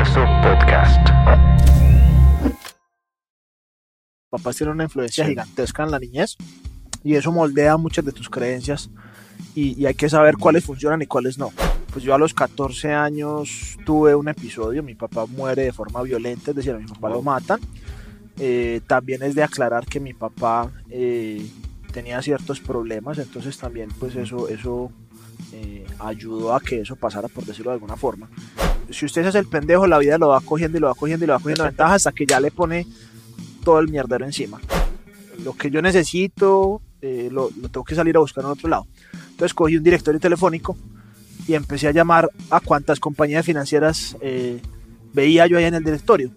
Contexto Podcast. Papás tienen una influencia gigantesca en la niñez y eso moldea muchas de tus creencias y, y hay que saber cuáles funcionan y cuáles no. Pues yo a los 14 años tuve un episodio, mi papá muere de forma violenta, es decir, a mi papá lo matan. Eh, también es de aclarar que mi papá eh, tenía ciertos problemas, entonces también pues eso, eso eh, ayudó a que eso pasara, por decirlo de alguna forma. Si usted se hace el pendejo, la vida lo va cogiendo y lo va cogiendo y lo va cogiendo ventaja hasta que ya le pone todo el mierdero encima. Lo que yo necesito, eh, lo, lo tengo que salir a buscar en otro lado. Entonces cogí un directorio telefónico y empecé a llamar a cuantas compañías financieras eh, veía yo ahí en el directorio.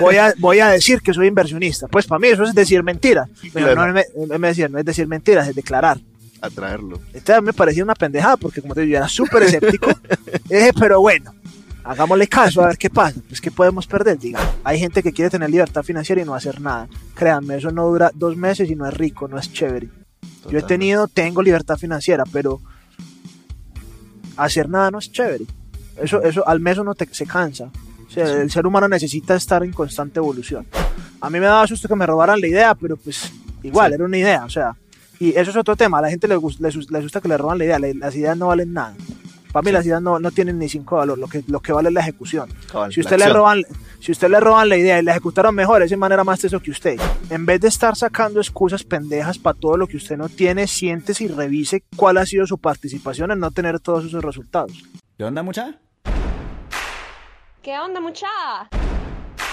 Voy a, voy a decir que soy inversionista. Pues para mí eso es decir mentira. Pero Claro. no, me, me decían, no es decir mentiras, es declarar. A traerlo. Entonces me parecía una pendejada porque como te digo, yo era súper escéptico. Y dije, pero bueno, hagámosle caso a ver qué pasa. Pues que podemos perder, diga. Hay gente que quiere tener libertad financiera y no hacer nada. Créanme, eso no dura dos meses y no es rico, no es chévere. Yo he tenido, tengo libertad financiera, pero hacer nada no es chévere. Eso, eso al mes uno te- se cansa. O sea, el ser humano necesita estar en constante evolución. A mí me daba susto que me robaran la idea, pero pues igual, Sí. era una idea, o sea. Y eso es otro tema, a la gente le, gus- le, asusta que le roban la idea, le- las ideas no valen nada. Para mí Sí. las ideas no, no tienen ni cinco valor, lo que, lo que vale es la ejecución. Cabal, Si la usted, le roban, si usted le roban la idea y la ejecutaron mejor, ese man era más teso que usted. En vez de estar sacando excusas pendejas para todo lo que usted no tiene, siéntese y revise cuál ha sido su participación en no tener todos esos resultados. ¿Qué onda, mucha? ¿Qué onda, mucha?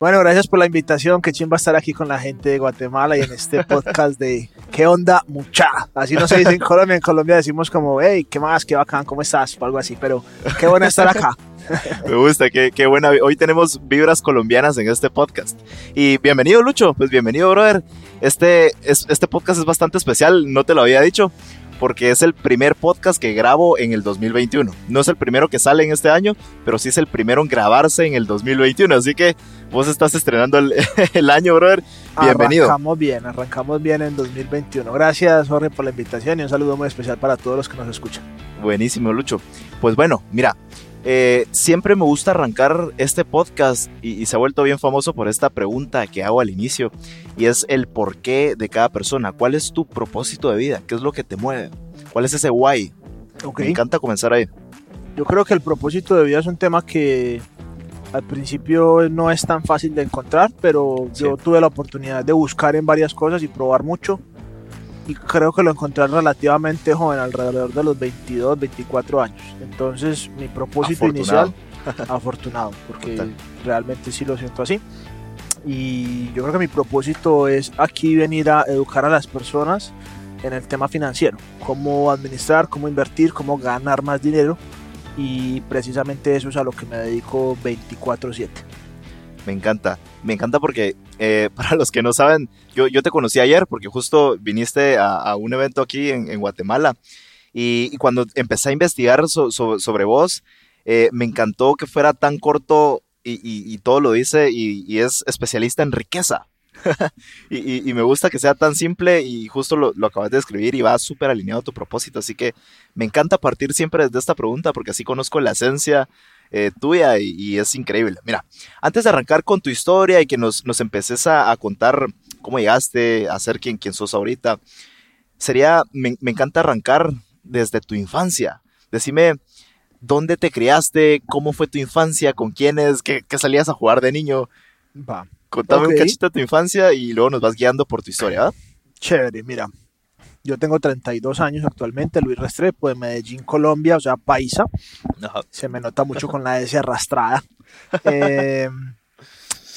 Bueno, gracias por la invitación. Qué chimba estar aquí con la gente de Guatemala y en este podcast de ¿Qué onda, mucha? Así no se dice en Colombia. En Colombia decimos como, hey, ¿qué más? ¿Qué bacán? ¿Cómo estás? O algo así. Pero qué bueno estar acá. Me gusta, qué, qué buena. Hoy tenemos vibras colombianas en este podcast. Y bienvenido, Lucho. Pues bienvenido, brother. Este, es- este podcast es bastante especial, no te lo había dicho, porque es el primer podcast que grabo en el 2021. No es el primero que sale en este año, pero sí es el primero en grabarse en el 2021. Así que vos estás estrenando el, el año, brother. Bienvenido. Arrancamos bien, arrancamos bien en 2021. Gracias, Jorge, por la invitación y un saludo muy especial para todos los que nos escuchan. Buenísimo, Lucho. Pues bueno, mira, eh, siempre me gusta arrancar este podcast y, y se ha vuelto bien famoso por esta pregunta que hago al inicio y es el porqué de cada persona. ¿Cuál es tu propósito de vida? ¿Qué es lo que te mueve? ¿Cuál es ese why? Me encanta comenzar ahí. Yo creo que el propósito de vida es un tema que al principio no es tan fácil de encontrar, pero Sí. yo tuve la oportunidad de buscar en varias cosas y probar mucho. Y creo que lo encontré relativamente joven, alrededor de los 22, 24 años. Entonces, mi propósito Afortunado. inicial, afortunado, porque Total. realmente sí lo siento así. Y yo creo que mi propósito es aquí venir a educar a las personas en el tema financiero, cómo administrar, cómo invertir, cómo ganar más dinero y precisamente eso es a lo que me dedico 24/7. Me encanta. Me encanta porque, eh, para los que no saben, yo, yo te conocí ayer porque justo viniste a, un evento aquí en, Guatemala. Y, cuando empecé a investigar so- so- sobre vos, eh, me encantó que fuera tan corto y, todo lo dice y, es especialista en riqueza. y me gusta que sea tan simple y justo lo, lo acabas de escribir y va súper alineado a tu propósito. Así que me encanta partir siempre desde esta pregunta porque así conozco la esencia eh, tuya y, y es increíble. Mira, antes de arrancar con tu historia y que nos, nos empeces a, a contar cómo llegaste a ser quien, quien sos ahorita, sería, me, me encanta arrancar desde tu infancia. Decime, ¿dónde te criaste? ¿Cómo fue tu infancia? ¿Con quiénes? ¿Qué, qué salías a jugar de niño? Va, Contame un cachito de tu infancia y luego nos vas guiando por tu historia, ¿va? chévere, mira. Yo tengo 32 años actualmente, Luis Restrepo de Medellín, Colombia, o sea, paisa. Ajá. Se me nota mucho con la S arrastrada. Eh,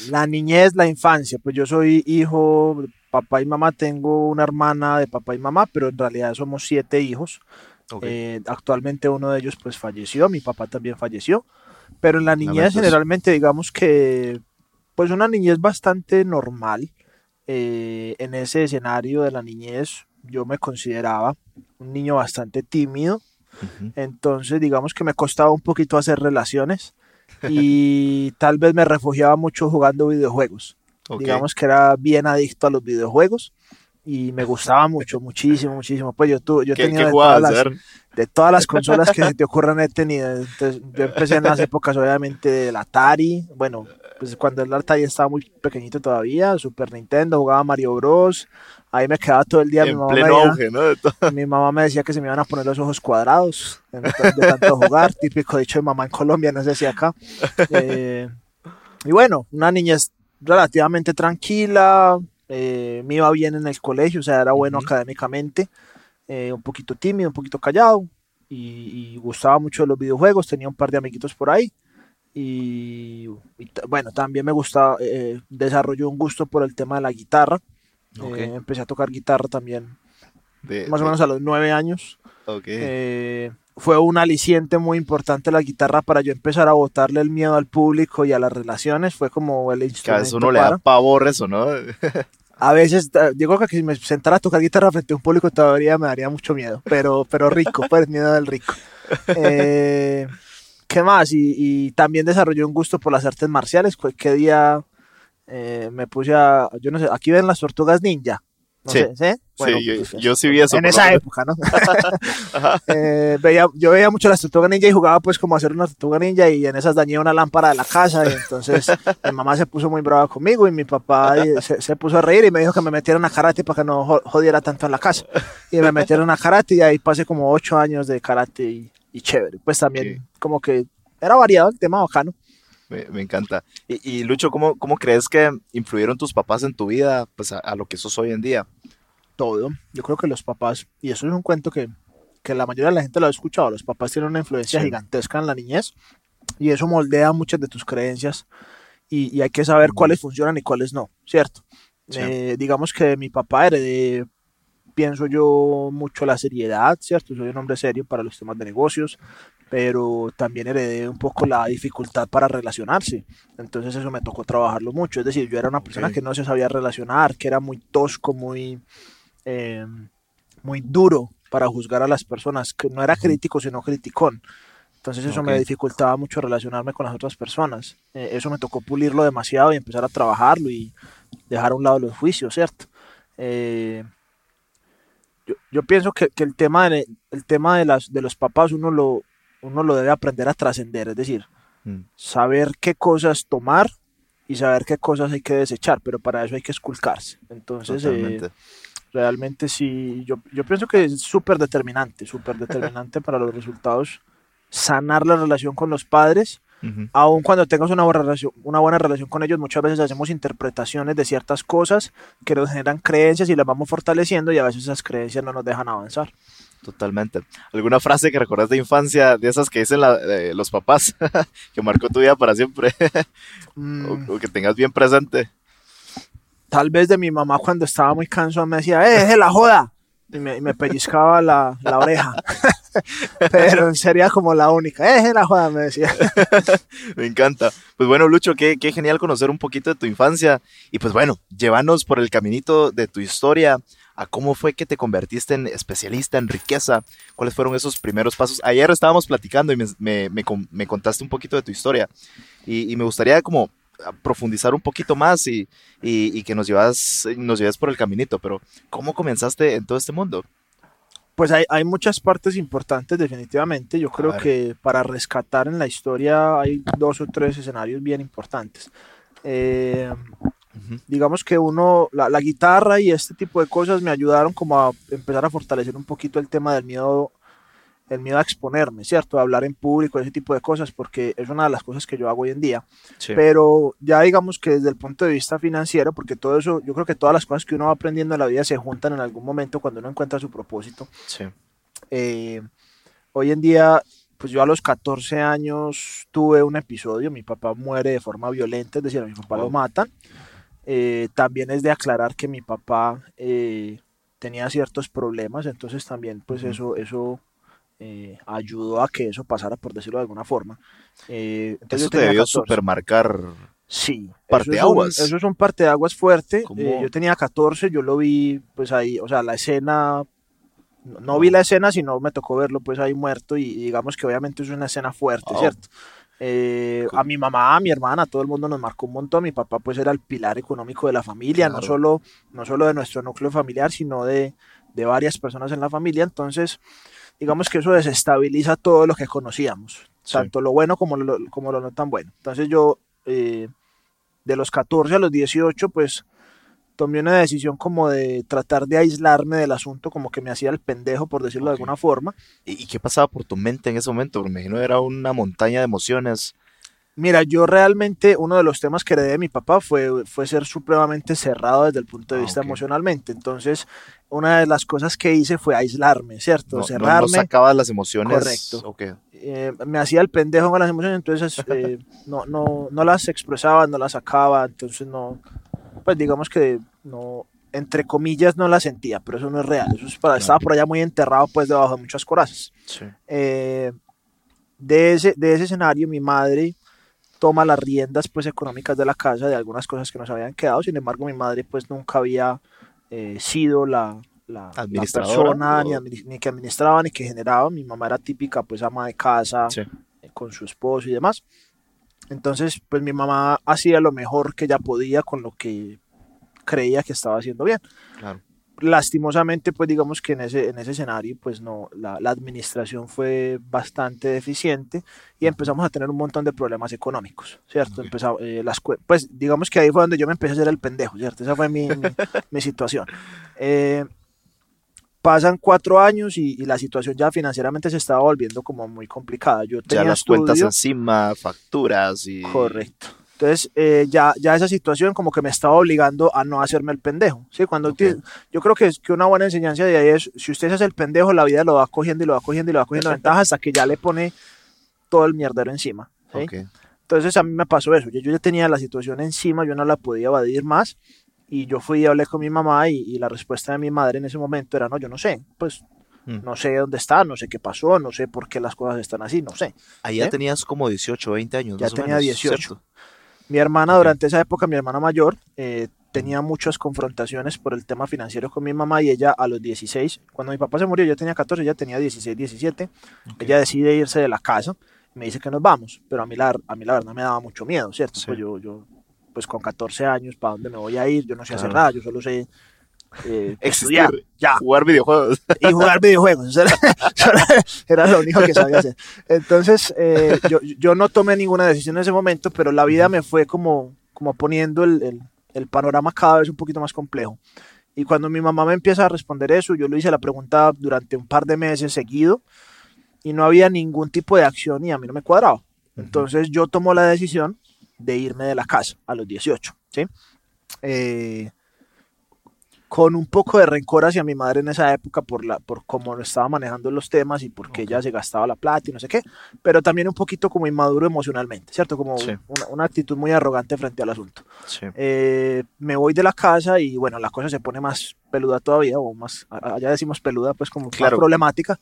La niñez, la infancia. Pues yo soy hijo, papá y mamá. Tengo una hermana de papá y mamá, pero en realidad somos siete hijos. Ok. Eh, actualmente uno de ellos pues falleció, mi papá también falleció. Pero en la niñez generalmente digamos que pues una niñez bastante normal. Eh, en ese escenario de la niñez yo me consideraba un niño bastante tímido. Entonces, digamos que me costaba un poquito hacer relaciones y tal vez me refugiaba mucho jugando videojuegos. Ok. Digamos que era bien adicto a los videojuegos y me gustaba mucho, muchísimo, muchísimo. Pues yo, tu, yo ¿Qué, tenía qué de, todas las, de todas las consolas que se te ocurran he tenido. Entonces, yo empecé en las épocas, obviamente, del Atari. Bueno, pues cuando el Atari estaba muy pequeñito todavía, Super Nintendo, jugaba Mario Bros. Ahí me quedaba todo el día. mi En mamá me pleno auge, ¿no? De mi mamá me decía que se me iban a poner los ojos cuadrados de, tanto jugar, típico dicho de mamá en Colombia, no sé si acá. Eh, y bueno, una niñez relativamente tranquila, eh, me iba bien en el colegio, o sea, era bueno Ujú. académicamente, eh, un poquito tímido, un poquito callado, y, y gustaba mucho de los videojuegos, tenía un par de amiguitos por ahí. Y, y bueno, también me gustaba, eh, desarrollé un gusto por el tema de la guitarra. Eh, empecé a tocar guitarra también De- más o menos a los nueve años. Eh, fue un aliciente muy importante la guitarra para yo empezar a botarle el miedo al público y a las relaciones. Fue como el que a instrumento veces uno le da pavor eso, ¿no? A veces, digo que si me sentara a tocar guitarra frente a un público todavía me daría mucho miedo, pero, pero rico, pues miedo del rico. Eh, ¿Qué más? Y, y también desarrollé un gusto por las artes marciales. Que día eh, me puse a, yo no sé, aquí ven las tortugas ninja. No Sí. sé, ¿sí? Bueno, sí, yo, pues, yo sí vi eso. en esa época, ¿no? Eh, veía, yo veía mucho las tortugas ninja y jugaba pues como hacer una tortuga ninja y en esas dañé una lámpara de la casa y entonces mi mamá se puso muy brava conmigo y mi papá se, se puso a reír y me dijo que me metieran a karate para que no jo- jodiera tanto en la casa y me metieron a karate y ahí pasé como ocho años de karate y, y chévere, pues también como que era variado el tema bacano. Me, me encanta. Y, y, Lucho, ¿cómo, ¿cómo crees que influyeron tus papás en tu vida pues, a, a lo que sos hoy en día? todo. Yo creo que los papás, y eso es un cuento que, que la mayoría de la gente lo ha escuchado, los papás tienen una influencia Sí. gigantesca en la niñez y eso moldea muchas de tus creencias y, y hay que saber cuáles funcionan y cuáles no, ¿cierto? Sí. Eh, digamos que mi papá heredé, pienso yo, mucho la seriedad, ¿cierto? Soy un hombre serio para los temas de negocios, pero también heredé un poco la dificultad para relacionarse. Entonces eso me tocó trabajarlo mucho. Es decir, yo era una persona que no se sabía relacionar, que era muy tosco, muy, eh, muy duro para juzgar a las personas, que no era crítico, sino criticón. Entonces eso me Ok. dificultaba mucho relacionarme con las otras personas. Eh, eso me tocó pulirlo demasiado y empezar a trabajarlo y dejar a un lado los juicios, ¿cierto? Eh, yo, yo pienso que, que el tema, de, el tema de, las, de los papás uno lo, uno lo debe aprender a trascender, es decir, Mm. saber qué cosas tomar y saber qué cosas hay que desechar, pero para eso hay que esculcarse. Entonces, eh, realmente sí, yo, yo pienso que es súper determinante, súper determinante para los resultados sanar la relación con los padres, Ujú. aun cuando tengas una buena relación, una buena relación con ellos, muchas veces hacemos interpretaciones de ciertas cosas que nos generan creencias y las vamos fortaleciendo y a veces esas creencias no nos dejan avanzar. Totalmente. ¿Alguna frase que recordás de infancia, de esas que dicen la- eh, los papás, que marcó tu vida para siempre, Mm, o, o que tengas bien presente? tal vez de mi mamá cuando estaba muy cansado me decía, ¡eh, deje la joda! Y me, y me pellizcaba la, la oreja. Pero sería como la única, ¡eh, deje la joda! Me decía. Me encanta. Pues bueno, Lucho, qué, qué genial conocer un poquito de tu infancia. Y pues bueno, llévanos por el caminito de tu historia, a cómo fue que te convertiste en especialista en riqueza, cuáles fueron esos primeros pasos. Ayer estábamos platicando y me, me- me me contaste un poquito de tu historia. Y, y me gustaría como a profundizar un poquito más y, y- y que nos llevas, nos lleves por el caminito. Pero, ¿cómo comenzaste en todo este mundo? Pues hay, hay muchas partes importantes definitivamente. Yo creo que para rescatar en la historia hay dos o tres escenarios bien importantes. Eh, Digamos que uno, la, la guitarra y este tipo de cosas me ayudaron como a empezar a fortalecer un poquito el tema del miedo, el miedo a exponerme, ¿cierto? A hablar en público, ese tipo de cosas, porque es una de las cosas que yo hago hoy en día. Sí. Pero ya digamos que desde el punto de vista financiero, porque todo eso, yo creo que todas las cosas que uno va aprendiendo en la vida se juntan en algún momento cuando uno encuentra su propósito. Sí. Eh, hoy en día, pues yo a los 14 años tuve un episodio, mi papá muere de forma violenta, es decir, a mi papá lo matan. Eh, también es de aclarar que mi papá eh, tenía ciertos problemas, entonces también pues eso, eso eh, ayudó a que eso pasara, por decirlo de alguna forma. Eh, entonces Eso te debió 14. supermarcar. Sí, Parteaguas. Eso es un, eso es un parteaguas fuerte. Eh, yo tenía 14, yo lo vi pues ahí, o sea, la escena, no, vi la escena, sino me tocó verlo pues ahí muerto y, digamos que obviamente es una escena fuerte, Wow. ¿cierto? Eh, a mi mamá, a mi hermana, a todo el mundo nos marcó un montón. Mi papá pues era el pilar económico de la familia, no solo, no solo de nuestro núcleo familiar, sino de, de varias personas en la familia. Entonces, digamos que eso desestabiliza todo lo que conocíamos, Sí. tanto lo bueno como lo, como lo no tan bueno. Entonces yo, eh, de los 14 a los 18, pues tomé una decisión como de tratar de aislarme del asunto, como que me hacía el pendejo, por decirlo de alguna forma. ¿Y qué pasaba por tu mente en ese momento? Porque me imagino era una montaña de emociones. Mira, yo realmente uno de los temas que heredé de mi papá fue, fue ser supremamente cerrado desde el punto de Ah, vista emocionalmente. Entonces, una de las cosas que hice fue aislarme, ¿cierto? No, no, no Cerrarme. sacabas las emociones. Correcto. Ok. eh, me hacía el pendejo con las emociones, entonces eh, no, no, no las expresaba, no las sacaba, entonces no, pues digamos que no, entre comillas no las sentía, pero eso no es real, eso es para, estaba por allá muy enterrado pues debajo de muchas corazas. Sí. Eh, de, ese, de ese escenario mi madre toma las riendas pues económicas de la casa, de algunas cosas que nos habían quedado, sin embargo mi madre pues nunca había eh, sido la, la, la persona ni, admi- ni que administraba ni que generaba, mi mamá era típica pues ama de casa, Sí. eh, con su esposo y demás. Entonces, pues mi mamá hacía lo mejor que ella podía con lo que creía que estaba haciendo bien. Claro. Lastimosamente, pues digamos que en ese, en ese escenario, pues no, la, la administración fue bastante deficiente y empezamos a tener un montón de problemas económicos, ¿cierto? Ok. Empezaba, eh, las, pues digamos que ahí fue donde yo me empecé a hacer el pendejo, ¿cierto? Esa fue mi, mi, mi situación. Eh, pasan cuatro años y, y la situación ya financieramente se estaba volviendo como muy complicada. Yo Ya tenía las cuentas estudio- encima, facturas y. Correcto. Entonces, eh, ya, ya esa situación como que me estaba obligando a no hacerme el pendejo. ¿sí? Cuando Ok. ti- yo creo que, es- que una buena enseñanza de ahí es, si usted se hace el pendejo, la vida lo va cogiendo y lo va cogiendo y lo va cogiendo ventaja hasta que ya le pone todo el mierdero encima. ¿sí? Ok. Entonces a mí me pasó eso. Yo, yo ya tenía la situación encima, yo no la podía evadir más. Y yo fui y hablé con mi mamá y, y la respuesta de mi madre en ese momento era, no, yo no sé. Pues Mm. no sé dónde está, no sé qué pasó, no sé por qué las cosas están así, no sé. Ahí ya ¿Eh? tenías como 18, 20 años. Ya más o tenía menos, 18. ¿cierto? Mi hermana Ok. durante esa época, mi hermana mayor, eh, tenía muchas confrontaciones por el tema financiero con mi mamá y ella a los 16, cuando mi papá se murió yo tenía 14, ella tenía 16, 17, Ok. ella decide irse de la casa me dice que nos vamos, pero a mí la, a mí la verdad me daba mucho miedo, ¿cierto? Sí. Pues yo, yo, pues con 14 años, ¿para dónde me voy a ir? Yo no sé hacer nada, yo solo sé eh, estudiar, ya, Jugar videojuegos. y jugar videojuegos. Eso era, eso era- era lo único que sabía hacer. Entonces, eh, yo, yo no tomé ninguna decisión en ese momento, pero la vida me fue como, como poniendo el, el- el panorama cada vez un poquito más complejo. Y cuando mi mamá me empieza a responder eso, yo le hice la pregunta durante un par de meses seguido y no había ningún tipo de acción y a mí no me cuadraba. Entonces yo tomo la decisión de irme de la casa a los 18, ¿sí? Eh, con un poco de rencor hacia mi madre en esa época por, la, por cómo estaba manejando los temas y porque ella se gastaba la plata y no sé qué, pero también un poquito como inmaduro emocionalmente, ¿cierto? Como Sí. una, una actitud muy arrogante frente al asunto. Sí. Eh, me voy de la casa y bueno, la cosa se pone más peluda todavía, o más, allá decimos peluda, pues como Claro. más problemática,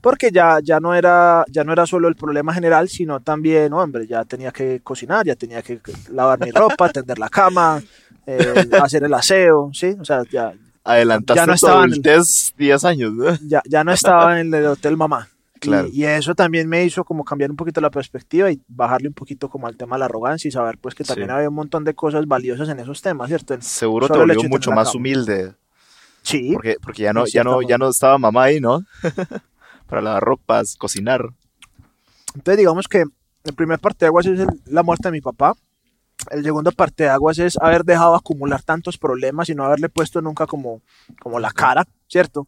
porque ya, ya, no era, ya no era solo el problema general, sino también, hombre, ya tenía que cocinar, ya tenía que lavar mi ropa, tender la cama, eh, hacer el aseo, ¿sí? O sea, ya, Adelantaste Ya no tu estaba adultez 10 años, ¿no? ya, ya no estaba en el hotel mamá. Claro. Y, eso también me hizo como cambiar un poquito la perspectiva y bajarle un poquito como al tema de la arrogancia y saber pues que también Sí. había un montón de cosas valiosas en esos temas, ¿cierto? Seguro te Solo volvió mucho más humilde. Sí, Porque, porque ya, no, ya, no, ya no estaba mamá ahí, ¿no? Para lavar ropas, cocinar. entonces digamos que el primer parte de aguas es el- la muerte de mi papá. El segundo parte de aguas es haber dejado acumular tantos problemas y no haberle puesto nunca como, como la cara, ¿cierto?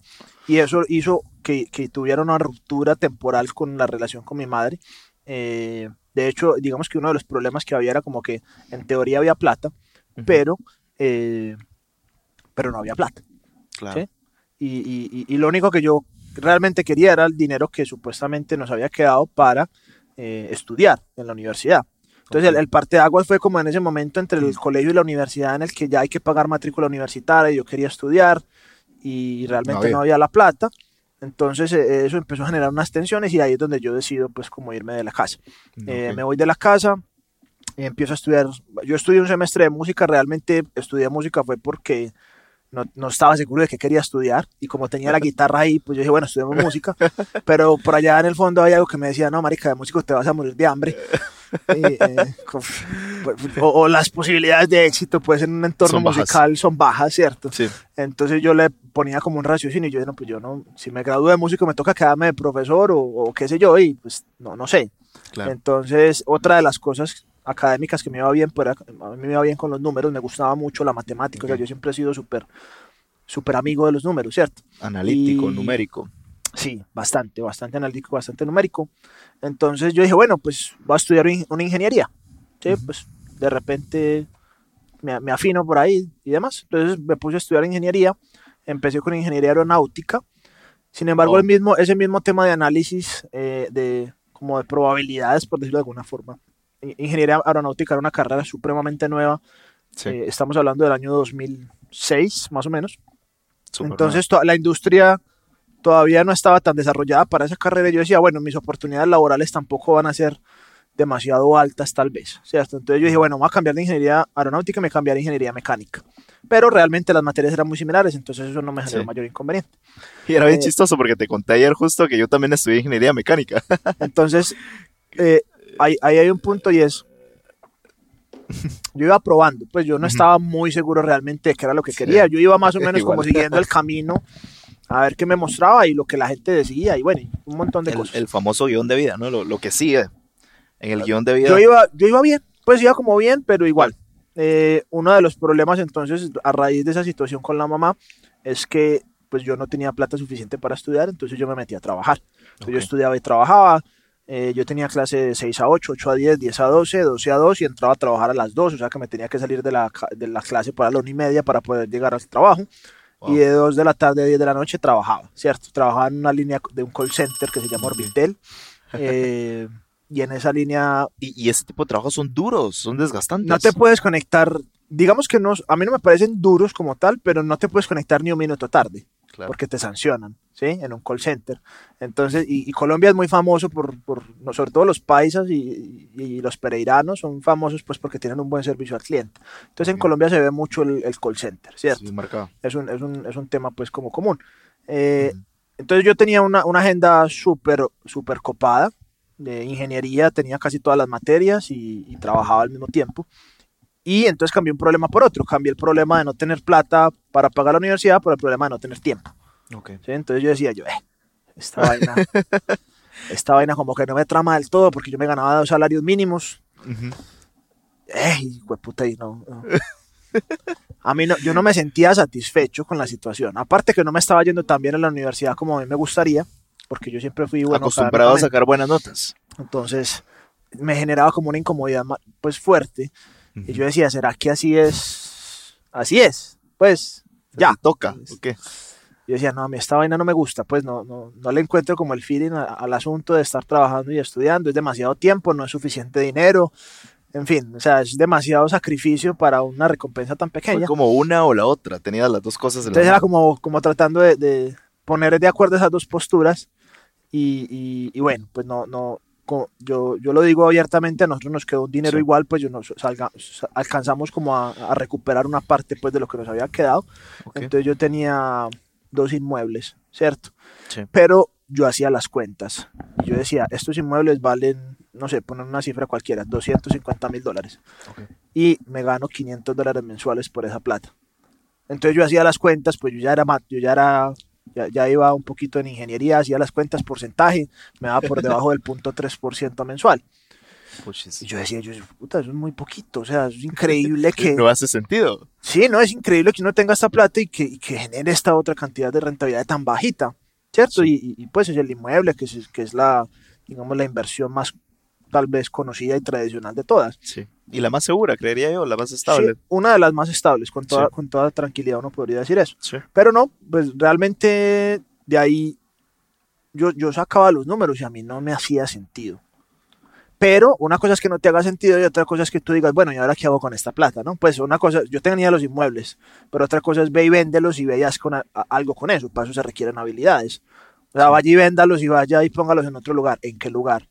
Y eso hizo que, que tuviera una ruptura temporal con la relación con mi madre. Eh, de hecho, digamos que uno de los problemas que había era como que en teoría había plata, pero, eh, pero no había plata. Claro. Sí. Y, y- y- y lo único que yo realmente quería era el dinero que supuestamente nos había quedado para eh, estudiar en la universidad. Entonces el, el parte de aguas fue como en ese momento entre el colegio y la universidad en el que ya hay que pagar matrícula universitaria, yo quería estudiar y realmente había. no había la plata. Entonces eh, eso empezó a generar unas tensiones y ahí es donde yo decido pues como irme de la casa. Eh, Ok. me voy de la casa, y empiezo a estudiar. Yo estudié un semestre de música, realmente estudié música fue porque no, no estaba seguro de que quería estudiar y como tenía la guitarra ahí, pues yo dije, bueno, estudiamos música, pero por allá en el fondo había algo que me decía, no, marica, de músico te vas a morir de hambre. Eh, con- o, o las posibilidades de éxito pues en un entorno Son bajas. musical son bajas, ¿cierto? Sí. Entonces yo le ponía como un raciocinio y yo dije, no, pues yo no, si me gradúo de músico me toca quedarme de profesor o, o qué sé yo y pues no, no sé. Claro. Entonces, otra de las cosas académicas que me iba bien, pues, era- a mí me iba bien con los números, me gustaba mucho la matemática, o sea, yo siempre he sido súper súper amigo de los números, ¿cierto? Analítico, Y- numérico. Sí, bastante, bastante analítico, bastante numérico. Entonces yo dije, bueno, pues voy a estudiar una ingeniería. Sí, pues de repente me, me afino por ahí y demás. Entonces me puse a estudiar ingeniería, empecé con ingeniería aeronáutica. Sin embargo, Oh. el mismo, ese mismo tema de análisis de, de, como de probabilidades, por decirlo de alguna forma. Ingeniería aeronáutica era una carrera supremamente nueva. Sí. Eh, estamos hablando del año 2006, más o menos. súper Entonces to- la industria todavía no estaba tan desarrollada para esa carrera. Yo decía, bueno, mis oportunidades laborales tampoco van a ser demasiado altas tal vez, ¿cierto? Entonces yo dije, bueno, voy a cambiar de ingeniería aeronáutica y me cambiaré a ingeniería mecánica. Pero realmente las materias eran muy similares, entonces eso no me generó Sí. mayor inconveniente. Y era bien Eh, chistoso porque te conté ayer justo que yo también estudié ingeniería mecánica. Entonces, eh, ahí, ahí hay un punto y es, yo iba probando, pues yo no estaba muy seguro realmente de qué era lo que quería, yo iba más o menos como siguiendo el camino a ver qué me mostraba y lo que la gente decía y bueno, un montón de El, cosas. el famoso guion de vida, ¿no? Lo, lo que sigue en el guion de vida. Yo iba, yo iba bien, pues iba como bien, pero igual. Eh, uno de los problemas entonces, a raíz de esa situación con la mamá, es que pues yo no tenía plata suficiente para estudiar, entonces yo me metí a trabajar. Entonces yo estudiaba y trabajaba, eh, yo tenía clase de 6 a 8, 8 a 10, 10 a 12, 12 a 2 y entraba a trabajar a las 2, o sea que me tenía que salir de la, de la clase para la una y media para poder llegar al trabajo. Wow. Y de 2 de la tarde a 10 de la noche trabajaba, ¿cierto? Trabajaba en una línea de un call center que se llama Orbitel. eh, y en esa línea Y, y ese tipo de trabajos son duros, son desgastantes. no te puedes conectar, digamos que no, a mí no me parecen duros como tal, pero no te puedes conectar ni un minuto tarde, Claro. porque te sancionan, ¿sí? En un call center. Entonces, y, y Colombia es muy famoso por, por sobre todo los paisas y, y- los pereiranos son famosos pues porque tienen un buen servicio al cliente. Entonces en. Colombia se ve mucho el, el call center, ¿cierto? Sí, marcado. Es, un, es, un, es un tema pues como común. Eh, Ujú. entonces yo tenía una, una agenda súper, súper copada de ingeniería, tenía casi todas las materias y, y trabajaba al mismo tiempo. Y entonces cambié un problema por otro, cambié el problema de no tener plata para pagar la universidad por el problema de no tener tiempo. Ok. ¿sí? Entonces yo decía, yo, eh, esta vaina, esta vaina como que no me trama del todo porque yo me ganaba dos salarios mínimos. Ujú. ¡Ey, puta! Y no, no. A mí no, yo no me sentía satisfecho con la situación. Aparte que no me estaba yendo tan bien en la universidad como a mí me gustaría, porque yo siempre fui bueno Acostumbrado a sacar buenas notas. Entonces me generaba como una incomodidad pues fuerte. Y yo decía, ¿será que así es? Así es. Pues ya. Toca. Ok. Yo decía, no, a mí esta vaina no me gusta, pues no, no, no le encuentro como el feeling a- al asunto de estar trabajando y estudiando, es demasiado tiempo, no es suficiente dinero, en fin, o sea, es demasiado sacrificio para una recompensa tan Fue pequeña. como una o la otra. Tenías las dos cosas en la Entonces era mano. como, como tratando de, de poner de acuerdo esas dos posturas y, y- y bueno, pues no, no, yo, yo lo digo abiertamente, a nosotros nos quedó un dinero Sí. igual, pues yo nos salga, sa- alcanzamos como a, a recuperar una parte pues de lo que nos había quedado. Ok. Entonces yo tenía dos inmuebles, ¿cierto? Sí. Pero yo hacía las cuentas. Y yo decía, estos inmuebles valen, no sé, poner una cifra cualquiera, 250 mil dólares. Y me gano 500 dólares mensuales por esa plata. Entonces yo hacía las cuentas, pues yo ya era, yo ya era, ya, ya iba un poquito en ingeniería, hacía las cuentas porcentaje, me daba por debajo del punto 3% mensual. Y yo decía, yo, puta, eso es muy poquito, o sea, es increíble que... No hace sentido. Sí, no, es increíble que uno tenga esta plata y que, y que genere esta otra cantidad de rentabilidad tan bajita, ¿cierto? Y, y- y, pues es el inmueble, que es, que es la, digamos, la inversión más tal vez conocida y tradicional de todas. Sí. Y la más segura, creería yo, la más estable. Sí, una de las más estables, con toda, Sí. con toda tranquilidad uno podría decir eso. Sí. Pero no, pues realmente de ahí yo, yo sacaba los números y a mí no me hacía sentido. Pero una cosa es que no te haga sentido y otra cosa es que tú digas, bueno, ¿y ahora qué hago con esta plata? ¿no? Pues una cosa, yo tenía los inmuebles, pero otra cosa es ve y véndelos y veas con a- a- algo con eso. Para eso se requieren habilidades. O sea, vaya y véndalos y vaya y póngalos en otro lugar. ¿En qué lugar?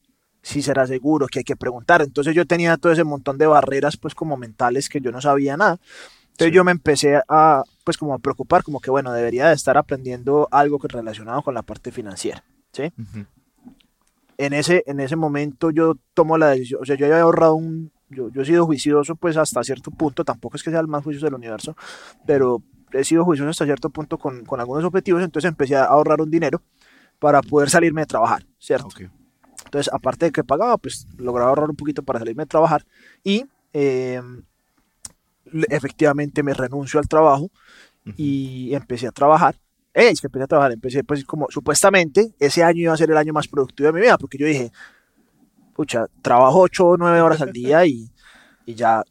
Si será seguro, que hay que preguntar. Entonces yo tenía todo ese montón de barreras, pues como mentales que yo no sabía nada. Entonces yo me empecé a, pues como a preocupar, como que bueno, debería de estar aprendiendo algo relacionado con la parte financiera, ¿sí? Ujú. en ese, en ese momento yo tomo la decisión, o sea, yo había ahorrado un, yo, yo he sido juicioso pues hasta cierto punto, tampoco es que sea el más juicioso del universo, pero he sido juicioso hasta cierto punto con, con algunos objetivos, entonces empecé a ahorrar un dinero para poder salirme de trabajar, ¿cierto? Ok. Entonces, aparte de que pagaba, pues lograba ahorrar un poquito para salirme de trabajar y eh, le- efectivamente me renuncio al trabajo y empecé a trabajar. Eh, es que empecé a trabajar, empecé pues como supuestamente ese año iba a ser el año más productivo de mi vida, porque yo dije, pucha, trabajo 8 o 9 horas al día y, y ya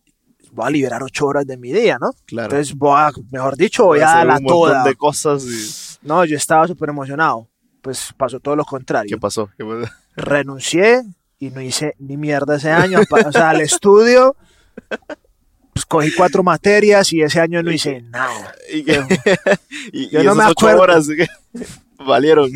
voy a liberar 8 horas de mi día, ¿no? Claro. Entonces voy a, mejor dicho, voy Voy a hacer la un toda. de cosas y... No, yo estaba súper emocionado. Pues pasó todo lo contrario ¿Qué pasó? ¿Qué pasó? Renuncié y no hice ni mierda ese año. O sea, al estudio, pues cogí cuatro materias y ese año no hice nada. Y, Yo- y- yo y no esas me ocho acuerdo. horas ¿qué? valieron.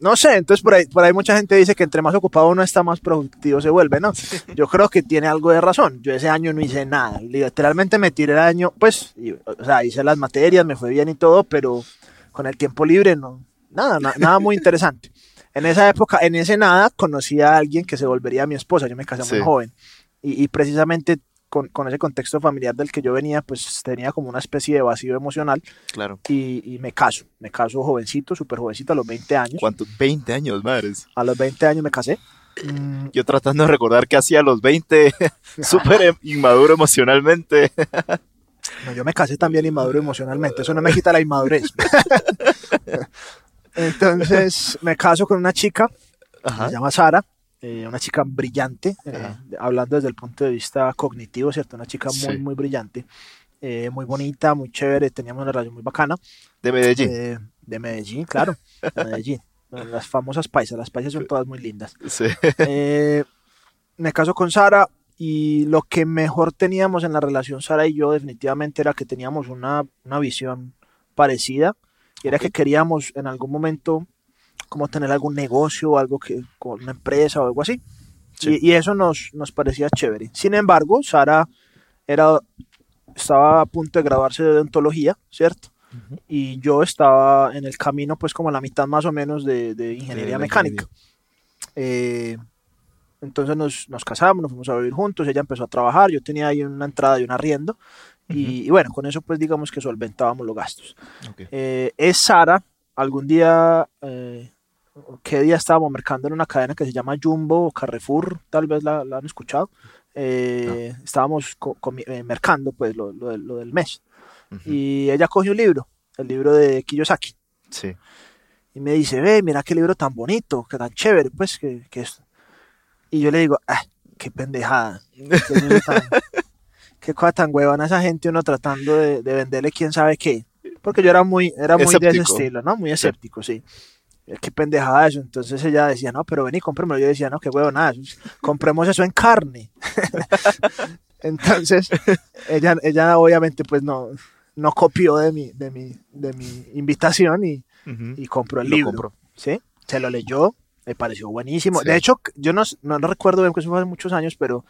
No sé, entonces por ahí, por ahí mucha gente dice que entre más ocupado uno está, más productivo se vuelve, ¿no? Yo creo que tiene algo de razón. Yo ese año no hice nada. Literalmente me tiré el año, pues, y- o sea, hice las materias, me fue bien y todo, pero con el tiempo libre no, nada, na- nada muy interesante. En esa época, en ese nada, conocí a alguien que se volvería mi esposa. Yo me casé muy Sí. joven. Y, y precisamente con, con ese contexto familiar del que yo venía, pues tenía como una especie de vacío emocional Claro. y, y me caso. Me caso jovencito, súper jovencito, a los 20 años. ¿Cuántos? 20 años, madres. A los 20 años me casé. Mm, Yo tratando de recordar qué hacía a los 20, súper em- inmaduro emocionalmente. no, yo me casé también inmaduro emocionalmente. Eso no me quita la inmadurez. Entonces me caso con una chica, Ajá. se llama Sara, eh, una chica brillante, eh, hablando desde el punto de vista cognitivo, ¿cierto? Una chica muy, Sí. muy brillante, eh, muy bonita, muy chévere, teníamos una relación muy bacana. De Medellín. de Medellín, claro, de Medellín. Las famosas paisas, las paisas son todas muy lindas. Sí. Me caso con Sara y lo que mejor teníamos en la relación Sara y yo definitivamente era que teníamos una, una visión parecida y era que queríamos en algún momento como tener algún negocio o algo que con una empresa o algo así. Sí. y, y eso nos, nos parecía chévere. Sin embargo Sara era estaba a punto de graduarse de odontología cierto y yo estaba en el camino pues como a la mitad más o menos de, de ingeniería la mecánica. eh, entonces nos, nos casamos, nos fuimos a vivir juntos, ella empezó a trabajar, yo tenía ahí una entrada y un arriendo, y, y bueno, con eso pues digamos que solventábamos los gastos. Ok. Eh, es Sara, algún día, eh, ¿qué día estábamos mercando en una cadena que se llama Jumbo o Carrefour? Tal vez la, la han escuchado. Eh, Estábamos co- comi- eh, mercando pues lo, lo del- lo del mes. Ujú. Y ella cogió un libro, el libro de Kiyosaki Sí. y me dice, ve, mira qué libro tan bonito, que tan chévere, pues, que, que es... Y yo le digo, ah, qué pendejada, qué, tan- qué cosa tan huevona esa gente uno tratando de, de venderle quién sabe qué. Porque yo era muy, era muy de ese estilo, ¿no? Muy escéptico, sí. Eh, Qué pendejada eso. Entonces ella decía, no, pero ven y cómpremelo. Yo decía, no, qué huevona, eso es- compremos eso en carne. Entonces, ella, ella obviamente pues no, no copió de mi, de mi, de mi invitación y, Ujú. y compró el Lo libro. compró. ¿sí? Se lo leyó, me pareció buenísimo. Sí. De hecho, yo no, no recuerdo bien, porque eso fue hace muchos años, pero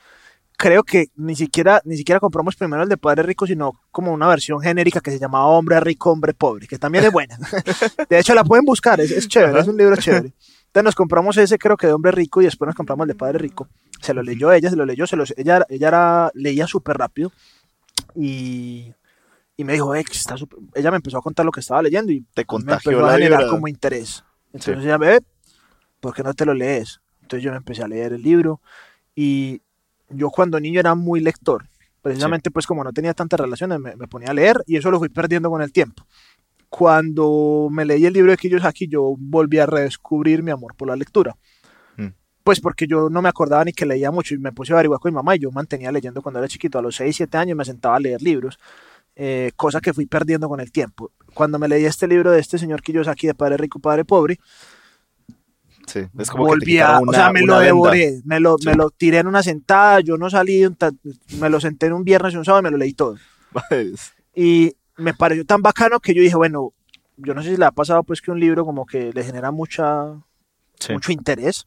creo que ni siquiera, ni siquiera compramos primero el de Padre Rico, sino como una versión genérica que se llamaba Hombre Rico, Hombre Pobre, que también es buena. de hecho, la pueden buscar, es, es chévere, es un libro chévere. Entonces nos compramos ese, creo que de Hombre Rico, y después nos compramos el de Padre Rico. Se lo leyó ella, se lo leyó, se lo, ella, ella era, leía súper rápido y, y me dijo, "Eh, que está súper-". ella me empezó a contar lo que estaba leyendo y Te me contagió empezó a generar como interés. Entonces ella me ¿por qué no te lo lees? Entonces yo me empecé a leer el libro y yo cuando niño era muy lector. Precisamente pues como no tenía tantas relaciones me, me ponía a leer y eso lo fui perdiendo con el tiempo. Cuando me leí el libro de Kiyosaki yo volví a redescubrir mi amor por la lectura. Mm. Pues porque yo no me acordaba ni que leía mucho y me puse a averiguar con mi mamá y yo mantenía leyendo cuando era chiquito. A los 6, 7 años me sentaba a leer libros, eh, cosa que fui perdiendo con el tiempo. Cuando me leí este libro de este señor Kiyosaki de Padre Rico, Padre Pobre, Sí, es como volví a, o sea, me lo venda. devoré, me lo, Sí. me lo tiré en una sentada, yo no salí, me lo senté en un viernes y un sábado y me lo leí todo. Y me pareció tan bacano que yo dije, bueno, yo no sé si le ha pasado pues que un libro como que le genera mucha, Sí. mucho interés.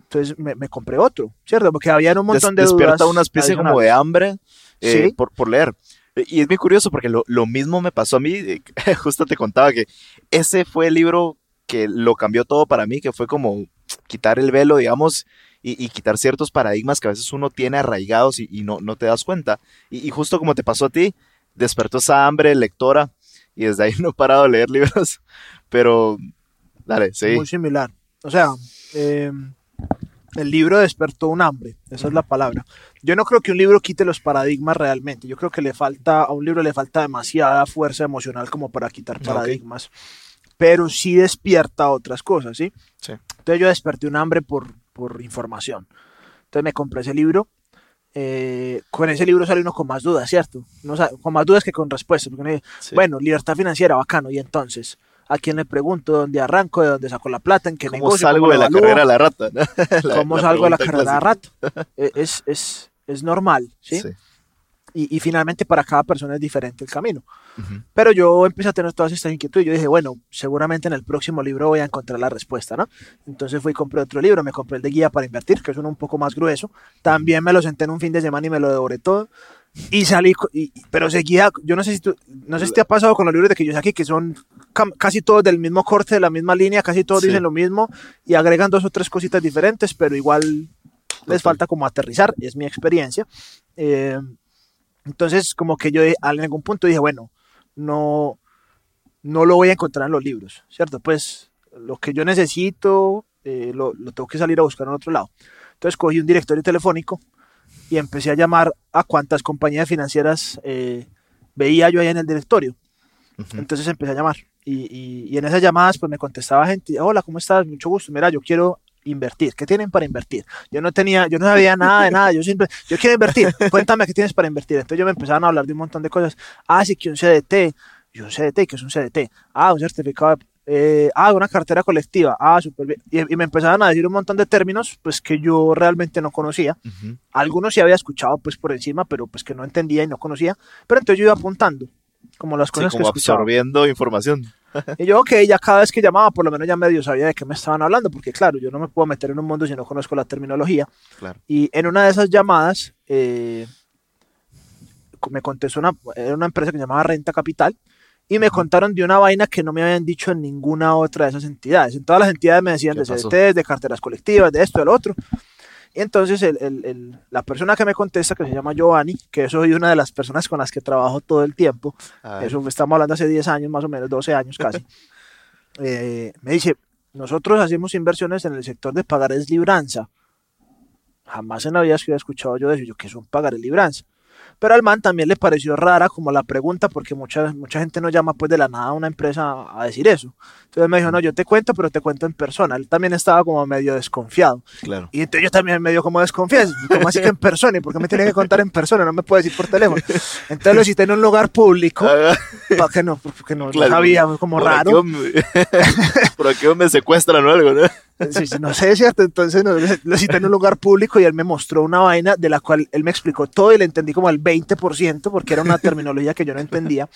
Entonces me, me compré otro, ¿cierto? Porque había un montón Des- de despierta dudas una especie como de hambre eh, Sí. por, por leer. Y es muy curioso porque lo, lo mismo me pasó a mí. Justo te contaba que ese fue el libro que lo cambió todo para mí, que fue como quitar el velo, digamos, y, y quitar ciertos paradigmas que a veces uno tiene arraigados y, y no, no te das cuenta. Y, y justo como te pasó a ti, despertó esa hambre lectora y desde ahí no he parado de leer libros. Pero, dale, sí. Muy similar. O sea, eh, el libro despertó un hambre, esa es la palabra. Yo no creo que un libro quite los paradigmas realmente. Yo creo que le falta, a un libro le falta demasiada fuerza emocional como para quitar paradigmas. Pero sí despierta otras cosas, ¿sí? Sí. Entonces yo desperté un hambre por, por información. Entonces me compré ese libro. eh, con ese libro sale uno con más dudas, ¿cierto? No, sa- con más dudas que con respuestas. Porque uno dice, Sí. bueno, libertad financiera, bacano. Y entonces, ¿a quién le pregunto? ¿Dónde arranco? ¿De dónde saco la plata? ¿En qué ¿Cómo negocio? salgo ¿Cómo de lo la carrera a la rata? La- ¿Cómo la salgo de la carrera a clásica. rato? Eh, es, es, es normal, ¿sí? Sí. Y, y finalmente para cada persona es diferente el camino. Ujú. Pero yo empecé a tener todas estas inquietudes y yo dije, bueno, seguramente en el próximo libro voy a encontrar la respuesta, ¿no? Entonces fui y compré otro libro, me compré el de guía para invertir, que es uno un poco más grueso. También me lo senté en un fin de semana y me lo devoré todo. Y salí, y- pero seguía, yo no sé si tú, no sé si te ha pasado con los libros de Kiyosaki, que son casi todos del mismo corte, de la misma línea, casi todos Sí. dicen lo mismo y agregan dos o tres cositas diferentes, pero igual les falta como aterrizar, es mi experiencia. Eh, entonces, como que yo a algún punto dije, bueno, no, no lo voy a encontrar en los libros, ¿cierto? Pues lo que yo necesito eh, lo, lo tengo que salir a buscar en otro lado. Entonces cogí un directorio telefónico y empecé a llamar a cuantas compañías financieras eh, veía yo ahí en el directorio. Ujú. Entonces empecé a llamar y, y- y en esas llamadas pues me contestaba gente, hola, ¿cómo estás? Mucho gusto, mira, yo quiero invertir, ¿qué tienen para invertir? Yo no tenía, yo no sabía nada de nada, yo siempre, yo quiero invertir, cuéntame qué tienes para invertir. Entonces yo me empezaban a hablar de un montón de cosas, ah, sí, que un CDT, y un CDT, que es un CDT, ah, un certificado, de- eh, ah, una cartera colectiva, ah, súper bien. Y, y me empezaban a decir un montón de términos pues que yo realmente no conocía algunos sí había escuchado pues por encima, pero pues que no entendía y no conocía, pero entonces yo iba apuntando como las Sí, cosas como que escuchaba. absorbiendo información. Y yo, ok, ya cada vez que llamaba, por lo menos ya medio sabía de qué me estaban hablando, porque claro, yo no me puedo meter en un mundo si no conozco la terminología. Claro. Y en una de esas llamadas, eh, me contestó una, era una empresa que se llamaba Renta Capital, y me contaron de una vaina que no me habían dicho en ninguna otra de esas entidades. En todas las entidades me decían ¿Qué de? CDTs, de carteras colectivas, de esto, del otro. Y entonces el- el- el- la persona que me contesta, que se llama Giovanni, que soy una de las personas con las que trabajo todo el tiempo, eso estamos hablando hace 10 años, más o menos, 12 años casi, eh, me dice, nosotros hacemos inversiones en el sector de pagarés libranza. Jamás en la vida había escuchado yo de eso, yo que es un pagarés libranza. Pero al man también le pareció rara como la pregunta, porque mucha, mucha gente no llama pues de la nada a una empresa a decir eso. Entonces me dijo, no, yo te cuento, pero te cuento en persona. Él también estaba como medio desconfiado. Claro. Y entonces yo también medio como desconfiado. ¿Cómo así que en persona? ¿Y por qué me tiene que contar en persona? No me puede decir por teléfono. Entonces lo cité en un lugar público. Ah, ¿Para qué no? Porque no, no Claro. sabía, fue como por aquí raro. me- por aquí me secuestran o algo, ¿no? Sí, sí, no sé, ¿cierto? Entonces no, lo cité en un lugar público y él me mostró una vaina de la cual él me explicó todo y le entendí como el 20% porque era una terminología que yo no entendía.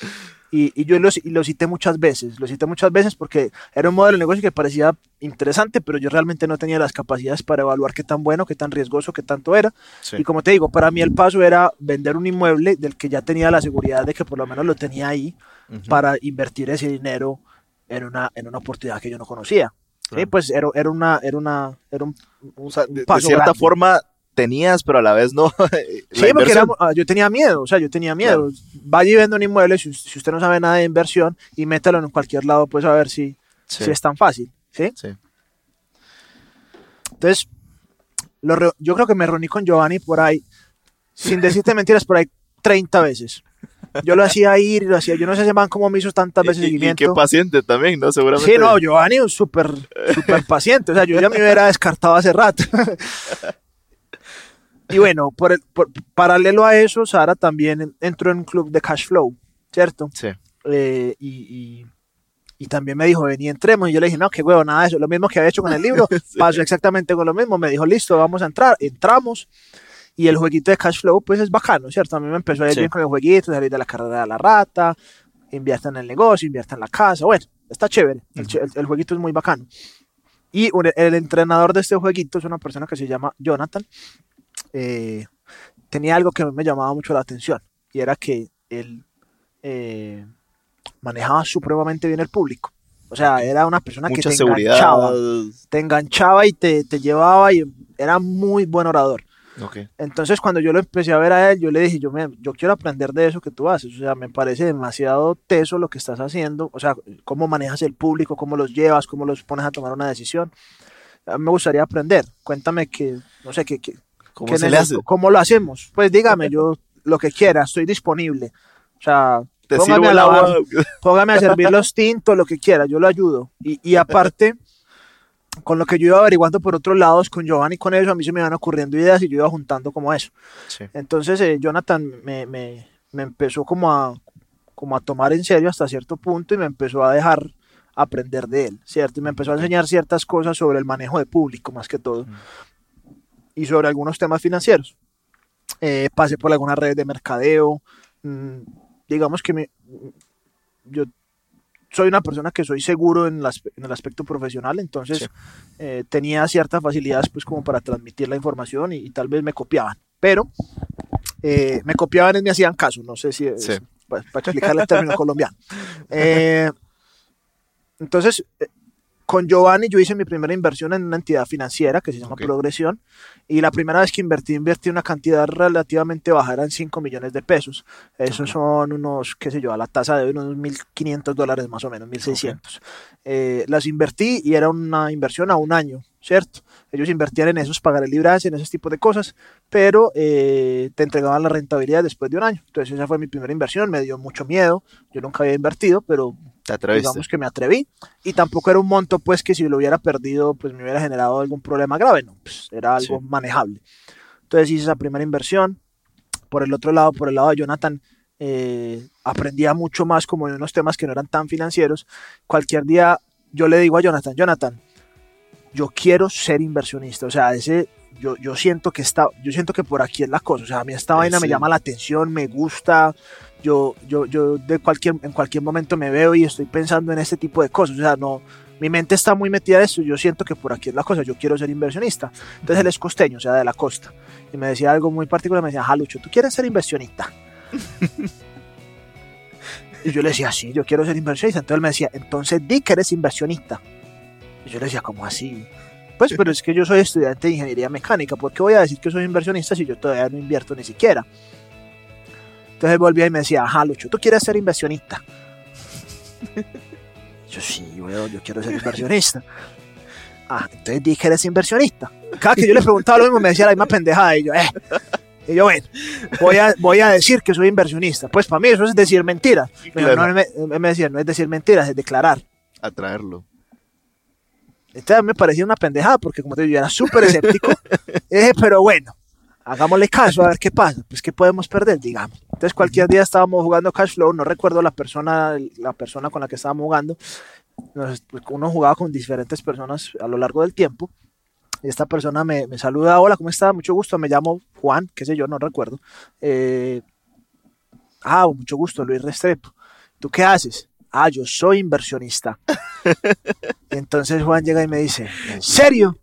Y, y yo lo, y lo cité muchas veces, lo cité muchas veces porque era un modelo de negocio que parecía interesante, pero yo realmente no tenía las capacidades para evaluar qué tan bueno, qué tan riesgoso, qué tanto era. Sí. Y como te digo, para mí el paso era vender un inmueble del que ya tenía la seguridad de que por lo menos lo tenía ahí Ujú. para invertir ese dinero en una, en una oportunidad que yo no conocía. Sí, Claro. pues era, era una, era una, era un, un- O sea, un de, de cierta grande. forma tenías, pero a la vez no. Sí, porque era- ah, yo tenía miedo, o sea, yo tenía miedo. Vaya y venda un inmueble, si, si usted no sabe nada de inversión, y métalo en cualquier lado, pues a ver si, Sí. si es tan fácil, ¿sí? Sí. Entonces, lo yo creo que me reuní con Giovanni por ahí, sin decirte mentiras, por ahí 30 veces. Yo lo hacía ir, lo hacía, yo no sé ese man cómo me hizo tantas veces Y- y, y seguimiento. qué paciente también, ¿no? Seguramente. Sí, no, Giovanni es súper súper paciente. O sea, yo ya me hubiera descartado hace rato. y bueno, por el, por- paralelo a eso, Sara también entró en un club de cash flow, ¿cierto? Sí. Eh, y, y- Y también me dijo, vení, entremos. Y yo le dije, no, qué huevo, nada de eso. Lo mismo que había hecho con el libro, pasó exactamente con lo mismo. Me dijo, listo, vamos a entrar. Entramos. Y el jueguito de cash flow, pues es bacano, ¿cierto? A mí me empezó a ir Sí. bien con el jueguito, salir de la carrera de la rata, invierta en el negocio, invierta en la casa. Bueno, está chévere. El, che- el- el jueguito es muy bacano. Y el entrenador de este jueguito es una persona que se llama Jonathan. Eh, tenía algo que me llamaba mucho la atención y era que él eh, manejaba supremamente bien el público. O sea, era una persona Mucha que te seguridad. enganchaba, te enganchaba y te, te llevaba y era muy buen orador. Ok. Entonces, cuando yo lo empecé a ver a él, yo le dije, yo, me, yo quiero aprender de eso que tú haces. O sea, me parece demasiado teso lo que estás haciendo. O sea, cómo manejas el público, cómo los llevas, cómo los pones a tomar una decisión. Me gustaría aprender. Cuéntame que, no sé, qué, qué, ¿Cómo se le hace? ¿Cómo lo hacemos? Pues dígame, yo lo que quiera, estoy disponible. O sea, Te póngame a lavar, póngame a servir los tintos, lo que quiera, yo lo ayudo. Y, y aparte, con lo que yo iba averiguando por otros lados, con Giovanni y con eso, a mí se me iban ocurriendo ideas y yo iba juntando como eso. Sí. Entonces, eh, Jonathan me, me- me empezó como a, como a tomar en serio hasta cierto punto y me empezó a dejar aprender de él, ¿cierto? Y me empezó a enseñar ciertas cosas sobre el manejo de público, más que todo, y sobre algunos temas financieros. Eh, pasé por algunas redes de mercadeo, mm, digamos que me, yo soy una persona que soy seguro en, el aspe- en el aspecto profesional, entonces Sí. eh, tenía ciertas facilidades pues como para transmitir la información y, y tal vez me copiaban, pero eh, me copiaban y me hacían caso, no sé si es Sí. para, para explicarle el término colombiano. Eh, entonces, eh, con Giovanni yo hice mi primera inversión en una entidad financiera que se llama. Progresión y la primera vez que invertí, invertí una cantidad relativamente baja, eran 5 millones de pesos. Esos son unos, qué sé yo, a la tasa de unos 1.500 dólares más o menos, 1.600. Eh, las invertí y era una inversión a un año, ¿cierto? Ellos invertían en esos, pagar el libraje, en ese tipo de cosas, pero eh, te entregaban la rentabilidad después de un año. Entonces esa fue mi primera inversión, me dio mucho miedo, yo nunca había invertido, pero Te digamos que me atreví y tampoco era un monto pues que si lo hubiera perdido pues me hubiera generado algún problema grave, no, pues era algo Sí. manejable. Entonces hice esa primera inversión. Por el otro lado, por el lado de Jonathan, eh, aprendía mucho más como de unos temas que no eran tan financieros. Cualquier día yo le digo a Jonathan, Jonathan, yo quiero ser inversionista, o sea, ese yo, yo siento que está, yo siento que por aquí es la cosa, o sea, a mí esta Eh, vaina me llama la atención, me gusta, yo, yo, yo de cualquier, en cualquier momento me veo y estoy pensando en este tipo de cosas. O sea, no, mi mente está muy metida en eso. Yo siento que por aquí es la cosa. Yo quiero ser inversionista. Entonces él es costeño, o sea, de la costa. Y me decía algo muy particular. Me decía, Jalucho, ¿tú quieres ser inversionista? y yo le decía, sí, yo quiero ser inversionista. Entonces él me decía, entonces di que eres inversionista. Y yo le decía, ¿cómo así? Pues, pero es que yo soy estudiante de ingeniería mecánica. ¿Por qué voy a decir que soy inversionista si yo todavía no invierto ni siquiera? Entonces volvía y me decía, ajá, Lucho, ¿tú quieres ser inversionista? yo sí, weón, yo quiero ser inversionista. Ah, entonces dije que eres inversionista. Cada que yo le preguntaba lo mismo me decía la misma pendejada y yo, eh. Y yo, bueno, voy a, voy a decir que soy inversionista. Pues para mí eso es decir mentiras. Pero Claro. no, me decía, no es decir mentiras, es declarar. Atraerlo. Entonces me parecía una pendejada porque como te digo, yo era súper escéptico. dije, pero bueno, hagámosle caso a ver qué pasa. Pues qué podemos perder, digamos. Entonces cualquier día estábamos jugando Cash Flow, no recuerdo la persona, la persona con la que estábamos jugando. Nos- pues, uno jugaba con diferentes personas a lo largo del tiempo. Y esta persona me, me saluda, hola, ¿cómo está? Mucho gusto, me llamo Juan, qué sé yo, no recuerdo. Eh, ah, mucho gusto, Luis Restrepo. ¿Tú qué haces? Ah, yo soy inversionista. Y entonces Juan llega y me dice, ¿en serio?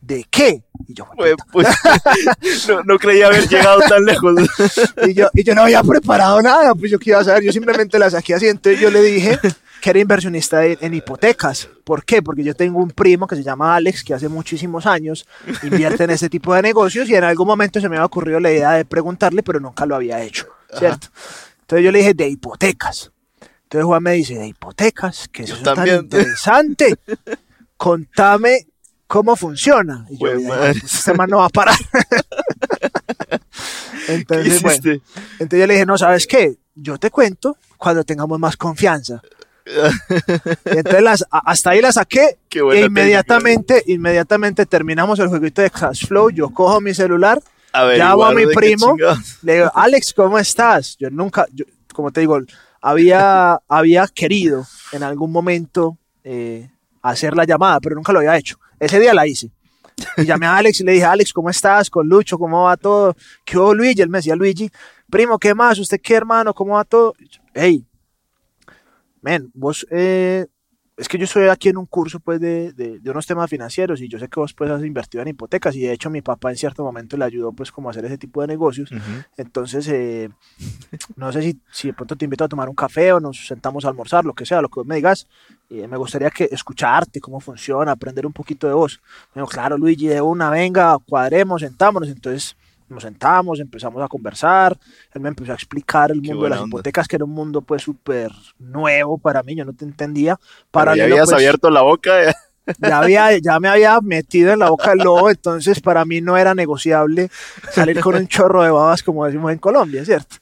¿De qué? Y yo, pues, no, no creía haber llegado tan lejos. y yo, y yo no había preparado nada, pues yo qué iba a saber, yo simplemente la saqué así, entonces yo le dije que era inversionista en, en hipotecas. ¿Por qué? Porque yo tengo un primo que se llama Alex, que hace muchísimos años invierte en ese tipo de negocios y en algún momento se me había ocurrido la idea de preguntarle, pero nunca lo había hecho, ¿cierto? Entonces yo le dije, de hipotecas. Entonces Juan me dice, de hipotecas, que eso es tan interesante. Contame cómo funciona. Y yo, Jue "Ay, madre. pues, este man no va a parar. ¿Qué Entonces, bueno, entonces yo le dije, no, ¿sabes qué? Yo te cuento cuando tengamos más confianza. Y entonces las- a- hasta ahí la saqué Qué buena e inmediatamente, inmediatamente terminamos el jueguito de Cash Flow. Yo cojo mi celular, Averiguar llamo a mi primo, le digo, Alex, ¿cómo estás? Yo nunca, yo- como te digo, había, había querido en algún momento eh, hacer la llamada, pero nunca lo había hecho. Ese día la hice. Y llamé a Alex y le dije, Alex, ¿cómo estás? Con Lucho, ¿cómo va todo? ¿Qué hubo, Luigi? Él me decía, Luigi, primo, ¿qué más? ¿Usted qué, hermano? ¿Cómo va todo? Hey, men, vos, eh, es que yo estoy aquí en un curso pues de, de, de, unos temas financieros y yo sé que vos pues has invertido en hipotecas y de hecho mi papá en cierto momento le ayudó pues como a hacer ese tipo de negocios. Uh -huh. Entonces, eh, no sé si, si de pronto te invito a tomar un café o nos sentamos a almorzar, lo que sea, lo que vos me digas. Eh, me gustaría que escucharte, cómo funciona, aprender un poquito de vos. Bueno, claro, Luigi, de una, venga, cuadremos, sentámonos. Entonces nos sentamos, empezamos a conversar, él me empezó a explicar el mundo de las onda. hipotecas, que era un mundo pues súper nuevo para mí, yo no te entendía. Para ya habías pues, abierto la boca. Ya, había, ya me había metido en la boca del lobo, entonces para mí no era negociable salir con un chorro de babas, como decimos en Colombia, ¿cierto?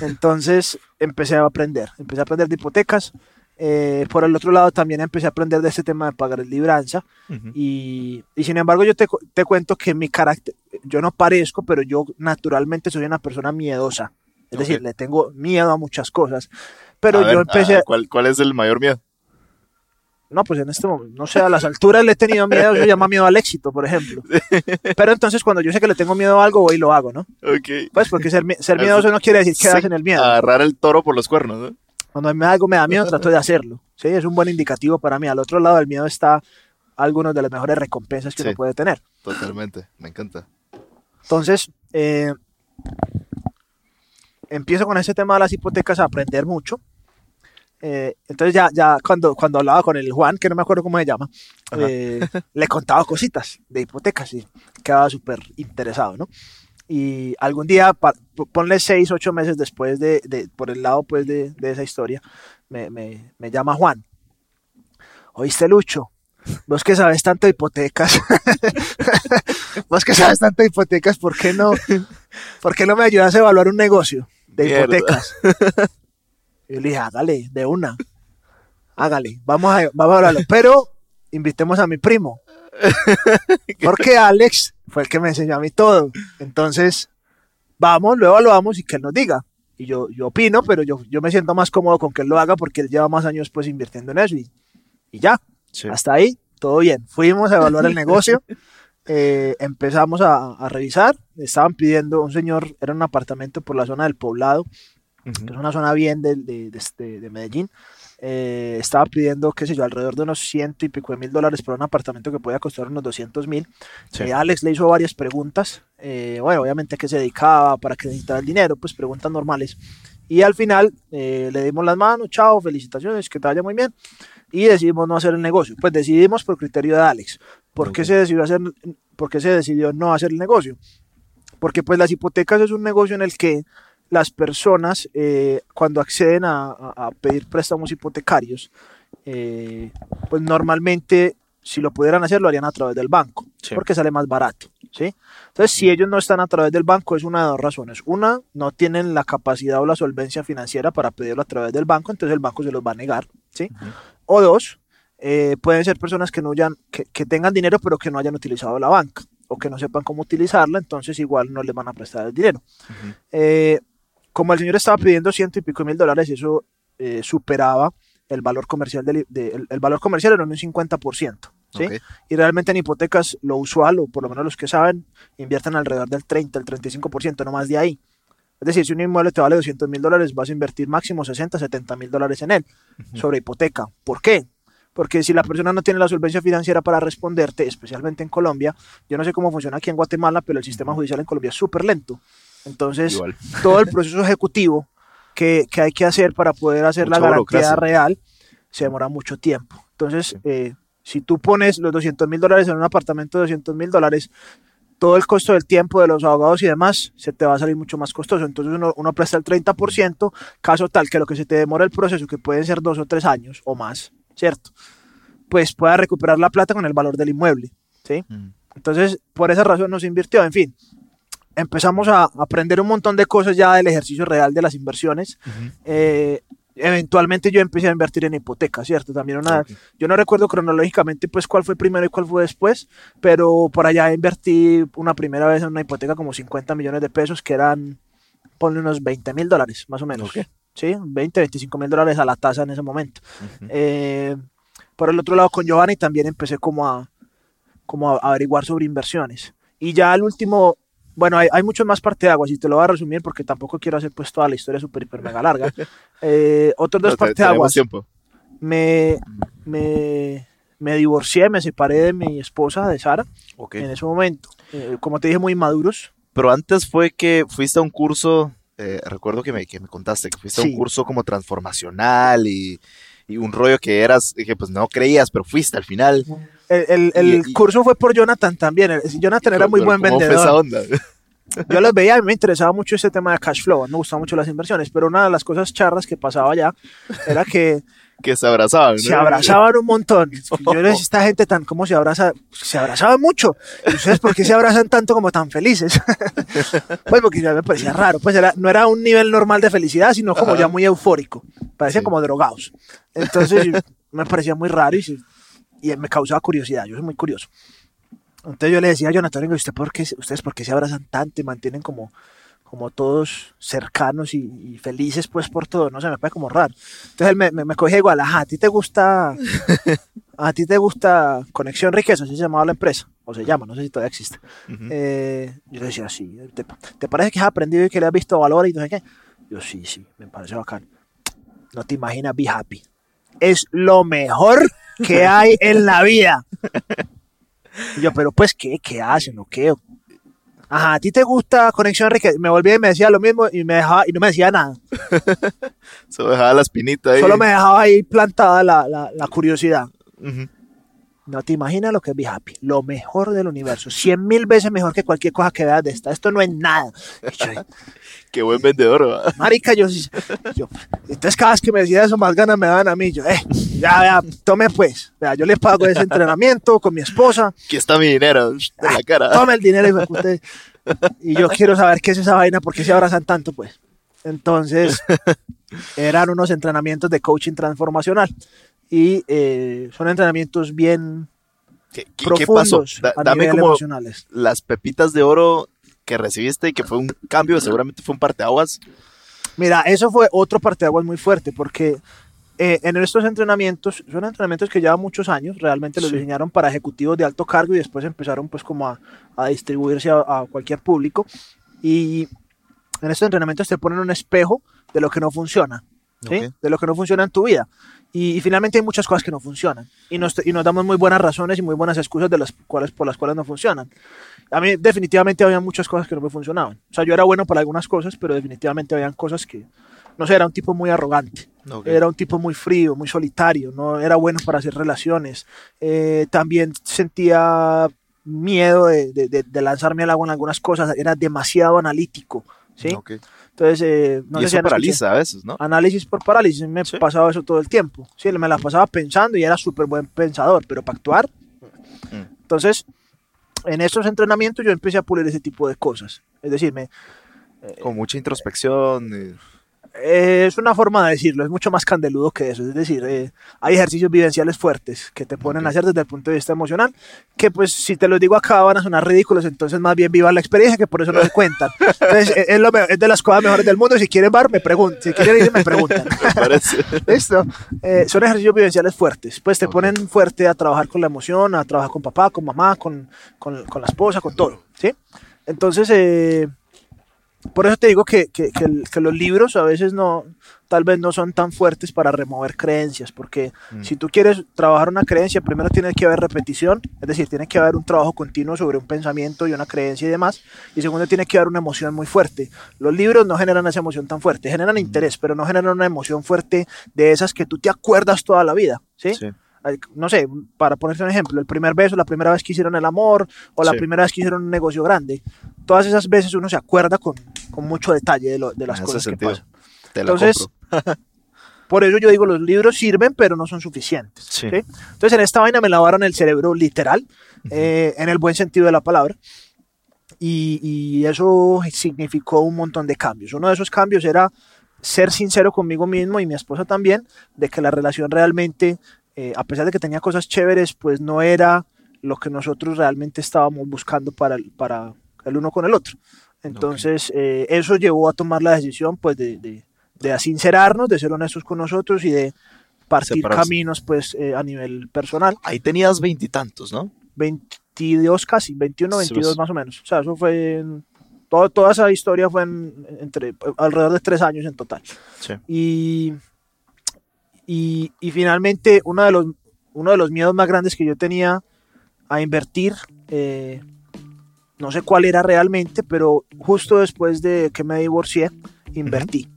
Entonces empecé a aprender, empecé a aprender de hipotecas, eh, por el otro lado también empecé a aprender de este tema de pagar libranza uh -huh. y, y, sin embargo yo te, te, cuento que mi carácter, yo no parezco, pero yo naturalmente soy una persona miedosa. Es okay. decir, le tengo miedo a muchas cosas. Pero a yo ver, empecé... ¿cuál, ¿Cuál es el mayor miedo? No, pues en este momento, no sé, a las alturas le he tenido miedo, se llama miedo al éxito, por ejemplo. Pero entonces cuando yo sé que le tengo miedo a algo, voy y lo hago, ¿no? Ok. Pues porque ser, ser miedoso no quiere decir quedarse en el miedo. Agarrar el toro por los cuernos, ¿no? Cuando me, algo me da miedo, trato de hacerlo. ¿sí? Es un buen indicativo para mí. Al otro lado del miedo está algunas de las mejores recompensas que sí, uno puede tener. Totalmente, me encanta. Entonces, eh, empiezo con ese tema de las hipotecas a aprender mucho. Eh, entonces ya, ya cuando, cuando hablaba con el Juan, que no me acuerdo cómo se llama, eh, le contaba cositas de hipotecas y quedaba súper interesado, ¿no? Y algún día, ponle seis, ocho meses después de, de por el lado pues de, de esa historia, me, me, me, llama Juan. ¿Oíste, Lucho? Vos que sabes tanto de hipotecas, vos que sabes tanto de hipotecas, ¿por qué no, por qué no me ayudas a evaluar un negocio de hipotecas? Y yo le dije, hágale, de una, hágale, vamos a, vamos a hablarlo, pero invitemos a mi primo, porque Alex fue el que me enseñó a mí todo. Entonces, vamos, lo evaluamos y que él nos diga. Y yo, yo opino, pero yo, yo me siento más cómodo con que él lo haga porque él lleva más años pues invirtiendo en eso y, y ya. Sí. Hasta ahí, todo bien. Fuimos a evaluar el negocio, eh, empezamos a, a, revisar. Estaban pidiendo, un señor, era un apartamento por la zona del poblado, uh -huh. que es una zona bien de, de, de, este, de Medellín eh, estaba pidiendo, qué sé yo, alrededor de unos ciento y pico de mil dólares por un apartamento que podía costar unos 200 mil. Sí. Eh, Alex le hizo varias preguntas, eh, bueno, obviamente a qué se dedicaba, para qué necesitaba el dinero, pues preguntas normales. Y al final eh, le dimos las manos, chao, felicitaciones, que te vaya muy bien. Y decidimos no hacer el negocio. Pues decidimos por criterio de Alex. ¿Por qué, se, decidió hacer, ¿Por qué se decidió no hacer el negocio? Porque pues las hipotecas es un negocio en el que las personas eh, cuando acceden a, a, pedir préstamos hipotecarios, eh, pues normalmente si lo pudieran hacer lo harían a través del banco, sí. porque sale más barato. ¿sí? Entonces, si ellos no están a través del banco, es una de dos razones. Una, no tienen la capacidad o la solvencia financiera para pedirlo a través del banco, entonces el banco se los va a negar. ¿sí? Uh -huh. O dos, eh, pueden ser personas que, no hayan, que, que tengan dinero pero que no hayan utilizado la banca o que no sepan cómo utilizarla, entonces igual no les van a prestar el dinero. Uh -huh. eh, como el señor estaba pidiendo ciento y pico mil dólares, eso eh, superaba el valor comercial del de, el, el, valor comercial era un 50%. ¿sí? Okay. Y realmente en hipotecas lo usual, o por lo menos los que saben, invierten alrededor del 30, el 35%, no más de ahí. Es decir, si un inmueble te vale 200 mil dólares, vas a invertir máximo 60, 70 mil dólares en él, uh -huh. sobre hipoteca. ¿Por qué? Porque si la persona no tiene la solvencia financiera para responderte, especialmente en Colombia, yo no sé cómo funciona aquí en Guatemala, pero el sistema judicial en Colombia es súper lento. Entonces, Igual. todo el proceso ejecutivo que, que, hay que hacer para poder hacer Mucha la garantía real se demora mucho tiempo. Entonces, sí. eh, si tú pones los 200 mil dólares en un apartamento de 200 mil dólares, todo el costo del tiempo de los abogados y demás se te va a salir mucho más costoso. Entonces uno, uno presta el 30%, caso tal que lo que se te demora el proceso, que pueden ser dos o tres años o más, ¿cierto? Pues pueda recuperar la plata con el valor del inmueble, ¿sí? Mm. Entonces, por esa razón nos invirtió. En fin, empezamos a aprender un montón de cosas ya del ejercicio real de las inversiones. Uh -huh. eh, eventualmente yo empecé a invertir en hipotecas, ¿cierto? También una, okay. yo no recuerdo cronológicamente pues cuál fue primero y cuál fue después, pero por allá invertí una primera vez en una hipoteca como 50 millones de pesos que eran, ponle unos 20 mil dólares, más o menos. Okay. ¿sí? 20, 25 mil dólares a la tasa en ese momento. Eh, por el otro lado, con Giovanni también empecé como a, como a averiguar sobre inversiones. Y ya el último, bueno, hay, hay muchos más parteaguas y te lo voy a resumir porque tampoco quiero hacer pues toda la historia súper, hiper, mega larga. Eh, otros dos No, parteaguas. tiempo. Me, me, me divorcié, me separé de mi esposa, de Sara, Ok. en ese momento. Eh, como te dije, muy maduros. Pero antes fue que fuiste a un curso, eh, recuerdo que me, que me contaste, que fuiste a Sí. un curso como transformacional y, y un rollo que eras, que pues no creías, pero fuiste al final. El, el- el Y- y- curso fue por Jonathan también. Jonathan era muy buen ¿cómo fue esa vendedor. onda? Yo los veía y me interesaba mucho ese tema de cash flow. Me gustaban mucho las inversiones. Pero una de las cosas charras que pasaba allá era que que se abrazaban. ¿no? se abrazaban un montón. Yo no sé esta gente tan, ¿cómo se abraza? Se abrazaban mucho. ¿Y ustedes por qué se abrazan tanto como tan felices? pues porque ya me parecía raro. Pues era, no era un nivel normal de felicidad, sino como Ajá. ya muy eufórico. Parecían Sí. como drogados. Entonces me parecía muy raro y, se- y me causaba curiosidad. Yo soy muy curioso. Entonces yo le decía a Jonathan, "Oiga, ¿usted por qué, ¿ustedes por qué se abrazan tanto y mantienen como, como todos cercanos y, y felices pues por todo? No sé, me parece como raro. Entonces él me, me, me cogía igual, ajá, ¿a ti te gusta, a ti te gusta Conexión Riqueza? Así se llamaba la empresa, o se llama, no sé si todavía existe. Ujú. Eh, yo le decía, sí, ¿te, te parece que has aprendido y que le has visto valor y no sé qué? Yo, sí, sí, me parece bacán. No te imaginas, be happy. Es lo mejor que hay en la vida. Y yo, pero pues, ¿qué? ¿Qué hacen o qué? Ajá, ¿a ti te gusta Conexión Riqueza? Me volvía y me decía lo mismo y, me dejaba, y no me decía nada. Se dejaba la espinita ahí. Solo me dejaba ahí plantada la, la, la curiosidad. No te imaginas lo que es Be Happy. Lo mejor del universo. Cien mil veces mejor que cualquier cosa que veas de esta. Esto no es nada. Y yo, Qué buen vendedor, ¿va? Marica, yo, sí- yo- Entonces, cada vez que me decía eso, más ganas me daban a mí. Yo, eh, ya, vea, tome pues. Vea, yo le pago ese entrenamiento con mi esposa. Aquí está mi dinero en la cara. Tome el dinero, hijo de puta. Y yo quiero saber qué es esa vaina, por qué se abrazan tanto, pues. Entonces, eran unos entrenamientos de coaching transformacional. Y eh, son entrenamientos bien ¿Qué, qué- qué pasó? profundos Da- a dame nivel como emocionales. las pepitas de oro que recibiste y que fue un cambio, seguramente fue un parteaguas. Mira, eso fue otro parteaguas muy fuerte porque eh, en estos entrenamientos, son entrenamientos que llevan muchos años, realmente los Sí. diseñaron para ejecutivos de alto cargo y después empezaron pues como a, a distribuirse a, a cualquier público y en estos entrenamientos te ponen un espejo de lo que no funciona, ¿sí? Ok. de lo que no funciona en tu vida. Y, y finalmente hay muchas cosas que no funcionan y nos, y nos damos muy buenas razones y muy buenas excusas de las cuales, por las cuales no funcionan. A mí definitivamente había muchas cosas que no me funcionaban. O sea, yo era bueno para algunas cosas, pero definitivamente habían cosas que, no sé, era un tipo muy arrogante. Ok. Era un tipo muy frío, muy solitario, no era bueno para hacer relaciones. Eh, también sentía miedo de, de- de- lanzarme al agua en algunas cosas, era demasiado analítico. ¿sí? Ok. Entonces, eh, no y sé si eso escuchado- paraliza a veces, ¿no? Análisis por parálisis, me Sí. pasaba eso todo el tiempo. Sí, me la pasaba pensando y era súper buen pensador, pero para actuar. Mm. Entonces, en esos entrenamientos yo empecé a pulir ese tipo de cosas. Es decir, me, Con mucha introspección. y- Eh, es una forma de decirlo, es mucho más candeludo que eso. Es decir, eh, hay ejercicios vivenciales fuertes que te ponen a hacer desde el punto de vista emocional, que pues si te los digo acá van a sonar ridículos, entonces más bien vivan la experiencia, que por eso no se cuentan. Entonces, eh, es, lo es de las cosas mejores del mundo. Si quieren bar, me preguntan. Si quieren ir, me preguntan. Me. Listo. Eh, son ejercicios vivenciales fuertes. Pues te ponen fuerte a trabajar con la emoción, a trabajar con papá, con mamá, con, con- con la esposa, con todo. ¿Sí? Entonces, eh, por eso te digo que, que- que el- que los libros a veces no, tal vez no son tan fuertes para remover creencias, porque Mm. si tú quieres trabajar una creencia, primero tiene que haber repetición, es decir, tiene que haber un trabajo continuo sobre un pensamiento y una creencia y demás, y segundo tiene que haber una emoción muy fuerte. Los libros no generan esa emoción tan fuerte, generan interés, pero no generan una emoción fuerte de esas que tú te acuerdas toda la vida, ¿sí? Sí. No sé, para ponerte un ejemplo, el primer beso, la primera vez que hicieron el amor, o la Sí. primera vez que hicieron un negocio grande. Todas esas veces uno se acuerda con, con mucho detalle de, lo- de las En cosas que pasan. Te la Entonces. Por eso yo digo, los libros sirven, pero no son suficientes. Sí. ¿sí? Entonces, en esta vaina me lavaron el cerebro literal, eh, en el buen sentido de la palabra. Y, y eso significó un montón de cambios. Uno de esos cambios era ser sincero conmigo mismo y mi esposa también, de que la relación realmente, eh, a pesar de que tenía cosas chéveres, pues no era lo que nosotros realmente estábamos buscando para, el- para el uno con el otro. Entonces, eh, eso llevó a tomar la decisión pues de, de- de sincerarnos, de ser honestos con nosotros y de partir Separarse. caminos pues eh, a nivel personal. Ahí tenías veintitantos, ¿no? 22 casi, 21, Sí, 22 pues. más o menos. O sea, eso fue... en- todo- toda esa historia fue en, entre alrededor de tres años en total. Sí. Y, y, y finalmente uno de, los, uno de los miedos más grandes que yo tenía a invertir, eh, no sé cuál era realmente, pero justo después de que me divorcié, invertí.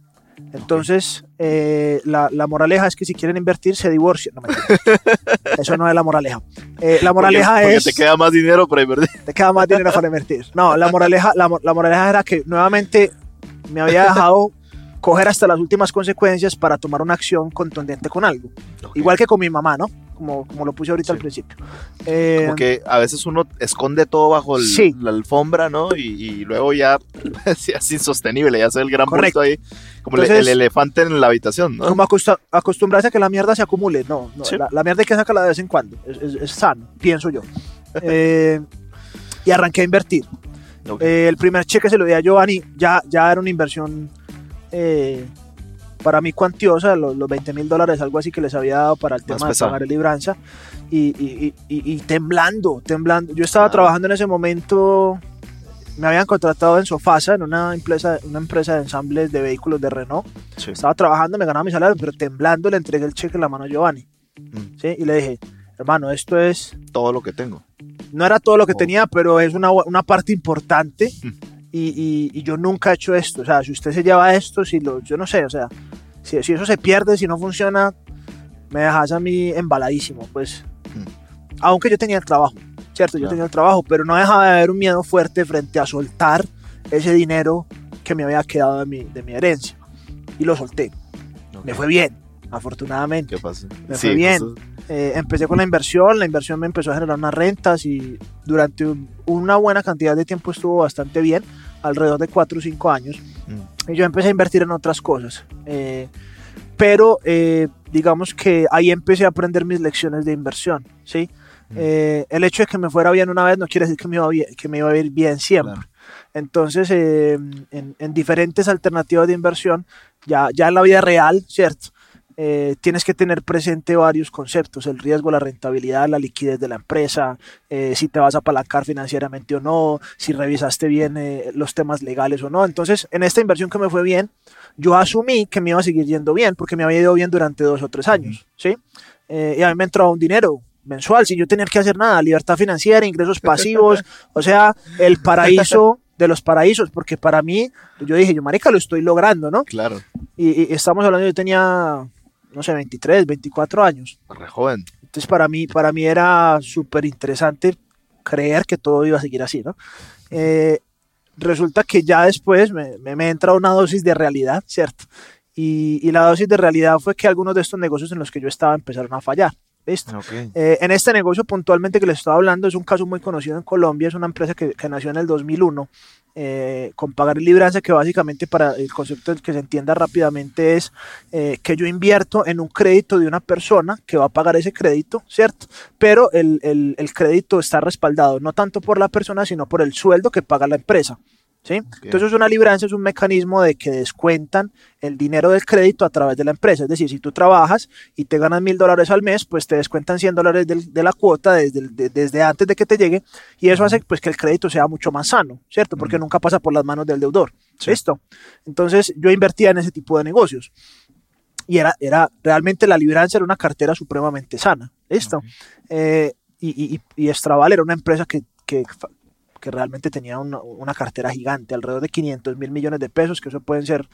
Entonces, eh, la, la moraleja es que si quieren invertir, se divorcien. No. Eso no es la moraleja. Eh, la moraleja porque, porque es te queda más dinero para invertir. te queda más dinero para invertir. No, la moraleja, la, la moraleja era que nuevamente me había dejado coger hasta las últimas consecuencias para tomar una acción contundente con algo. Igual que con mi mamá, ¿no? Como, como lo puse ahorita Sí. al principio. Eh, Como que a veces uno esconde todo bajo el- Sí. la alfombra, ¿no? Y, y luego ya sí, es insostenible, ya se el gran Correcto. bulto ahí. Como el- Entonces- el elefante en la habitación, ¿no? como acostumbrarse a que la mierda se acumule. No, no, Sí. la, la mierda hay que sacarla de vez en cuando. Es, es- es sano, pienso yo. Eh, y arranqué a invertir. Ok. Eh, el primer cheque se lo di a Giovanni, ya, ya era una inversión eh, para mí cuantiosa, los, los 20 mil dólares, algo así que les había dado para el tema de pagar el libranza. Y, y- y- y- y temblando, temblando. Yo estaba Ah. trabajando en ese momento, me habían contratado en Sofasa, en una empresa, una empresa de ensambles de vehículos de Renault. Sí. Estaba trabajando, me ganaba mi salario, pero temblando le entregué el cheque en la mano a Giovanni. Mm. ¿sí? Y le dije, hermano, esto es Todo lo que tengo. no era todo lo que Oh. tenía, pero es una, una parte importante. Mm. Y, y- y yo nunca he hecho esto. O sea, si usted se lleva esto, si lo, yo no sé, o sea, si, si eso se pierde, si no funciona, me dejas a mí embaladísimo, pues. Mm. Aunque yo tenía el trabajo, ¿cierto? Yo Claro. tenía el trabajo, pero no dejaba de haber un miedo fuerte frente a soltar ese dinero que me había quedado de mi, de mi herencia. Y lo solté. Me Ok. fue bien, afortunadamente. ¿Qué pasa? Me fue bien. Eh, empecé con la inversión, la inversión me empezó a generar unas rentas y durante un- una buena cantidad de tiempo estuvo bastante bien, alrededor de 4 o 5 años. Mm. Y yo empecé a invertir en otras cosas. Eh, pero eh, digamos que ahí empecé a aprender mis lecciones de inversión, ¿sí? Mm. Eh, el hecho de que me fuera bien una vez no quiere decir que me iba, bien, que me iba a ir bien siempre. Claro. Entonces, eh, en, en diferentes alternativas de inversión, ya, ya en la vida real, ¿cierto? Eh, tienes que tener presente varios conceptos, el riesgo, la rentabilidad, la liquidez de la empresa, eh, si te vas a apalancar financieramente o no, si revisaste bien eh, los temas legales o no. Entonces, en esta inversión que me fue bien, yo asumí que me iba a seguir yendo bien, porque me había ido bien durante dos o tres años, ¿sí? Eh, y a mí me entraba un dinero mensual, sin yo tener que hacer nada, libertad financiera, ingresos pasivos, o sea, el paraíso de los paraísos, porque para mí, yo dije, yo marica, lo estoy logrando, ¿no? Claro, Y, y estamos hablando, yo tenía, no sé, 23, 24 años. re joven. Entonces para mí, para mí era súper interesante creer que todo iba a seguir así, ¿no? Eh, resulta que ya después me, me, me entra una dosis de realidad, ¿cierto? Y, y la dosis de realidad fue que algunos de estos negocios en los que yo estaba empezaron a fallar. ¿Listo? Eh, en este negocio puntualmente que les estaba hablando es un caso muy conocido en Colombia, es una empresa que, que nació en el 2001 eh, con pagar y libranza, que básicamente para el concepto que se entienda rápidamente es eh, que yo invierto en un crédito de una persona que va a pagar ese crédito, ¿cierto? Pero el, el crédito está respaldado no tanto por la persona, sino por el sueldo que paga la empresa. ¿Sí? Entonces una libranza es un mecanismo de que descuentan el dinero del crédito a través de la empresa. Es decir, si tú trabajas y te ganas mil dólares al mes, pues te descuentan 100 dólares de la cuota desde, de- desde antes de que te llegue y eso hace pues, que el crédito sea mucho más sano, ¿cierto? Porque nunca pasa por las manos del deudor. ¿Listo? Entonces yo invertía en ese tipo de negocios y era, era realmente la libranza era una cartera supremamente sana. ¿Listo? Eh, y, y, y- era una empresa que, que, que realmente tenía una, una cartera gigante, alrededor de 500 mil millones de pesos, que eso pueden ser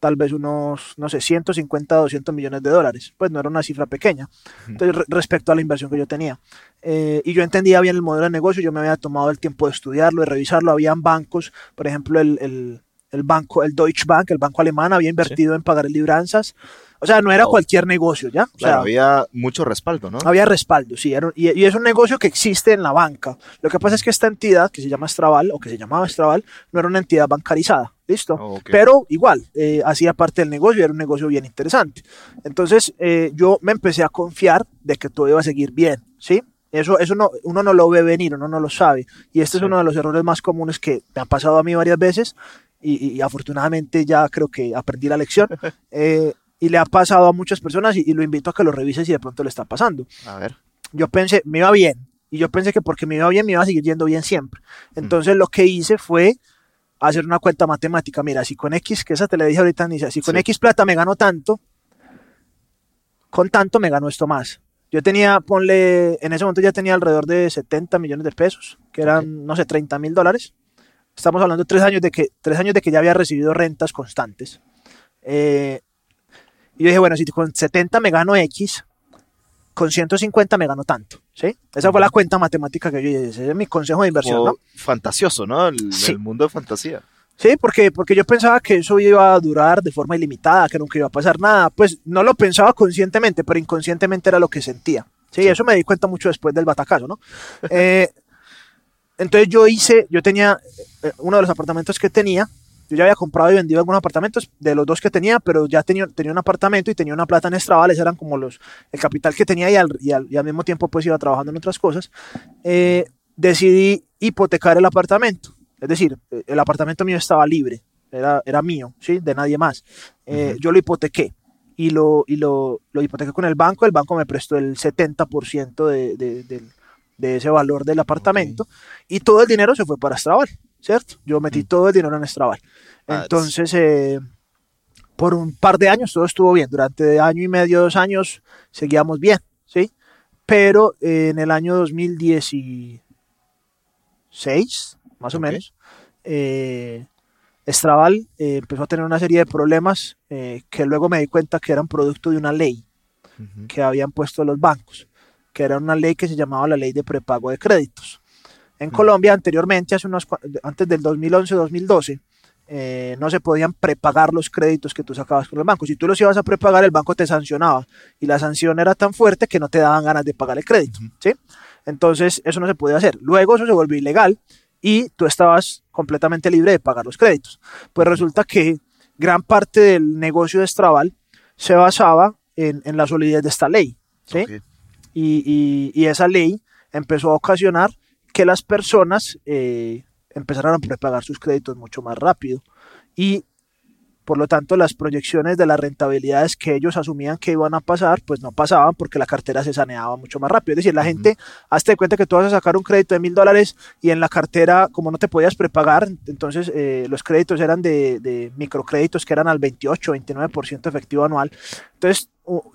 tal vez unos, no sé, 150, 200 millones de dólares. Pues no era una cifra pequeña. Entonces, re- respecto a la inversión que yo tenía. Eh, y yo entendía bien el modelo de negocio, yo me había tomado el tiempo de estudiarlo, de revisarlo. Habían bancos, por ejemplo, el, el, el banco, el Deutsche Bank, el banco alemán, había invertido en pagar libranzas. O sea, no era cualquier negocio, ¿ya? O sea, había mucho respaldo, ¿no? había respaldo, sí, era y, y es un negocio que existe en la banca. Lo que pasa es que esta entidad, que se llama Estraval, o que se llamaba Estraval, no era una entidad bancarizada, ¿listo? Oh. Pero igual, eh, hacía parte del negocio y era un negocio bien interesante. Entonces, eh, yo me empecé a confiar de que todo iba a seguir bien, ¿sí? Eso, eso no, uno no lo ve venir, uno no lo sabe. Y este es uno de los errores más comunes que me ha pasado a mí varias veces. y, y afortunadamente ya creo que aprendí la lección. Eh, y le ha pasado a muchas personas y, y lo invito a que lo revises si de pronto le está pasando. A ver. Yo pensé, me iba bien. Y yo pensé que porque me iba bien, me iba a seguir yendo bien siempre. Entonces lo que hice fue hacer una cuenta matemática. Mira, si con X, que esa te le dije ahorita, Nicia, si con Sí. X plata me gano tanto, con tanto me gano esto más. Yo tenía, ponle, en ese momento ya tenía alrededor de 70 millones de pesos, que eran, no sé, 30 mil dólares. Estamos hablando de tres años de que, tres años de que ya había recibido rentas constantes. Eh, y yo dije, bueno, si con 70 me gano X, con 150 me gano tanto. ¿sí? Esa fue la cuenta matemática que yo hice. Ese es mi consejo de inversión, Como ¿no? fantasioso, ¿no? El, Sí. el mundo de fantasía. Sí, porque, porque yo pensaba que eso iba a durar de forma ilimitada, que nunca iba a pasar nada. Pues no lo pensaba conscientemente, pero inconscientemente era lo que sentía. Sí, eso me di cuenta mucho después del batacazo, ¿no? Eh, entonces yo hice, yo tenía eh, uno de los apartamentos que tenía, yo ya había comprado y vendido algunos apartamentos de los dos que tenía, pero ya tenía, tenía un apartamento y tenía una plata en Estrabales, eran como los, el capital que tenía y al, y al, y al mismo tiempo pues iba trabajando en otras cosas. Eh, decidí hipotecar el apartamento. Es decir, eh, el apartamento mío estaba libre, era, era mío, ¿sí? De nadie más. Eh, Yo lo hipotequé y, lo, y lo, lo hipotequé con el banco. El banco me prestó el 70% de, de, del- de ese valor del apartamento y todo el dinero se fue para Estrabal, ¿cierto? Yo metí todo el dinero en Estrabal. Ah, Entonces, eh, por un par de años todo estuvo bien. Durante año y medio, dos años, seguíamos bien, ¿sí? Pero eh, en el año 2016, más o menos, eh, Estrabal eh, empezó a tener una serie de problemas eh, que luego me di cuenta que eran producto de una ley que habían puesto los bancos, que era una ley que se llamaba la ley de prepago de créditos. En Colombia, anteriormente, hace unos, antes del 2011-2012, eh, no se podían prepagar los créditos que tú sacabas con el banco. Si tú los ibas a prepagar, el banco te sancionaba y la sanción era tan fuerte que no te daban ganas de pagar el crédito. ¿sí? Entonces, eso no se podía hacer. Luego, eso se volvió ilegal y tú estabas completamente libre de pagar los créditos. Pues resulta que gran parte del negocio de Estrabal se basaba en, en la solidez de esta ley. ¿sí? Ok. y, y- y esa ley empezó a ocasionar que las personas eh, empezaran a prepagar sus créditos mucho más rápido. Y por lo tanto las proyecciones de las rentabilidades que ellos asumían que iban a pasar pues no pasaban porque la cartera se saneaba mucho más rápido. Es decir la gente hazte de cuenta que tú vas a sacar un crédito de mil dólares y en la cartera como no te podías prepagar entonces eh, los créditos eran de, de microcréditos que eran al 28 29% efectivo anual. Entonces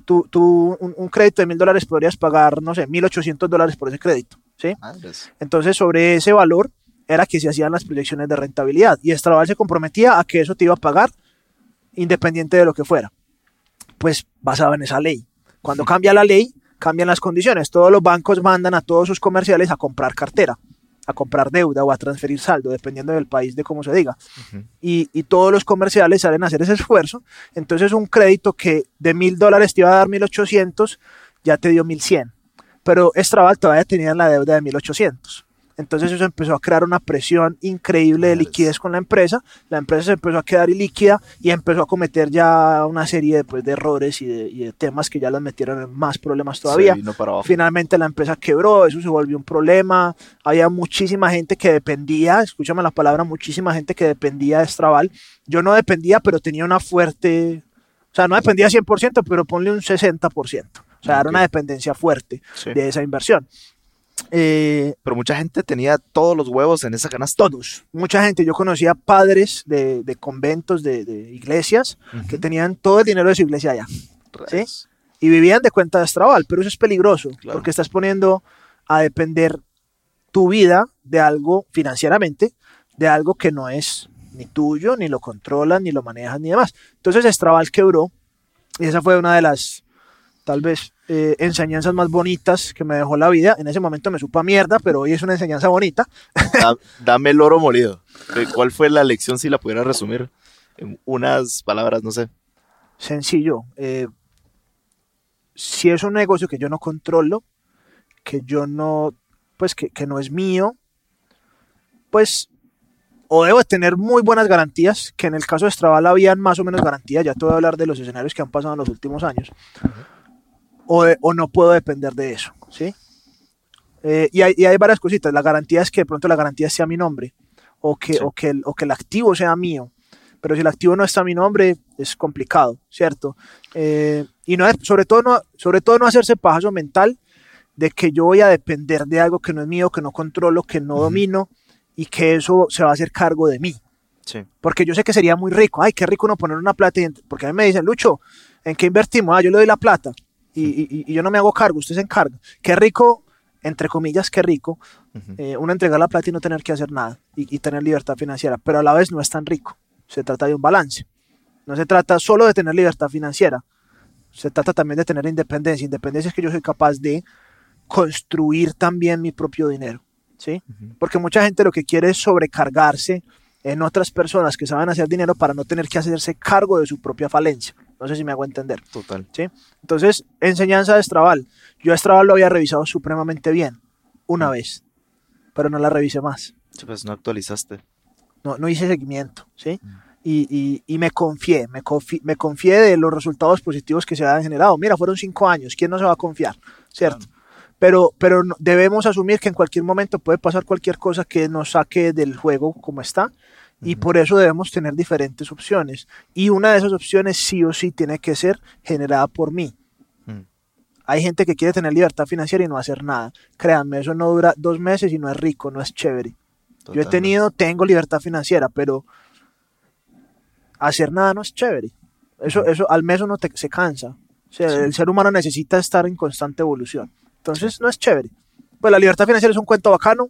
tú, tú un, un crédito de mil dólares podrías pagar no sé 1800 dólares por ese crédito ¿sí? Madres. Entonces, sobre ese valor era que se hacían las proyecciones de rentabilidad y Estrabal se comprometía a que eso te iba a pagar independiente de lo que fuera. Pues basado en esa ley. Cuando cambia la ley, cambian las condiciones. Todos los bancos mandan a todos sus comerciales a comprar cartera, a comprar deuda o a transferir saldo, dependiendo del país de cómo se diga. y, y todos los comerciales salen a hacer ese esfuerzo. Entonces, un crédito que de mil dólares te iba a dar 1800, ya te dio 1100 pero Estrabal todavía tenía la deuda de 1800. Entonces eso empezó a crear una presión increíble de liquidez con la empresa. La empresa se empezó a quedar ilíquida y empezó a cometer ya una serie de, pues, de errores y de, y de temas que ya los metieron en más problemas todavía. Finalmente la empresa quebró, eso se volvió un problema. Había muchísima gente que dependía, escúchame la palabra, muchísima gente que dependía de Estrabal. Yo no dependía, pero tenía una fuerte, o sea, no dependía 100%, pero ponle un 60%. O sea, era Ok. una dependencia fuerte Sí. de esa inversión. Eh, Pero mucha gente tenía todos los huevos en esa canasta. todos, mucha gente, yo conocía padres de, de conventos, de, de iglesias, que tenían todo el dinero de su iglesia allá. Rayos. y vivían de cuenta de Estrabal, pero eso es peligroso, Claro. porque estás poniendo a depender tu vida de algo financieramente, de algo que no es ni tuyo, ni lo controlas, ni lo manejas, ni demás. Entonces Estrabal quebró, y esa fue una de las, tal vez, eh, enseñanzas más bonitas que me dejó la vida. En ese momento me supo a mierda, pero hoy es una enseñanza bonita. Da- dame el oro molido. ¿Cuál fue la lección si la pudiera resumir en unas palabras, no sé? sencillo. eh, si es un negocio que yo no controlo, que yo no, pues que, que no es mío, pues o debo de tener muy buenas garantías, que en el caso de Strabal habían más o menos garantías, ya te voy a hablar de los escenarios que han pasado en los últimos años, o, de- o no puedo depender de eso, ¿sí? Eh, y, hay, y hay varias cositas, la garantía es que de pronto la garantía sea mi nombre, o que, Sí. o que, el, o que el activo sea mío, pero si el activo no está a mi nombre, es complicado, ¿cierto? Eh, y no sobre todo no, sobre todo no hacerse pajazo mental de que yo voy a depender de algo que no es mío, que no controlo, que no domino y que eso se va a hacer cargo de mí. Sí. Porque yo sé que sería muy rico. Ay, qué rico uno poner una plata. y- Porque a mí me dicen, Lucho, ¿en qué invertimos? Ah, yo le doy la plata y, y- y yo no me hago cargo, usted se encarga. Qué rico, entre comillas, qué rico, eh, uno entregar la plata y no tener que hacer nada y, y tener libertad financiera. Pero a la vez no es tan rico. Se trata de un balance. No se trata solo de tener libertad financiera. Se trata también de tener independencia. Independencia es que yo soy capaz de construir también mi propio dinero. ¿sí? Porque mucha gente lo que quiere es sobrecargarse en otras personas que saben hacer dinero para no tener que hacerse cargo de su propia falencia. No sé si me hago entender. Total. ¿sí? Entonces, enseñanza de Estrabal. Yo a Estrabal lo había revisado supremamente bien, una vez, pero no la revisé más. Sí, pues no actualizaste. No, no hice seguimiento, ¿sí? Y, y- y me confié, me confié, me confié de los resultados positivos que se habían generado. Mira, fueron cinco años, ¿quién no se va a confiar? ¿Cierto? Pero, pero debemos asumir que en cualquier momento puede pasar cualquier cosa que nos saque del juego como está. Y por eso debemos tener diferentes opciones. Y una de esas opciones sí o sí tiene que ser generada por mí. Mm. Hay gente que quiere tener libertad financiera y no hacer nada. Créanme, eso no dura dos meses y no es rico, no es chévere. Yo he tenido, tengo libertad financiera, pero hacer nada no es chévere. Eso, eso al mes uno te- se cansa. O sea, el ser humano necesita estar en constante evolución. Entonces no es chévere. Pues la libertad financiera es un cuento bacano,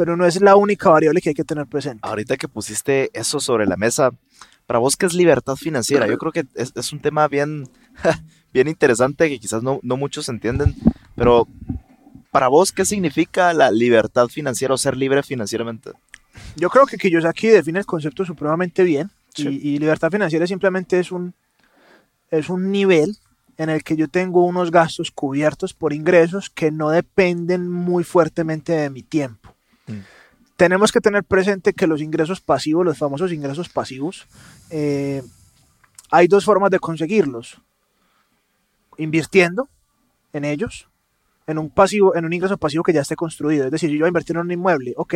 pero no es la única variable que hay que tener presente. Ahorita que pusiste eso sobre la mesa, para vos, ¿qué es libertad financiera? Yo creo que es, es un tema bien, bien interesante que quizás no, no muchos entienden, pero para vos, ¿qué significa la libertad financiera o ser libre financieramente? Yo creo que Kiyosaki define el concepto supremamente bien Sí. y, y libertad financiera simplemente es un, es un nivel en el que yo tengo unos gastos cubiertos por ingresos que no dependen muy fuertemente de mi tiempo. Mm. Tenemos que tener presente que los ingresos pasivos, los famosos ingresos pasivos, eh, hay dos formas de conseguirlos. Invirtiendo en ellos, en un pasivo, en un ingreso pasivo que ya esté construido. Es decir, yo voy a invertir en un inmueble, ok,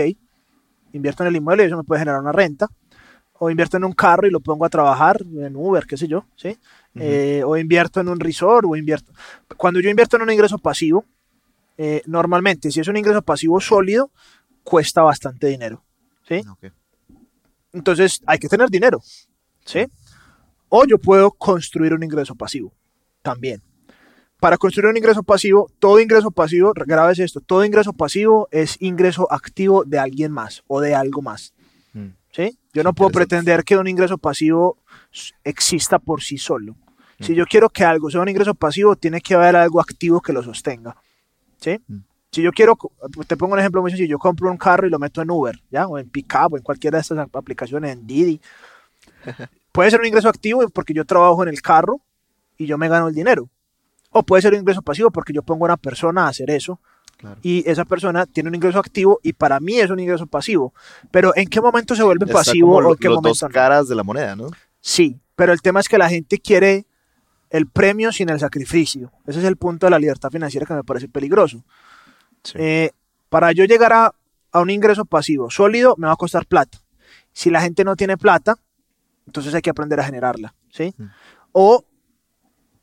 invierto en el inmueble y eso me puede generar una renta. O invierto en un carro y lo pongo a trabajar en Uber, qué sé yo, ¿sí? Eh, o invierto en un resort, o invierto. Cuando yo invierto en un ingreso pasivo, eh, normalmente, si es un ingreso pasivo sólido, cuesta bastante dinero, ¿sí? Entonces hay que tener dinero, ¿sí? O yo puedo construir un ingreso pasivo, también. Para construir un ingreso pasivo, todo ingreso pasivo, grabes esto, todo ingreso pasivo es ingreso activo de alguien más o de algo más. Mm. ¿sí? Yo no puedo pretender que un ingreso pasivo exista por sí solo. Si yo quiero que algo sea un ingreso pasivo, tiene que haber algo activo que lo sostenga. ¿sí? Mm. Si yo quiero, te pongo un ejemplo muy sencillo, yo compro un carro y lo meto en Uber, ¿ya? O en Pickup, o en cualquiera de estas ap- aplicaciones, en Didi. Puede ser un ingreso activo porque yo trabajo en el carro y yo me gano el dinero. O puede ser un ingreso pasivo porque yo pongo a una persona a hacer eso Claro. y esa persona tiene un ingreso activo y para mí es un ingreso pasivo. Pero ¿en qué momento se vuelve Está pasivo como o en qué los momento dos caras de la moneda, ¿no? Sí, pero el tema es que la gente quiere el premio sin el sacrificio. Ese es el punto de la libertad financiera que me parece peligroso. Sí. Eh, para yo llegar a, a un ingreso pasivo sólido, me va a costar plata. Si la gente no tiene plata, entonces hay que aprender a generarla. ¿sí? Mm. O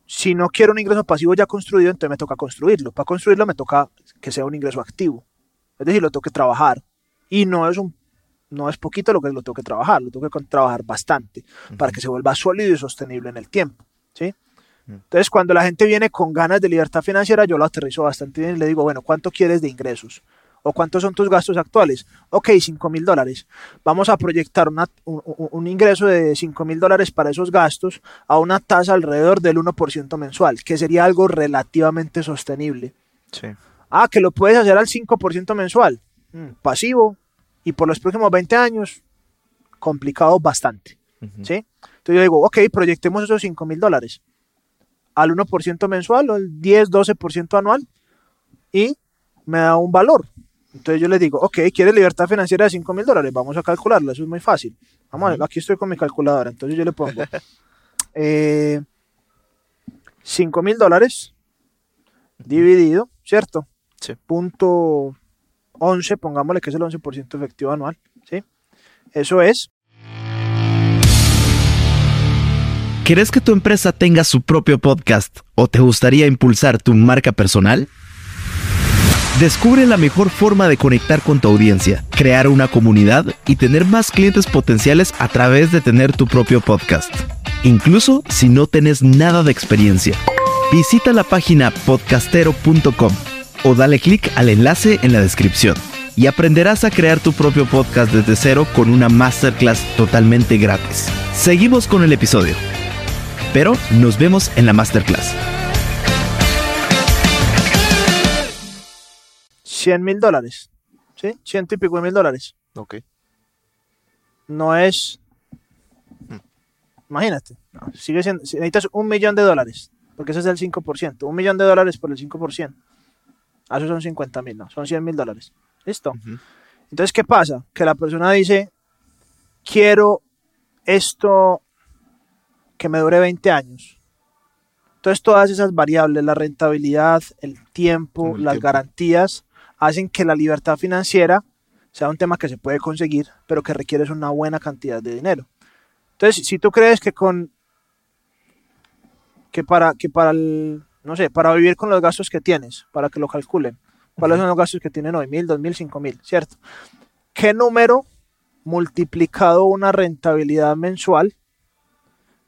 si no quiero un ingreso pasivo ya construido, entonces me toca construirlo. Para construirlo me toca que sea un ingreso activo. Es decir, lo tengo que trabajar. Y no es un no es poquito lo que lo tengo que trabajar, lo tengo que trabajar bastante para que se vuelva sólido y sostenible en el tiempo. ¿sí? Mm. Entonces, cuando la gente viene con ganas de libertad financiera, yo lo aterrizo bastante bien y le digo, bueno, ¿cuánto quieres de ingresos? ¿O cuántos son tus gastos actuales? Ok, 5 mil dólares. Vamos a proyectar una- un, ingreso de 5 mil dólares para esos gastos a una tasa alrededor del 1% mensual, que sería algo relativamente sostenible. Sí. Ah, que lo puedes hacer al 5% mensual. Mm, pasivo. Y por los próximos 20 años, complicado bastante. ¿sí? Entonces yo digo, ok, proyectemos esos 5 mil dólares al 1% mensual o el 10-12% anual y me da un valor. Entonces yo le digo, ok, ¿quieres libertad financiera de 5 mil dólares? Vamos a calcularlo, eso es muy fácil. Vamos a ver, aquí estoy con mi calculadora, entonces yo le pongo eh, 5 mil dólares dividido, ¿cierto? Sí. Punto 11, pongámosle que es el 11% efectivo anual, ¿sí? Eso es ¿Querés que tu empresa tenga su propio podcast o te gustaría impulsar tu marca personal? Descubre la mejor forma de conectar con tu audiencia, crear una comunidad y tener más clientes potenciales a través de tener tu propio podcast. Incluso si no tenés nada de experiencia. Visita la página podcastero.com o dale clic al enlace en la descripción y aprenderás a crear tu propio podcast desde cero con una masterclass totalmente gratis. Seguimos con el episodio. Pero nos vemos en la masterclass. 100 mil dólares. ¿Sí? Ciento y pico de mil dólares. Ok. No es. Imagínate. no, sigue siendo, si necesitas un millón de dólares. Porque ese es el 5%. Un millón de dólares por el 5%. Ah, Eso son 50 mil, no. Son 100 mil dólares. ¿Listo? Entonces, ¿qué pasa? Que la persona dice: Quiero esto que me dure 20 años. Entonces, todas esas variables, la rentabilidad, el tiempo, El las tiempo. garantías, hacen que la libertad financiera sea un tema que se puede conseguir, pero que requiere una buena cantidad de dinero. Entonces, si tú crees que con que para que para el no sé, para vivir con los gastos que tienes, para que lo calculen, cuáles son los gastos que tienen hoy, mil, dos mil, cinco mil, ¿cierto? ¿Qué número multiplicado una rentabilidad mensual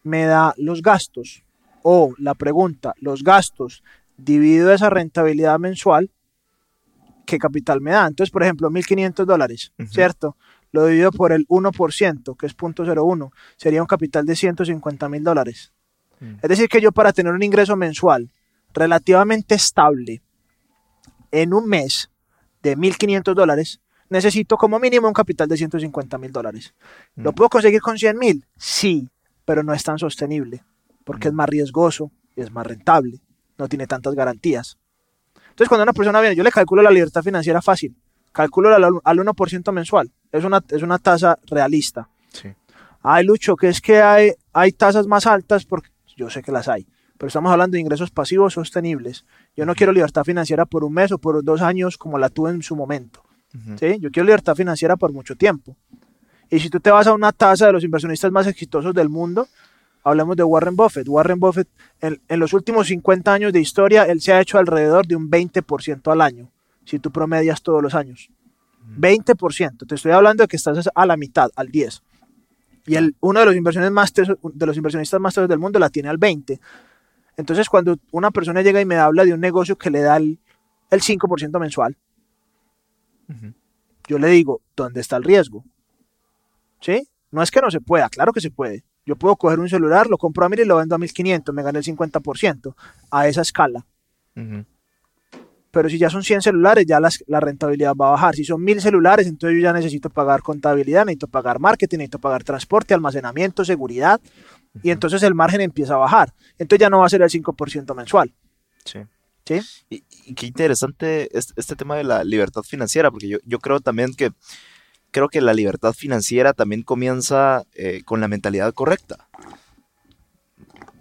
me da los gastos? O la pregunta, los gastos dividido esa rentabilidad mensual, ¿qué capital me da? Entonces, por ejemplo, 1.500 dólares. ¿cierto? Lo divido por el 1%, que es 0.01, sería un capital de 150 mil dólares. Mm. Es decir, que yo para tener un ingreso mensual relativamente estable en un mes de 1.500 dólares, necesito como mínimo un capital de 150 mil dólares. ¿Lo Mm. puedo conseguir con 100 mil? Sí, pero no es tan sostenible, porque Mm. es más riesgoso y es más rentable, no tiene tantas garantías. Entonces, cuando una persona viene, yo le calculo la libertad financiera fácil, calculo al, al 1% mensual, es una, es una tasa realista. Sí. Ay, Lucho, que es que hay, hay tasas más altas, porque yo sé que las hay, pero estamos hablando de ingresos pasivos sostenibles. Yo no quiero libertad financiera por un mes o por dos años como la tuve en su momento. Ujú. ¿sí? Yo quiero libertad financiera por mucho tiempo. Y si tú te vas a una tasa de los inversionistas más exitosos del mundo, hablemos de Warren Buffett. Warren Buffett, en, en los últimos 50 años de historia, él se ha hecho alrededor de un 20% al año, si tú promedias todos los años. 20%. Te estoy hablando de que estás a la mitad, al 10. Y el, uno de los, inversiones más de los inversionistas más tesos del mundo la tiene al 20. Entonces, cuando una persona llega y me habla de un negocio que le da el, el 5% mensual, yo le digo, ¿dónde está el riesgo? ¿Sí? No es que no se pueda, claro que se puede. Yo puedo coger un celular, lo compro a 1000 y lo vendo a 1500, me gané el 50% a esa escala. Pero si ya son 100 celulares, ya las- la rentabilidad va a bajar. Si son 1000 celulares, entonces yo ya necesito pagar contabilidad, necesito pagar marketing, necesito pagar transporte, almacenamiento, seguridad. Y entonces el margen empieza a bajar. Entonces ya no va a ser el 5% mensual. Sí. ¿Sí? Y, y qué interesante este, este tema de la libertad financiera, porque yo, yo creo también que creo que la libertad financiera también comienza eh, con la mentalidad correcta.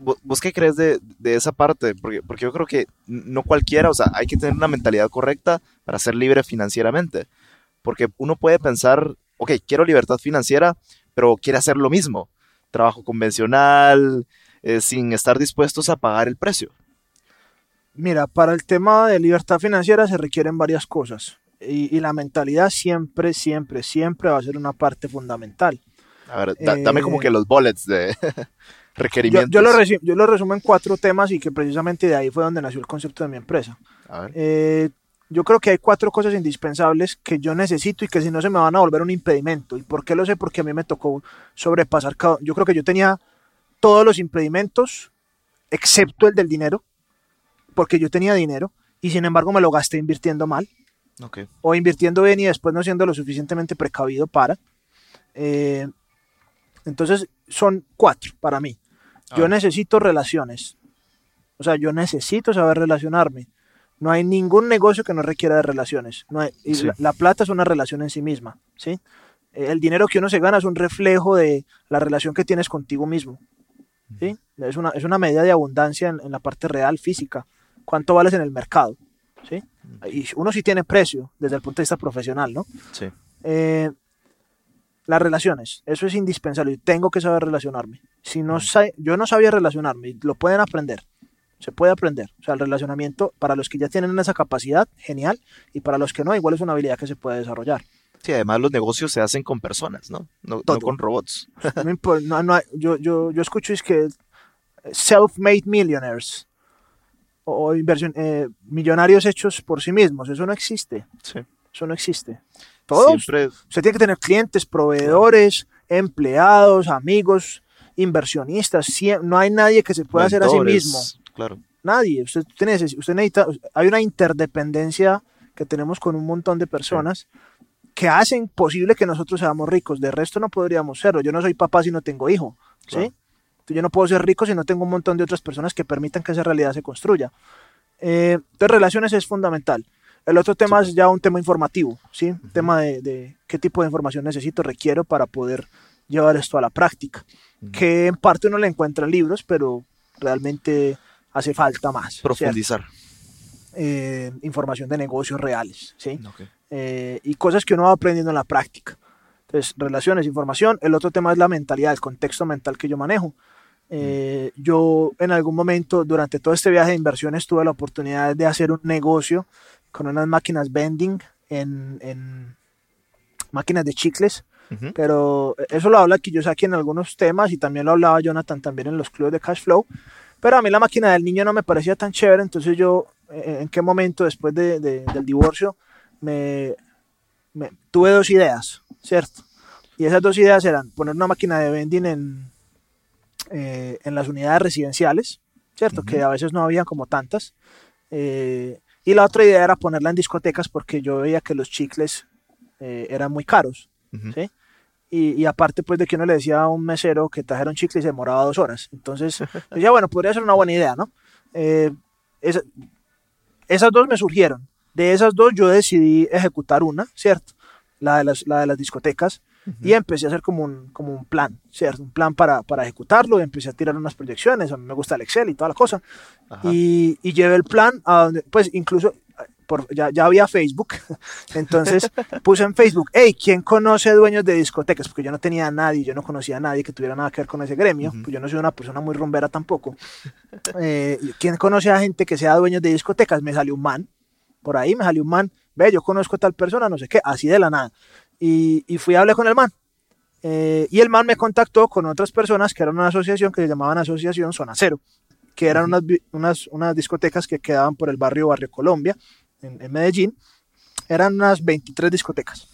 ¿Vo- ¿Vos qué crees de, de esa parte? Porque, porque yo creo que no cualquiera, o sea, hay que tener una mentalidad correcta para ser libre financieramente. Porque uno puede pensar, ok, quiero libertad financiera, pero quiere hacer lo mismo. Trabajo convencional, eh, sin estar dispuestos a pagar el precio. Mira, para el tema de libertad financiera se requieren varias cosas. Y, y la mentalidad siempre, siempre, siempre va a ser una parte fundamental. A ver, da- dame como Eh, que los bullets de Yo, requerimientos. yo lo resi- yo lo resumo en cuatro temas y que precisamente de ahí fue donde nació el concepto de mi empresa. A ver. Eh, yo creo que hay cuatro cosas indispensables que yo necesito y que si no se me van a volver un impedimento. ¿Y por qué lo sé? Porque a mí me tocó sobrepasar cada... Yo creo que yo tenía todos los impedimentos, excepto el del dinero, porque yo tenía dinero y sin embargo me lo gasté invirtiendo mal O invirtiendo bien y después no siendo lo suficientemente precavido para. Eh, entonces son cuatro para mí. Yo Ah. necesito relaciones. O sea, yo necesito saber relacionarme. No hay ningún negocio que no requiera de relaciones. No hay- y Sí. la, la plata es una relación en sí misma. ¿sí? El dinero que uno se gana es un reflejo de la relación que tienes contigo mismo. ¿sí? Es, una, es una medida de abundancia en, en la parte real, física. ¿Cuánto vales en el mercado? ¿sí? Y uno sí tiene precio desde el punto de vista profesional, ¿no? Sí. Eh, las relaciones, eso es indispensable. Tengo que saber relacionarme. Si no sa- yo no sabía relacionarme, lo pueden aprender. Se puede aprender. O sea, el relacionamiento, para los que ya tienen esa capacidad, genial. Y para los que no, igual es una habilidad que se puede desarrollar. Sí, además los negocios se hacen con personas, ¿no? No, no con robots. No no- yo, yo, yo escucho es que self-made millionaires o inversión, eh, millonarios hechos por sí mismos, eso no existe. Sí. Eso no existe. Todos, Siempre, usted tiene que tener clientes, proveedores, empleados, amigos, inversionistas. no hay nadie que se pueda hacer a sí mismo. Claro. Nadie. Usted, usted neces- usted necesita, hay una interdependencia que tenemos con un montón de personas que hacen posible que nosotros seamos ricos. De resto no podríamos serlo. Yo no soy papá si no tengo hijo. ¿sí? Claro. Yo no puedo ser rico si no tengo un montón de otras personas que permitan que esa realidad se construya. Eh, entonces, relaciones es fundamental. El otro tema es ya un tema informativo, ¿sí? Un tema de, de qué tipo de información necesito, requiero para poder llevar esto a la práctica. Que en parte uno le encuentra en libros, pero realmente hace falta más. Profundizar. Eh, información de negocios reales, ¿sí? Ok. eh, y cosas que uno va aprendiendo en la práctica. Entonces, relaciones, información. El otro tema es la mentalidad, el contexto mental que yo manejo. Eh, yo en algún momento durante todo este viaje de inversiones tuve la oportunidad de hacer un negocio con unas máquinas vending en, en máquinas de chicles, pero eso lo habla Kiyosaki en algunos temas y también lo hablaba Jonathan también en los clubes de cash flow. Pero a mí la máquina del niño no me parecía tan chévere, entonces yo, eh, ¿en qué momento después de- de- del divorcio me, me- tuve dos ideas, ¿cierto? Y esas dos ideas eran poner una máquina de vending en, eh, en las unidades residenciales, ¿cierto? Que a veces no había como tantas. Eh, y la otra idea era ponerla en discotecas porque yo veía que los chicles eh, eran muy caros. ¿sí? Y, y aparte pues de que uno le decía a un mesero que trajera un chicle y se demoraba dos horas. Entonces, yo decía, bueno, podría ser una buena idea, ¿no? Esa- esas dos me surgieron. De esas dos yo decidí ejecutar una, ¿cierto? La de las, la de las discotecas. Y empecé a hacer como un, como un plan, ¿cierto? Un plan para, para ejecutarlo. Y empecé a tirar unas proyecciones. A mí me gusta el Excel y toda la cosa. Y, y llevé el plan a donde, pues incluso, por, ya, ya había Facebook. Entonces puse en Facebook, hey, ¿quién conoce dueños de discotecas? Porque yo no tenía a nadie, yo no conocía a nadie que tuviera nada que ver con ese gremio. Pues yo no soy una persona muy rumbera tampoco. Eh, ¿Quién conoce a gente que sea dueños de discotecas? Me salió un man. Por ahí me salió un man. Ve, yo conozco a tal persona, no sé qué, así de la nada. Y, y fui a hablar con el man. Eh, y el man me contactó con otras personas que eran una asociación que se llamaban Asociación Zona Cero, que eran unas, unas, unas discotecas que quedaban por el barrio Barrio Colombia, en, en Medellín. Eran unas 23 discotecas.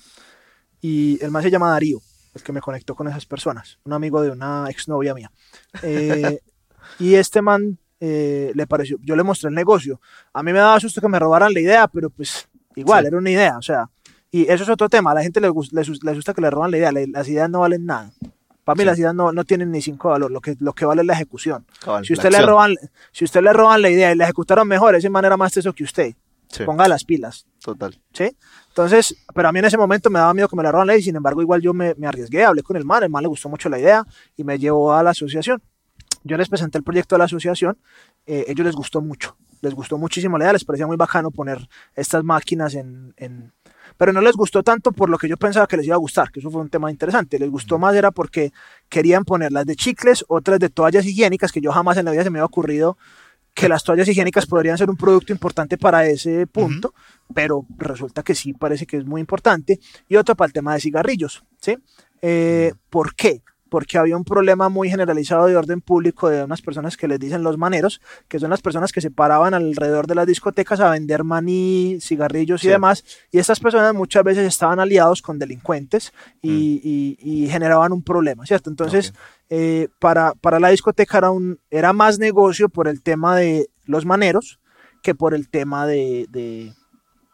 Y el man se llama Darío, el que me conectó con esas personas, un amigo de una exnovia mía. Eh, y este man eh, le pareció, yo le mostré el negocio. A mí me daba susto que me robaran la idea, pero pues igual, Sí. era una idea, o sea. Y eso es otro tema, a la gente le, gus- le, le asusta que le roban la idea, le- las ideas no valen nada. Para mí Sí. las ideas no, no tienen ni cinco valor, lo que, lo que vale es la ejecución. Cabal, Si la usted, le acción. roban, si usted le roban la idea y la ejecutaron mejor, ese man era más teso que usted. Sí, Ponga las pilas. total. ¿sí? Entonces, pero a mí en ese momento me daba miedo que me la roban la idea y sin embargo igual yo me, me arriesgué, hablé con el man, el man le gustó mucho la idea y me llevó a la asociación. Yo les presenté el proyecto a la asociación, eh, ellos les gustó mucho, les gustó muchísimo la idea, les parecía muy bacano poner estas máquinas en, en- Pero no les gustó tanto por lo que yo pensaba que les iba a gustar, que eso fue un tema interesante, les gustó más era porque querían poner las de chicles, otras de toallas higiénicas, que yo jamás en la vida se me había ocurrido que las toallas higiénicas podrían ser un producto importante para ese punto, pero resulta que sí parece que es muy importante. Y otro para el tema de cigarrillos, ¿sí? Eh, ¿Por qué? Porque había un problema muy generalizado de orden público de unas personas que les dicen los maneros, que son las personas que se paraban alrededor de las discotecas a vender maní, cigarrillos y Sí. demás. Y estas personas muchas veces estaban aliados con delincuentes y, y- y generaban un problema, ¿cierto? Entonces, Ok. eh, para, para la discoteca era, un, era más negocio por el tema de los maneros que por el tema de, de-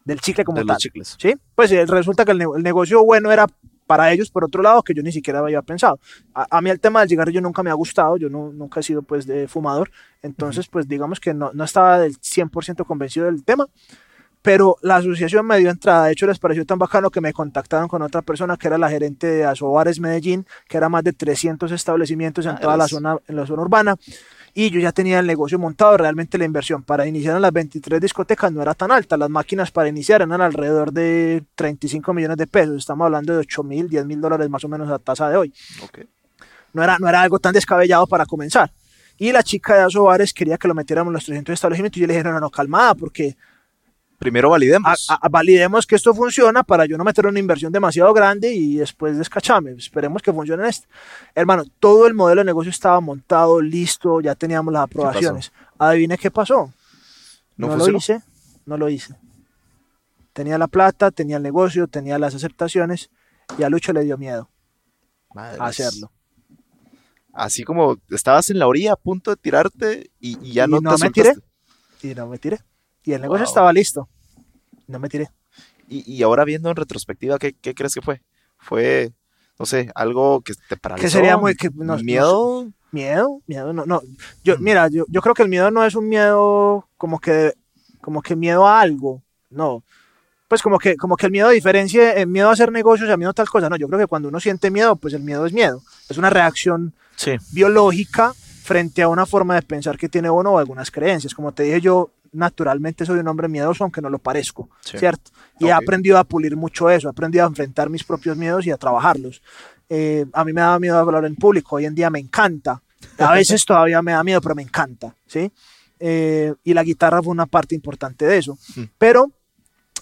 del chicle como De tal. los chicles. ¿sí? Pues eh, resulta que el, ne- el negocio bueno era para ellos, por otro lado, que yo ni siquiera había pensado. A, a mí el tema del cigarrillo nunca me ha gustado, yo no, nunca he sido pues de fumador, entonces pues digamos que no, no estaba del 100% convencido del tema, pero la asociación me dio entrada, de hecho les pareció tan bacano que me contactaron con otra persona que era la gerente de Asobares Medellín, que era más de 300 establecimientos en Ah, toda la zona, en la zona urbana, y yo ya tenía el negocio montado, realmente la inversión para iniciar en las 23 discotecas no era tan alta, las máquinas para iniciar eran alrededor de 35 millones de pesos, estamos hablando de 8 mil, 10 mil dólares más o menos a tasa de hoy. Ok. No era, no era algo tan descabellado para comenzar. Y la chica de Asobares quería que lo metiéramos en los 300 establecimientos y yo le dije, no, no, no, calmada, porque Primero validemos. a- a- validemos que esto funciona para yo no meter una inversión demasiado grande y después descachame. Esperemos que funcione esto. Hermano, todo el modelo de negocio estaba montado, listo, ya teníamos las aprobaciones. Adivine qué pasó. No No, lo hice, no lo hice. Tenía la plata, tenía el negocio, tenía las aceptaciones y a Lucho le dio miedo a hacerlo. Así como estabas en la orilla a punto de tirarte y, y ya Y no, no te me tiré. Y no me tiré. Y el negocio Wow. estaba listo. No me tiré. Y, y ahora viendo en retrospectiva, ¿qué, qué crees que fue? Fue, no sé, algo que te paralizó. Que sería muy... Que, no- no- miedo. Miedo, miedo, no, no. Yo, Mm. mira, yo, yo creo que el miedo no es un miedo como que, como que miedo a algo, no. Pues como que, como que el miedo diferencie el miedo a hacer negocios a miedo a tal cosa. No, yo creo que cuando uno siente miedo, pues el miedo es miedo. Es una reacción Sí. biológica frente a una forma de pensar que tiene uno o algunas creencias. Como te dije, yo naturalmente soy un hombre miedoso, aunque no lo parezco, Sí. ¿cierto? Y he Ok. aprendido a pulir mucho eso, he aprendido a enfrentar mis propios miedos y a trabajarlos. Eh, a mí me daba miedo hablar en público, hoy en día me encanta. A veces todavía me da miedo, pero me encanta, ¿sí? Eh, y la guitarra fue una parte importante de eso. Mm. Pero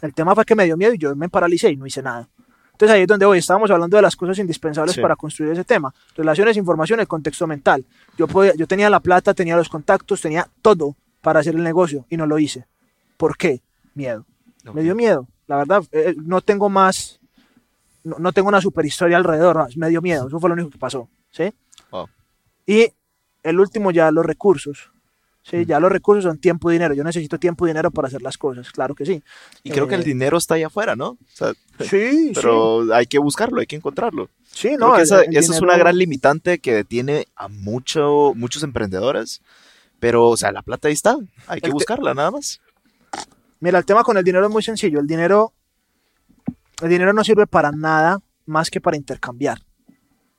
el tema fue que me dio miedo y yo me paralicé y no hice nada. Entonces ahí es donde hoy estábamos hablando de las cosas indispensables Sí. para construir ese tema. Relaciones, información, el contexto mental. Yo, podía, yo tenía la plata, tenía los contactos, tenía todo para hacer el negocio y no lo hice. ¿Por qué? Miedo. Ok. Me dio miedo. La verdad, eh, no tengo más, no, no tengo una super historia alrededor, no, me dio miedo. Eso fue lo único que pasó. ¿sí? Wow. Y el último ya los recursos. Sí, ya los recursos son tiempo y dinero. Yo necesito tiempo y dinero para hacer las cosas, claro que sí. Y creo que el Eh, dinero está allá afuera, ¿no? O sea, Sí, pero hay que buscarlo, hay que encontrarlo. sí. Creo no, que el- esa, el esa es una gran limitante que detiene a mucho, muchos emprendedores. Pero, o sea, la plata ahí está. Hay que buscarla, nada más. Mira, el tema con el dinero es muy sencillo. El dinero, el dinero no sirve para nada más que para intercambiar.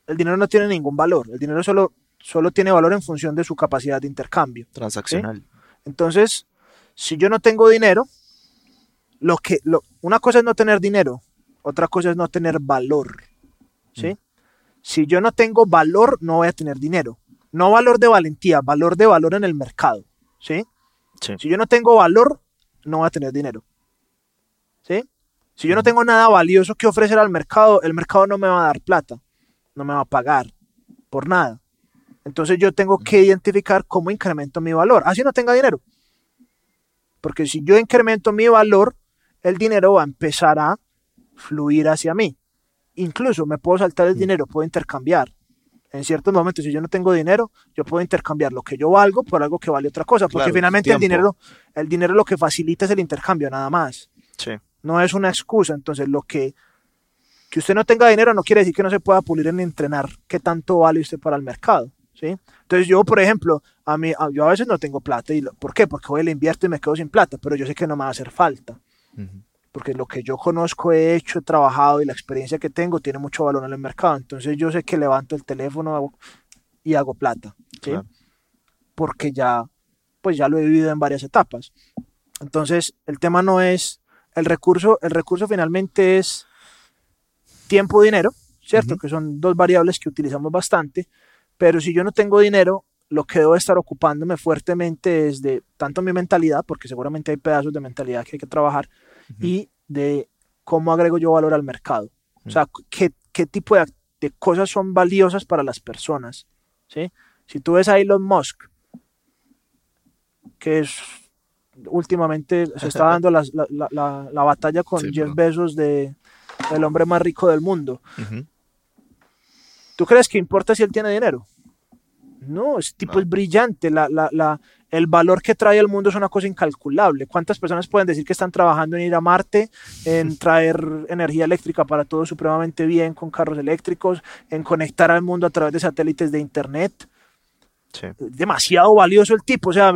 El dinero no tiene ningún valor. El dinero solo, solo tiene valor en función de su capacidad de intercambio. Transaccional. Entonces, si yo no tengo dinero, lo que, lo- una cosa es no tener dinero, otra cosa es no tener valor. ¿sí? Si yo no tengo valor, no voy a tener dinero. No valor de valentía, valor de valor en el mercado. ¿sí? Sí. Si yo no tengo valor, no voy a tener dinero. ¿sí? Si yo no tengo nada valioso que ofrecer al mercado, el mercado no me va a dar plata, no me va a pagar por nada. Entonces yo tengo que identificar cómo incremento mi valor, así no tenga dinero. Porque si yo incremento mi valor, el dinero va a empezar a fluir hacia mí. Incluso me puedo saltar el dinero, puedo intercambiar. En ciertos momentos, si yo no tengo dinero, yo puedo intercambiar lo que yo valgo por algo que vale otra cosa. Porque Claro, finalmente el dinero, el dinero lo que facilita es el intercambio, nada más Sí. no es una excusa. Entonces, lo que que usted no tenga dinero no quiere decir que no se pueda pulir en entrenar qué tanto vale usted para el mercado, ¿sí? Entonces, yo, por ejemplo, a mí, a- yo a veces no tengo plata. y lo- ¿Por qué? Porque hoy le invierto y me quedo sin plata, pero yo sé que no me va a hacer falta. Ujú. Porque lo que yo conozco, he hecho, he trabajado y la experiencia que tengo tiene mucho valor en el mercado. Entonces, yo sé que levanto el teléfono y hago plata, ¿sí? Claro. Porque ya, pues ya lo he vivido en varias etapas. Entonces, el tema no es el recurso, el recurso finalmente es tiempo dinero, ¿cierto? Ujú. Que son dos variables que utilizamos bastante, pero si yo no tengo dinero, lo que debo estar ocupándome fuertemente es de tanto mi mentalidad, porque seguramente hay pedazos de mentalidad que hay que trabajar, y de cómo agrego yo valor al mercado. O sea, qué, qué tipo de, de cosas son valiosas para las personas, ¿sí? Si tú ves a Elon Musk, que es últimamente se está dando la, la- la- la batalla con Sí, Jeff. Bezos de el hombre más rico del mundo. ¿Tú crees que importa si él tiene dinero? No, ese tipo No. es brillante. La, la- la- el valor que trae al mundo es una cosa incalculable. ¿Cuántas personas pueden decir que están trabajando en ir a Marte, en traer energía eléctrica para todo supremamente bien con carros eléctricos, en conectar al mundo a través de satélites de Internet? Sí. demasiado valioso el tipo, o sea,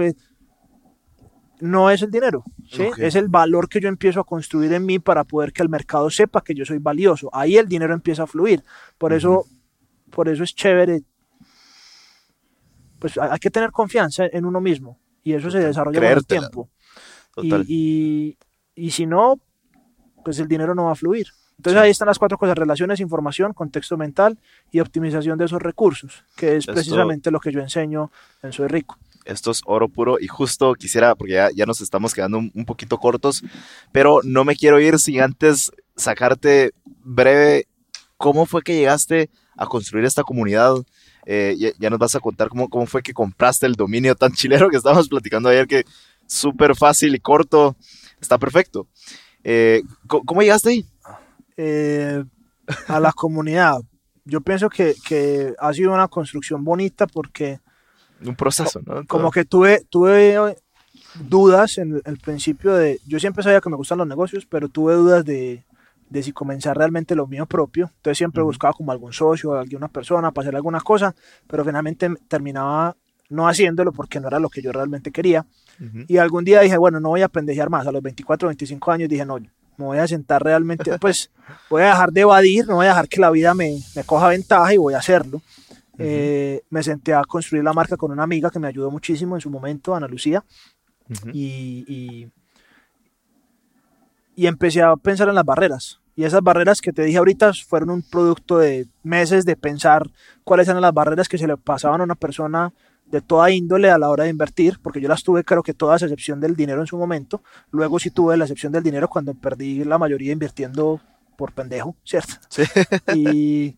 no es el dinero, ¿sí? Es el valor que yo empiezo a construir en mí para poder que el mercado sepa que yo soy valioso. Ahí el dinero empieza a fluir. Por eso, por eso es chévere pues hay que tener confianza en uno mismo y eso se desarrolla con el tiempo. Total. Y, y, y si no, pues el dinero no va a fluir. Entonces Sí. ahí están las cuatro cosas, relaciones, información, contexto mental y optimización de esos recursos, que es Esto- precisamente lo que yo enseño en Soy Rico. Esto es oro puro y justo quisiera, porque ya, ya nos estamos quedando un, un poquito cortos, pero no me quiero ir sin antes sacarte breve cómo fue que llegaste a construir esta comunidad. Eh, ya, ya nos vas a contar cómo, cómo fue que compraste el dominio tan chilero que estábamos platicando ayer, que súper fácil y corto, está perfecto. Eh, ¿cómo, llegaste ahí? Eh, a la comunidad. Yo pienso que, que ha sido una construcción bonita porque Un proceso, ¿no? como que tuve, tuve dudas en el principio de, yo siempre sabía que me gustan los negocios, pero tuve dudas de, de si comenzar realmente lo mío propio. Entonces siempre buscaba como algún socio, alguna persona para hacer alguna cosa, pero finalmente terminaba no haciéndolo porque no era lo que yo realmente quería. Y algún día dije, bueno, no voy a pendejear más. A los 24, 25 años dije, no, me voy a sentar realmente, pues voy a dejar de evadir, no voy a dejar que la vida me, me coja ventaja y voy a hacerlo. Eh, me senté a construir la marca con una amiga que me ayudó muchísimo en su momento, Ana Lucía, y, y empecé a pensar en las barreras. Y esas barreras que te dije ahorita fueron un producto de meses de pensar cuáles eran las barreras que se le pasaban a una persona de toda índole a la hora de invertir, porque yo las tuve creo que todas a excepción del dinero en su momento. Luego sí tuve la excepción del dinero cuando perdí la mayoría invirtiendo por pendejo, ¿cierto? Sí. Y,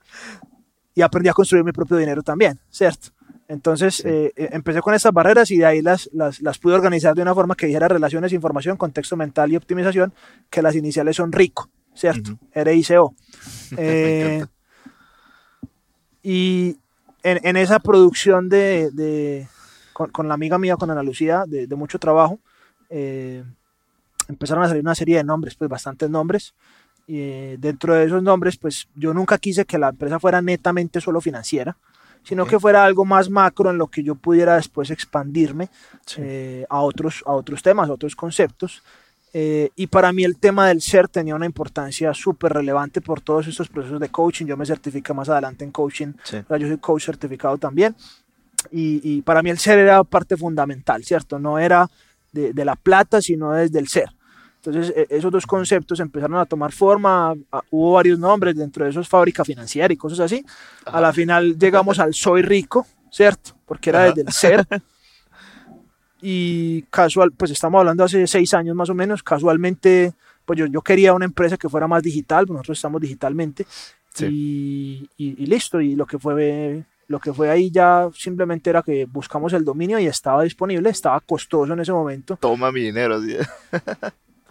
y aprendí a construir mi propio dinero también, ¿cierto? Entonces Sí. eh, eh, empecé con estas barreras y de ahí las, las, las pude organizar de una forma que dijera relaciones, información, contexto mental y optimización, que las iniciales son RICO, ¿cierto? Ujú. R-I-C-O. Me Eh, y en, en esa producción de, de- con, con la amiga mía, con Ana Lucía, de, de mucho trabajo, eh, empezaron a salir una serie de nombres, pues bastantes nombres. Y eh, dentro de esos nombres, pues yo nunca quise que la empresa fuera netamente solo financiera, sino que fuera algo más macro en lo que yo pudiera después expandirme Sí. eh, a, otros, a otros temas, a otros conceptos. Eh, y para mí el tema del ser tenía una importancia súper relevante por todos estos procesos de coaching. Yo me certifico más adelante en coaching. Sí. O sea, yo soy coach certificado también. Y, y para mí el ser era parte fundamental, ¿cierto? No era de, de la plata, sino desde el ser. Entonces, e- esos dos conceptos empezaron a tomar forma. hubo varios nombres, dentro de esos fábrica financiera y cosas así. A la final llegamos al soy rico, ¿cierto? Porque era Ajá. desde el ser. Y casual, pues estamos hablando hace seis años más o menos. Casualmente, pues yo, yo quería una empresa que fuera más digital, pues nosotros estamos digitalmente. Sí. Y, y- y listo. Y lo que fue lo que fue ahí ya simplemente era que buscamos el dominio y estaba disponible, estaba costoso en ese momento. Toma mi dinero. así.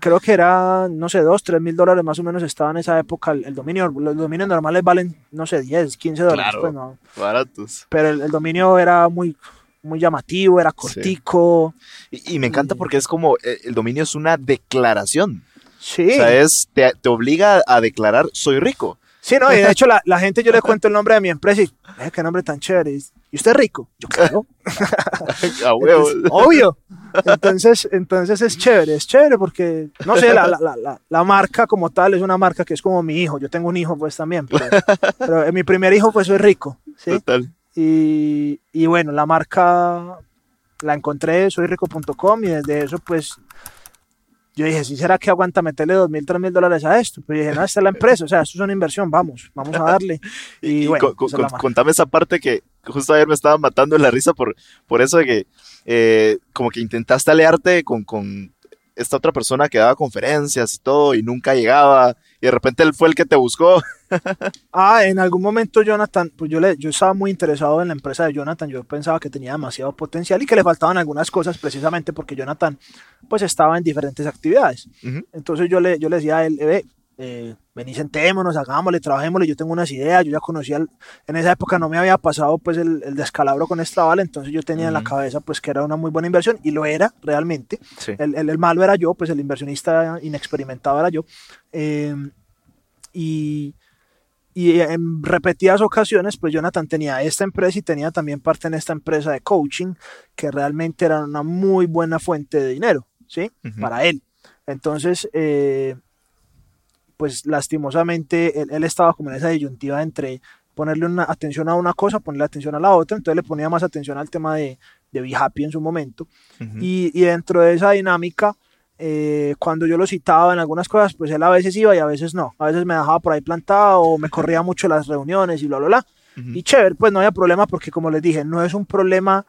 Creo que era, no sé, dos, tres mil dólares más o menos estaba en esa época el, el dominio. Los dominios normales valen, no sé, 10, 15 dólares. Claro. pues, no. Baratos. Pero el, el dominio era muy, muy llamativo, era cortico. Y, y me encanta porque es como, eh, el dominio es una declaración. Sí. O sea, es, te, te obliga a declarar, soy rico. Sí, no, y de hecho la, la gente yo le cuento el nombre de mi empresa y, "Eh, qué nombre tan chévere. ¿Y usted es rico? Yo, claro. A huevo. Entonces, obvio. Entonces, entonces es chévere, es chévere porque, no sé, la, la, la, marca como tal es una marca que es como mi hijo. Yo tengo un hijo pues también, pero, pero eh, mi primer hijo fue Soy Rico. ¿sí? Total. Y, y bueno, la marca la encontré, soyrico.com y desde eso pues yo dije, ¿sí será que aguanta meterle dos mil, tres mil dólares a esto? Pues dije, no, esta es la empresa, o sea, esto es una inversión, vamos, vamos a darle. Y, Y, bueno, con- contame esa parte que justo ayer me estaba matando en la risa por, por eso de que eh, como que intentaste aliarte con, con esta otra persona que daba conferencias y todo y nunca llegaba y de repente él fue el que te buscó. Ah, en algún momento Jonathan, pues yo, le, yo estaba muy interesado en la empresa de Jonathan, yo pensaba que tenía demasiado potencial y que le faltaban algunas cosas precisamente porque Jonathan pues estaba en diferentes actividades. Entonces yo le, yo le decía a él, "Eh, eh, vení, sentémonos, hagámosle, trabajémosle, yo tengo unas ideas, yo ya conocía, el- en esa época no me había pasado pues el, el descalabro con Estraval, entonces yo tenía en la cabeza pues que era una muy buena inversión y lo era realmente. Sí. El, el- malo era yo, pues el inversionista inexperimentado era yo. Eh, y, y en repetidas ocasiones, pues Jonathan tenía esta empresa y tenía también parte en esta empresa de coaching, que realmente era una muy buena fuente de dinero, ¿sí? Para él. Entonces, eh, pues lastimosamente, él, él estaba como en esa disyuntiva entre ponerle una atención a una cosa, ponerle atención a la otra, entonces le ponía más atención al tema de, de Be Happy en su momento. Y, y dentro de esa dinámica, eh, cuando yo lo citaba en algunas cosas, pues él a veces iba y a veces no. A veces me dejaba por ahí plantado o me corría mucho las reuniones y bla, bla, bla. Y chévere, pues no había problema porque como les dije, no es un problema...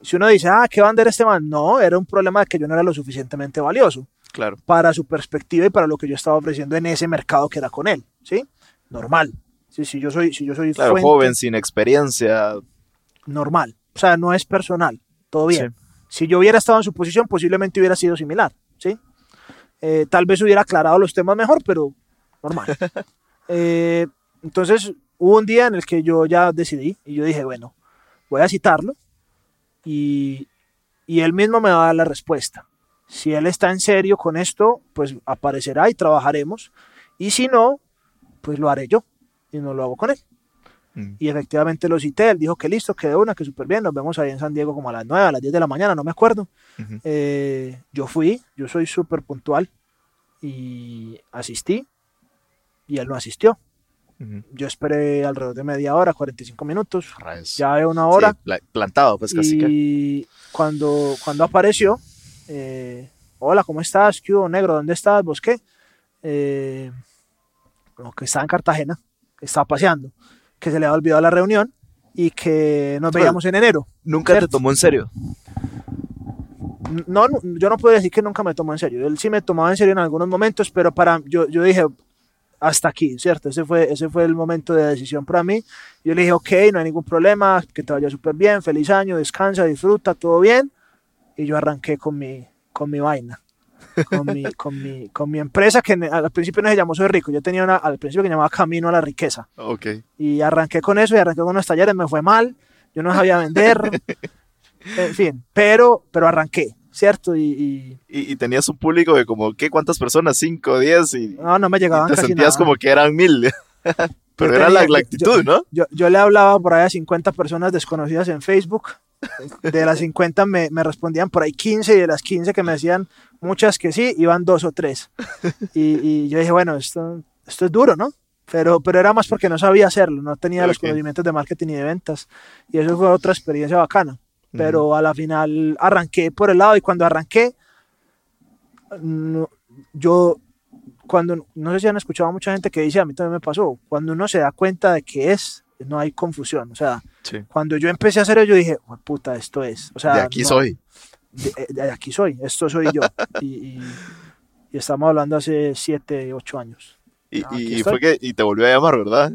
Si uno dice, ah, ¿qué va a vender este man? No, era un problema de que yo no era lo suficientemente valioso Claro. para su perspectiva y para lo que yo estaba ofreciendo en ese mercado que era con él, ¿sí? Normal. Si, si yo soy, si yo soy Claro, fuente- joven, sin experiencia. normal. O sea, no es personal. Todo bien. Sí. Si yo hubiera estado en su posición, posiblemente hubiera sido similar, ¿sí? Eh, tal vez hubiera aclarado los temas mejor, pero normal. Eh, entonces, hubo un día en el que yo ya decidí y yo dije, bueno, voy a citarlo y, y él mismo me va a dar la respuesta. Si él está en serio con esto, pues aparecerá y trabajaremos. Y si no, pues lo haré yo y no lo hago con él. Mm. Y efectivamente lo cité, él dijo que listo, que de una, que súper bien, nos vemos ahí en San Diego como a las 9, a las 10 de la mañana, no me acuerdo. Eh, yo fui, yo soy súper puntual y asistí y él no asistió. Yo esperé alrededor de media hora, 45 minutos, Rayos. ya de una hora Sí, pla- plantado, pues casi que. y cuando, cuando apareció, eh, hola, ¿cómo estás? ¿Qué hubo, negro? ¿Dónde estás? ¿Vos qué? Eh, como que estaba en Cartagena, estaba paseando, que se le había olvidado la reunión y que nos veíamos en enero. Nunca te ¿cierto? tomó en serio. No, no, yo no puedo decir que nunca me tomó en serio. Él sí me tomaba en serio en algunos momentos, pero para yo, yo dije hasta aquí, ¿cierto? Ese fue, ese fue el momento de decisión para mí. Yo le dije, ok, no hay ningún problema, que te vaya súper bien, feliz año, descansa, disfruta, todo bien. Y yo arranqué con mi, con mi vaina, con mi, con mi, con mi empresa, que al principio no se llamó Soy Rico, yo tenía una al principio que llamaba Camino a la Riqueza. Ok. Y arranqué con eso y arranqué con unos talleres, me fue mal, yo no sabía vender, en fin, pero, pero arranqué, ¿cierto? Y, y Y, y tenías un público de como, ¿qué? ¿Cuántas personas? ¿Cinco, diez? Y, no, no me llegaban te casi sentías nada. como que eran mil. Pero Yo era tenía- la, la yo- actitud, ¿no? Yo, yo le hablaba por ahí a 50 personas desconocidas en Facebook. De las 50 me, me respondían por ahí 15 y de las 15 que me decían muchas que sí, iban dos o tres. Y, y yo dije, bueno, esto, esto es duro, ¿no? Pero, pero era más porque no sabía hacerlo, no tenía los conocimientos de marketing y de ventas. Y eso fue otra experiencia bacana. Pero a la final arranqué por el lado y cuando arranqué, no- yo, cuando, no sé si han escuchado a mucha gente que dice, a mí también me pasó, cuando uno se da cuenta de que es, no hay confusión. O sea, Sí. cuando yo empecé a hacer eso, yo dije, "Jue puta, esto es. O sea, De aquí no, soy. De, de aquí soy, esto soy yo. y, y- y estamos hablando hace 7, 8 años. Y, Ah, y- fue que, y te volvió a llamar, ¿verdad?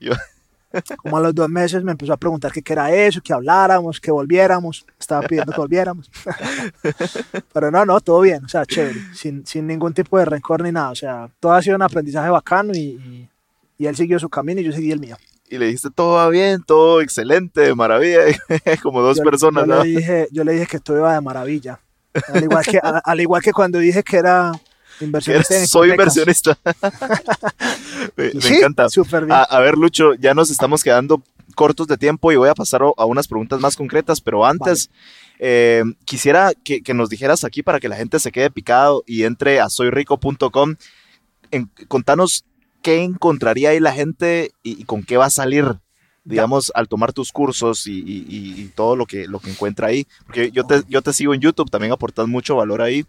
Como a los dos meses me empezó a preguntar qué era eso, que habláramos, que volviéramos. Estaba pidiendo que volviéramos. Pero no, no, todo bien. O sea, chévere. Sin, sin ningún tipo de rencor ni nada. O sea, todo ha sido un aprendizaje bacano y, y él siguió su camino y yo seguí el mío. Y le dijiste, todo va bien, todo excelente, de maravilla. como dos yo, personas, yo ¿no? le dije yo le dije que todo iba de maravilla al igual que al igual que cuando dije que era inversionista en Soy inversionista. me, encanta. A, a ver, Lucho, ya nos estamos quedando cortos de tiempo y voy a pasar a unas preguntas más concretas, pero antes eh, quisiera que, que nos dijeras aquí para que la gente se quede picado y entre a soyrico.com. En- Contanos qué encontraría ahí la gente y, y con qué va a salir, digamos, al tomar tus cursos y, y- y- y todo lo que, lo que encuentra ahí. Porque yo te, yo te sigo en YouTube, también aportas mucho valor ahí.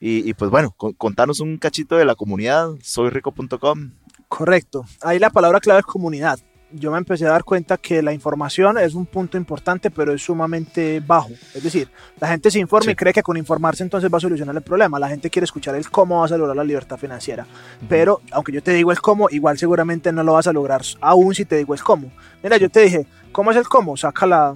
Y, y pues bueno, con- contanos un cachito de la comunidad, soyrico.com. Correcto. Ahí la palabra clave es comunidad. Yo me empecé a dar cuenta que la información es un punto importante, pero es sumamente bajo. Es decir, la gente se informa Sí. y cree que con informarse entonces va a solucionar el problema. La gente quiere escuchar el cómo vas a lograr la libertad financiera. Pero aunque yo te digo el cómo, igual seguramente no lo vas a lograr aún si te digo el cómo. Mira, yo te dije, ¿cómo es el cómo? Saca la,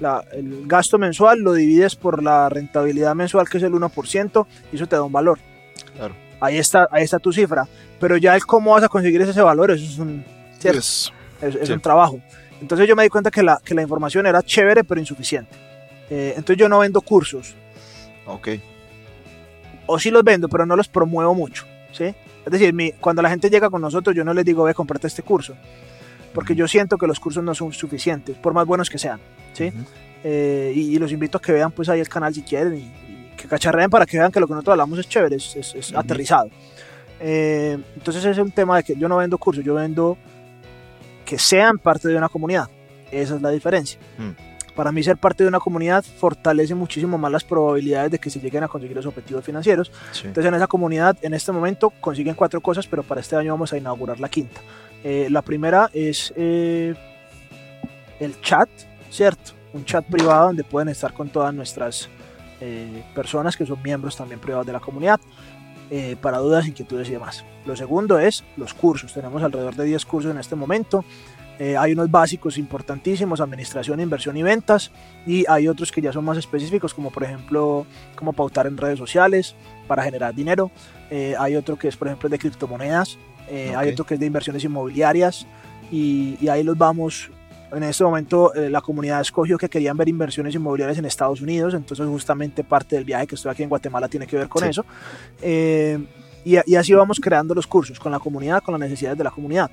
la- el gasto mensual, lo divides por la rentabilidad mensual que es el 1% y eso te da un valor. Claro. Ahí está, ahí está tu cifra. Pero ya el cómo vas a conseguir ese valor, eso es un, ¿cierto? Yes. Es, es Sí. un trabajo. Entonces yo me di cuenta que la, que la información era chévere pero insuficiente. Eh, entonces yo no vendo cursos, Ok. o sí los vendo, pero no los promuevo mucho. ¿sí? Es decir, mi- cuando la gente llega con nosotros, yo no les digo, ve, comprate este curso, porque yo siento que los cursos no son suficientes, por más buenos que sean. ¿sí? Eh, y, y los invito a que vean pues ahí el canal si quieren y, y que cacharreen para que vean que lo que nosotros hablamos es chévere, es, es- es Ujú. aterrizado. Eh, entonces es un tema de que yo no vendo cursos, yo vendo que sean parte de una comunidad. Esa es la diferencia. Mm. Para mí ser parte de una comunidad fortalece muchísimo más las probabilidades de que se lleguen a conseguir los objetivos financieros. Sí. Entonces en esa comunidad en este momento consiguen cuatro cosas, pero para este año vamos a inaugurar la quinta. Eh, la primera es eh, el chat, ¿cierto? Un chat privado donde pueden estar con todas nuestras eh, personas que son miembros también privados de la comunidad eh, para dudas, inquietudes y demás. Lo segundo es los cursos. Tenemos alrededor de 10 cursos en este momento. Eh, hay unos básicos importantísimos, administración, inversión y ventas, y hay otros que ya son más específicos, como por ejemplo, cómo pautar en redes sociales para generar dinero. Eh, hay otro que es, por ejemplo, de criptomonedas. Eh, Hay otro que es de inversiones inmobiliarias. Y, y ahí los vamos. En este momento eh, la comunidad escogió que querían ver inversiones inmobiliarias en Estados Unidos, entonces justamente parte del viaje que estoy aquí en Guatemala tiene que ver con Sí. eso. Eh, y, y así vamos creando los cursos, con la comunidad, con las necesidades de la comunidad.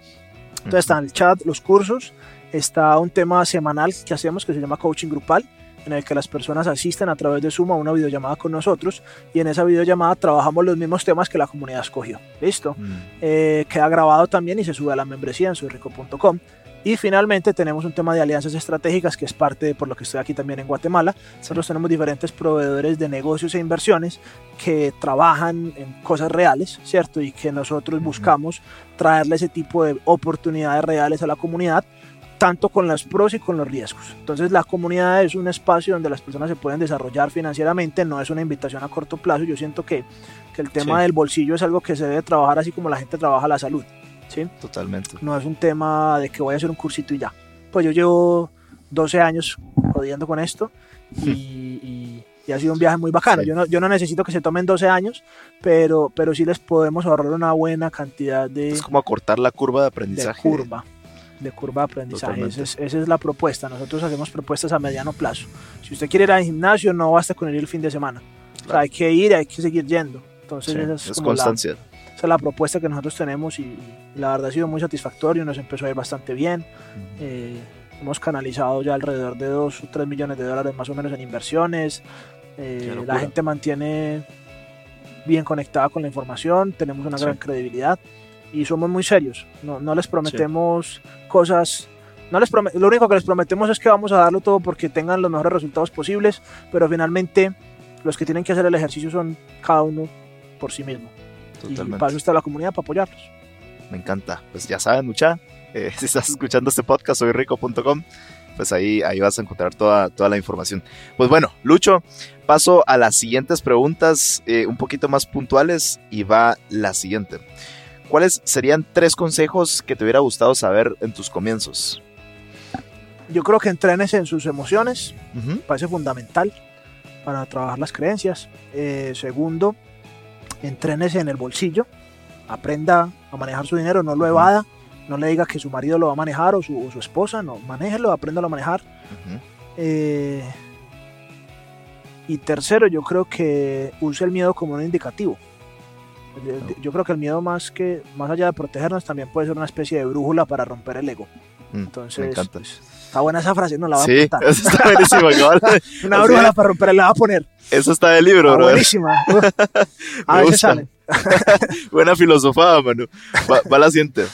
Entonces está en el chat, los cursos, está un tema semanal que hacemos que se llama coaching grupal, en el que las personas asisten a través de Zoom a una videollamada con nosotros y en esa videollamada trabajamos los mismos temas que la comunidad escogió. ¿Listo? Mm. Eh, queda grabado también y se sube a la membresía en soyrico.com. Y finalmente tenemos un tema de alianzas estratégicas que es parte de por lo que estoy aquí también en Guatemala. Nosotros tenemos diferentes proveedores de negocios e inversiones que trabajan en cosas reales, ¿cierto? Y que nosotros buscamos traerle ese tipo de oportunidades reales a la comunidad, tanto con los pros y con los riesgos. Entonces la comunidad es un espacio donde las personas se pueden desarrollar financieramente, no es una invitación a corto plazo. Yo siento que, que el tema Sí. del bolsillo es algo que se debe trabajar así como la gente trabaja la salud. ¿Sí? Totalmente. No es un tema de que voy a hacer un cursito y ya. Pues yo llevo 12 años jodiendo con esto y, y- y ha sido un viaje muy bacano. Yo, no, yo no necesito que se tomen 12 años, pero, pero sí les podemos ahorrar una buena cantidad de, Es como acortar la curva de de aprendizaje. curva. De curva de aprendizaje. Esa es, esa es la propuesta. Nosotros hacemos propuestas a mediano plazo. Si usted quiere ir al gimnasio, no basta con ir el fin de semana. O sea, Claro. hay que ir, hay que seguir yendo. Entonces, Sí, esa es, es como la- constancia. Esa es la propuesta que nosotros tenemos y, y la verdad ha sido muy satisfactorio, nos empezó a ir bastante bien. Eh, hemos canalizado ya alrededor de 2 o 3 millones de dólares más o menos en inversiones. Eh, la gente mantiene bien conectada con la información, tenemos una Sí. gran credibilidad y somos muy serios. No, no les prometemos cosas. No les lo único que les prometemos es que vamos a darlo todo porque tengan los mejores resultados posibles, pero finalmente los que tienen que hacer el ejercicio son cada uno por sí mismo. Y para eso está la comunidad, para apoyarlos. Me encanta. Pues ya saben, mucha. eh, si estás escuchando este podcast, soy rico.com. Pues ahí, ahí vas a encontrar toda, toda la información. Pues bueno, Lucho, paso a las siguientes preguntas eh, un poquito más puntuales y va la siguiente. ¿Cuáles serían tres consejos que te hubiera gustado saber en tus comienzos? Yo creo que entrenes en sus emociones, Ujú. parece fundamental para trabajar las creencias. Eh, segundo, entrénese en el bolsillo, aprenda a manejar su dinero, no lo evada, no le diga que su marido lo va a manejar o su, o su esposa, no, manéjelo, apréndalo a manejar. Eh, y tercero, yo creo que use el miedo como un indicativo. Yo- No. Yo creo que el miedo más que más allá de protegernos también puede ser una especie de brújula para romper el ego. Mm, Entonces, me encanta. pues, está buena esa frase, no la voy Sí, a apuntar. eso está buenísimo. cabal. Una es. para romper, la voy a poner. Eso está de libro, Está bro. buenísima. A veces salen. Buena filosofada, mano. Va, va la siguiente.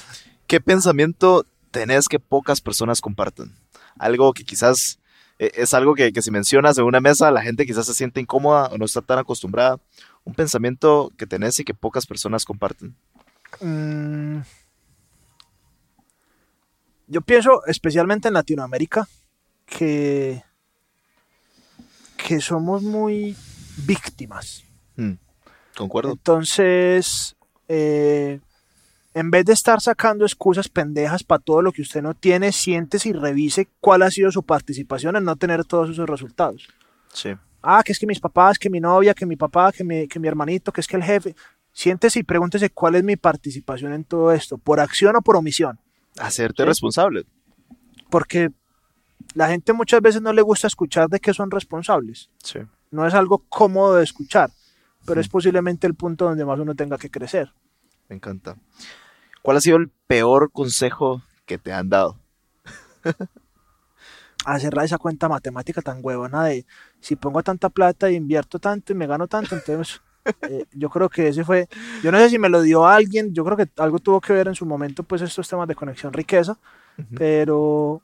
¿Qué pensamiento tenés que pocas personas comparten? Algo que quizás eh, es algo que, que si mencionas en una mesa, la gente quizás se siente incómoda o no está tan acostumbrada. Un pensamiento que tenés y que pocas personas comparten. Mm. Yo pienso, especialmente en Latinoamérica, que, que somos muy víctimas. Mm, Concuerdo. Entonces, eh, en vez de estar sacando excusas pendejas para todo lo que usted no tiene, siéntese y revise cuál ha sido su participación en no tener todos esos resultados. Sí. Ah, que es que mis papás, que mi novia, que mi papá, que mi, que mi hermanito, que es que el jefe. Siéntese y pregúntese cuál es mi participación en todo esto, por acción o por omisión. Hacerte Sí. responsable. Porque la gente muchas veces no le gusta escuchar de que son responsables. Sí. No es algo cómodo de escuchar, pero es posiblemente el punto donde más uno tenga que crecer. Me encanta. ¿Cuál ha sido el peor consejo que te han dado? a cerrar esa cuenta matemática tan huevona de si pongo tanta plata e invierto tanto y me gano tanto, entonces eh, yo creo que ese fue, yo no sé si me lo dio alguien, yo creo que algo tuvo que ver en su momento pues estos temas de conexión riqueza, pero,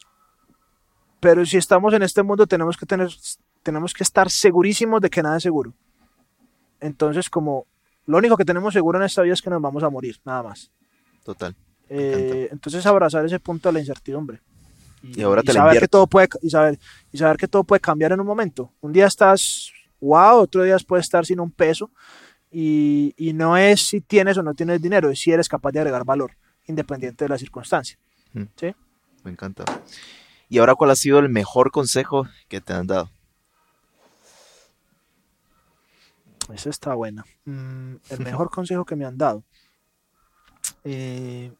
pero si estamos en este mundo tenemos que tener, tenemos que estar segurísimos de que nada es seguro. Entonces, como lo único que tenemos seguro en esta vida es que nos vamos a morir, nada más. Total. Eh, entonces abrazar ese punto de la incertidumbre. Y ahora te la saber que todo puede y saber y saber que todo puede cambiar en un momento. Un día estás wow, otro día puedes estar sin un peso y, y no es si tienes o no tienes dinero, es si eres capaz de agregar valor, independiente de la circunstancia. Mm. ¿sí? Me encanta. ¿Y ahora cuál ha sido el mejor consejo que te han dado? Esa está buena. Mm, el mejor consejo que me han dado. Eh,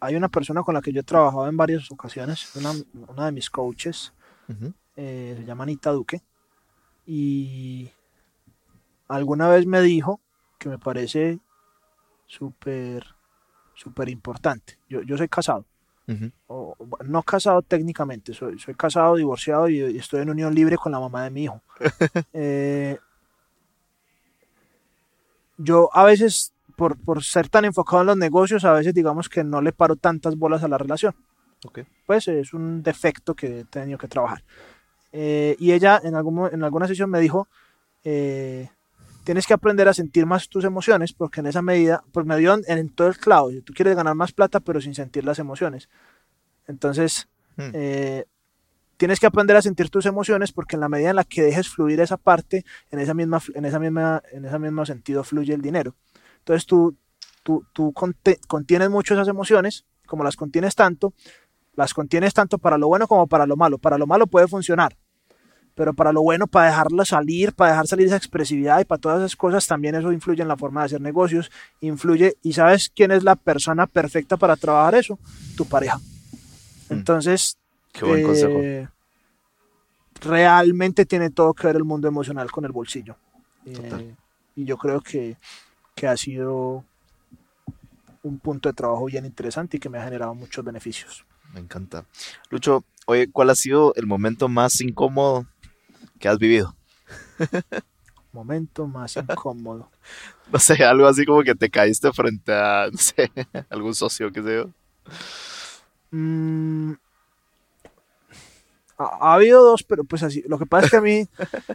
hay una persona con la que yo he trabajado en varias ocasiones, una, una de mis coaches, eh, se llama Anita Duque, y alguna vez me dijo que me parece súper, súper importante. Yo, yo soy casado, o- no casado técnicamente, soy, soy casado, divorciado y, y estoy en unión libre con la mamá de mi hijo. Eh, yo a veces, por, por ser tan enfocado en los negocios, a veces digamos que no le paro tantas bolas a la relación. Ok. Pues es un defecto que he tenido que trabajar. Eh, y ella en, algún, en alguna sesión me dijo, eh, tienes que aprender a sentir más tus emociones porque en esa medida, pues me dio en, en todo el clavo, tú quieres ganar más plata pero sin sentir las emociones. Entonces, Hmm. eh, tienes que aprender a sentir tus emociones porque en la medida en la que dejes fluir esa parte, en esa misma, en esa misma, en ese mismo sentido fluye el dinero. Entonces tú, tú, tú contienes mucho esas emociones, como las contienes tanto, las contienes tanto para lo bueno como para lo malo. Para lo malo puede funcionar, pero para lo bueno, para dejarlo salir, para dejar salir esa expresividad y para todas esas cosas, también eso influye en la forma de hacer negocios, influye, y sabes quién es la persona perfecta para trabajar eso, tu pareja. Entonces, Qué buen consejo. eh, realmente tiene todo que ver el mundo emocional con el bolsillo. Eh, y yo creo que, que ha sido un punto de trabajo bien interesante y que me ha generado muchos beneficios. Me encanta. Lucho, oye, ¿cuál ha sido el momento más incómodo que has vivido? Momento más incómodo. No sé, algo así como que te caíste frente a, no sé, algún socio, qué sé yo. Mm, ha, ha habido dos, pero pues así. Lo que pasa es que a mí,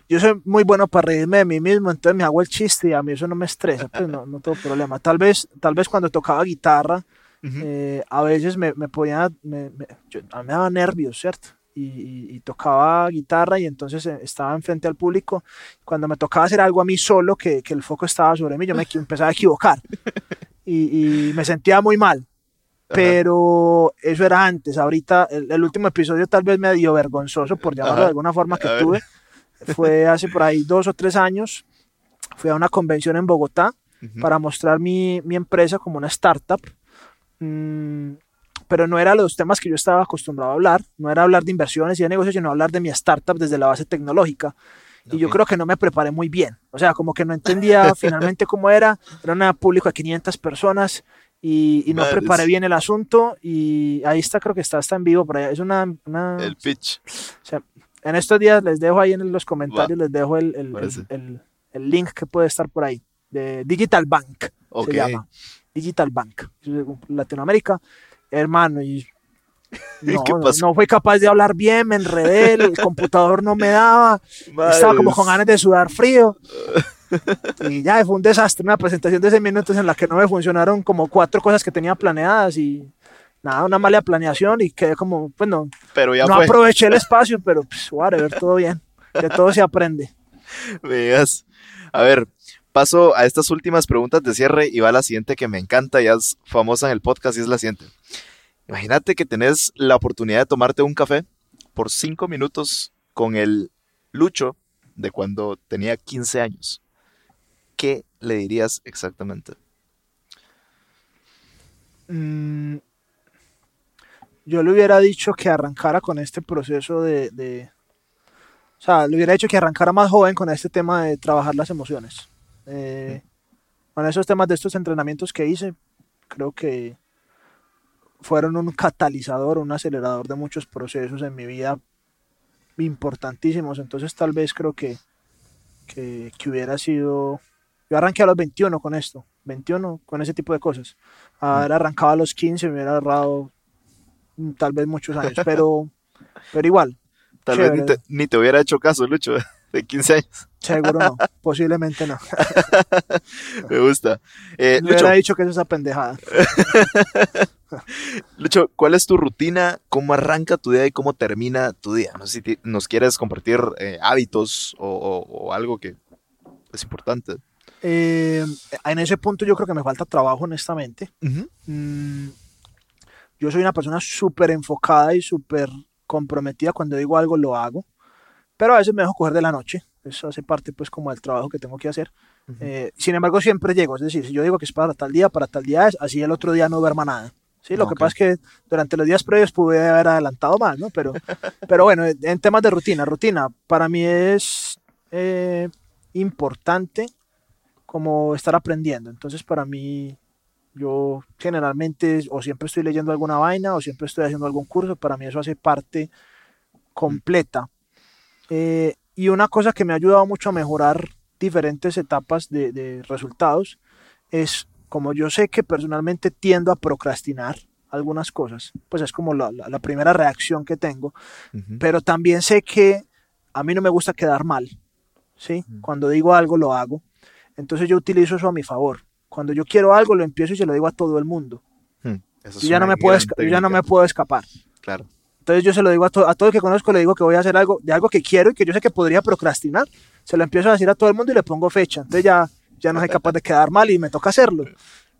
yo soy muy bueno para reírme de mí mismo, entonces me hago el chiste y a mí eso no me estresa, pues no, no tengo problema. Tal vez, tal vez cuando tocaba guitarra, eh, a veces me, me ponía, me, me- yo- a mí me daba nervios, ¿cierto? Y, y- y tocaba guitarra y entonces eh, estaba enfrente al público. Cuando me tocaba hacer algo a mí solo, que, que el foco estaba sobre mí, yo me empezaba a equivocar y, y me sentía muy mal. Pero eso era antes. Ahorita, el, el último episodio tal vez me dio vergonzoso, por llamarlo Ajá. de alguna forma, que tuve. Fue hace por ahí dos o tres años. Fui a una convención en Bogotá Ujú. para mostrar mi, mi empresa como una startup. Mm, pero no era los temas que yo estaba acostumbrado a hablar. No era hablar de inversiones y de negocios, sino hablar de mi startup desde la base tecnológica. Y yo creo que no me preparé muy bien. O sea, como que no entendía finalmente cómo era. Era un público de 500 personas y, y no preparé bien el asunto. Y ahí está, creo que está, está en vivo por allá. Es una, una- El pitch. o sea, en estos días les dejo ahí en los comentarios, les dejo el, el- el- el- link que puede estar por ahí. De Digital Bank Ok. se llama. Digital Bank. Latinoamérica. Hermano, y no, ¿Qué no, no fui capaz de hablar bien, me enredé, el computador no me daba, estaba como con ganas de sudar frío. Y ya fue un desastre, una presentación de 6 minutos en la que no me funcionaron como cuatro cosas que tenía planeadas y nada, una mala planeación y quedé como, pues no, Pero ya no fue. aproveché el espacio, pero pues, whatever, todo bien, de todo se aprende. Digas. A ver, paso a estas últimas preguntas de cierre y va la siguiente que me encanta, ya es famosa en el podcast y es la siguiente. Imagínate que tenés la oportunidad de tomarte un café por cinco minutos con el Lucho de cuando tenía 15 años. ¿Qué le dirías exactamente? Mm, yo le hubiera dicho que arrancara con este proceso de, de- o sea, le hubiera dicho que arrancara más joven con este tema de trabajar las emociones. Eh, Con esos temas de estos entrenamientos que hice, creo que fueron un catalizador, un acelerador de muchos procesos en mi vida importantísimos. Entonces tal vez creo que, que, que hubiera sido... Yo arranqué a los 21 con esto, 21 con ese tipo de cosas. Haber arrancado a los 15 me hubiera ahorrado mm, tal vez muchos años, pero, pero igual, Tal vez ni te, ni te hubiera hecho caso, Lucho, de 15 años. Seguro no, posiblemente no. Me gusta. Eh, Me Lucho, hubiera dicho que es esa pendejada. Lucho, ¿cuál es tu rutina? ¿Cómo arranca tu día y cómo termina tu día? No sé si nos quieres compartir eh, hábitos o, o- o algo que es importante. Eh, en ese punto yo creo que me falta trabajo, honestamente. Mm, yo soy una persona súper enfocada y súper comprometida. Cuando digo algo, lo hago. Pero a veces me dejo coger de la noche. Eso hace parte, pues, como del trabajo que tengo que hacer. Eh, sin embargo, siempre llego. Es decir, si yo digo que es para tal día, para tal día es, así el otro día no duerma nada. Sí, lo Ok. que pasa es que durante los días previos pude haber adelantado más, ¿no? Pero, pero bueno, en temas de rutina, rutina, para mí es eh, importante como estar aprendiendo. Entonces, para mí, yo generalmente o siempre estoy leyendo alguna vaina o siempre estoy haciendo algún curso. Para mí eso hace parte completa. Eh, y una cosa que me ha ayudado mucho a mejorar diferentes etapas de, de resultados es como yo sé que personalmente tiendo a procrastinar algunas cosas, pues es como la, la- la primera reacción que tengo, pero también sé que a mí no me gusta quedar mal, ¿sí? Cuando digo algo lo hago, entonces yo utilizo eso a mi favor. Cuando yo quiero algo lo empiezo y se lo digo a todo el mundo. Hmm, Yo ya, no me puedo, yo ya no me puedo escapar. Claro. Entonces yo se lo digo a, to- a todo el que conozco, le digo que voy a hacer algo de algo que quiero y que yo sé que podría procrastinar. Se lo empiezo a decir a todo el mundo y le pongo fecha. Entonces ya, ya no soy capaz de quedar mal y me toca hacerlo.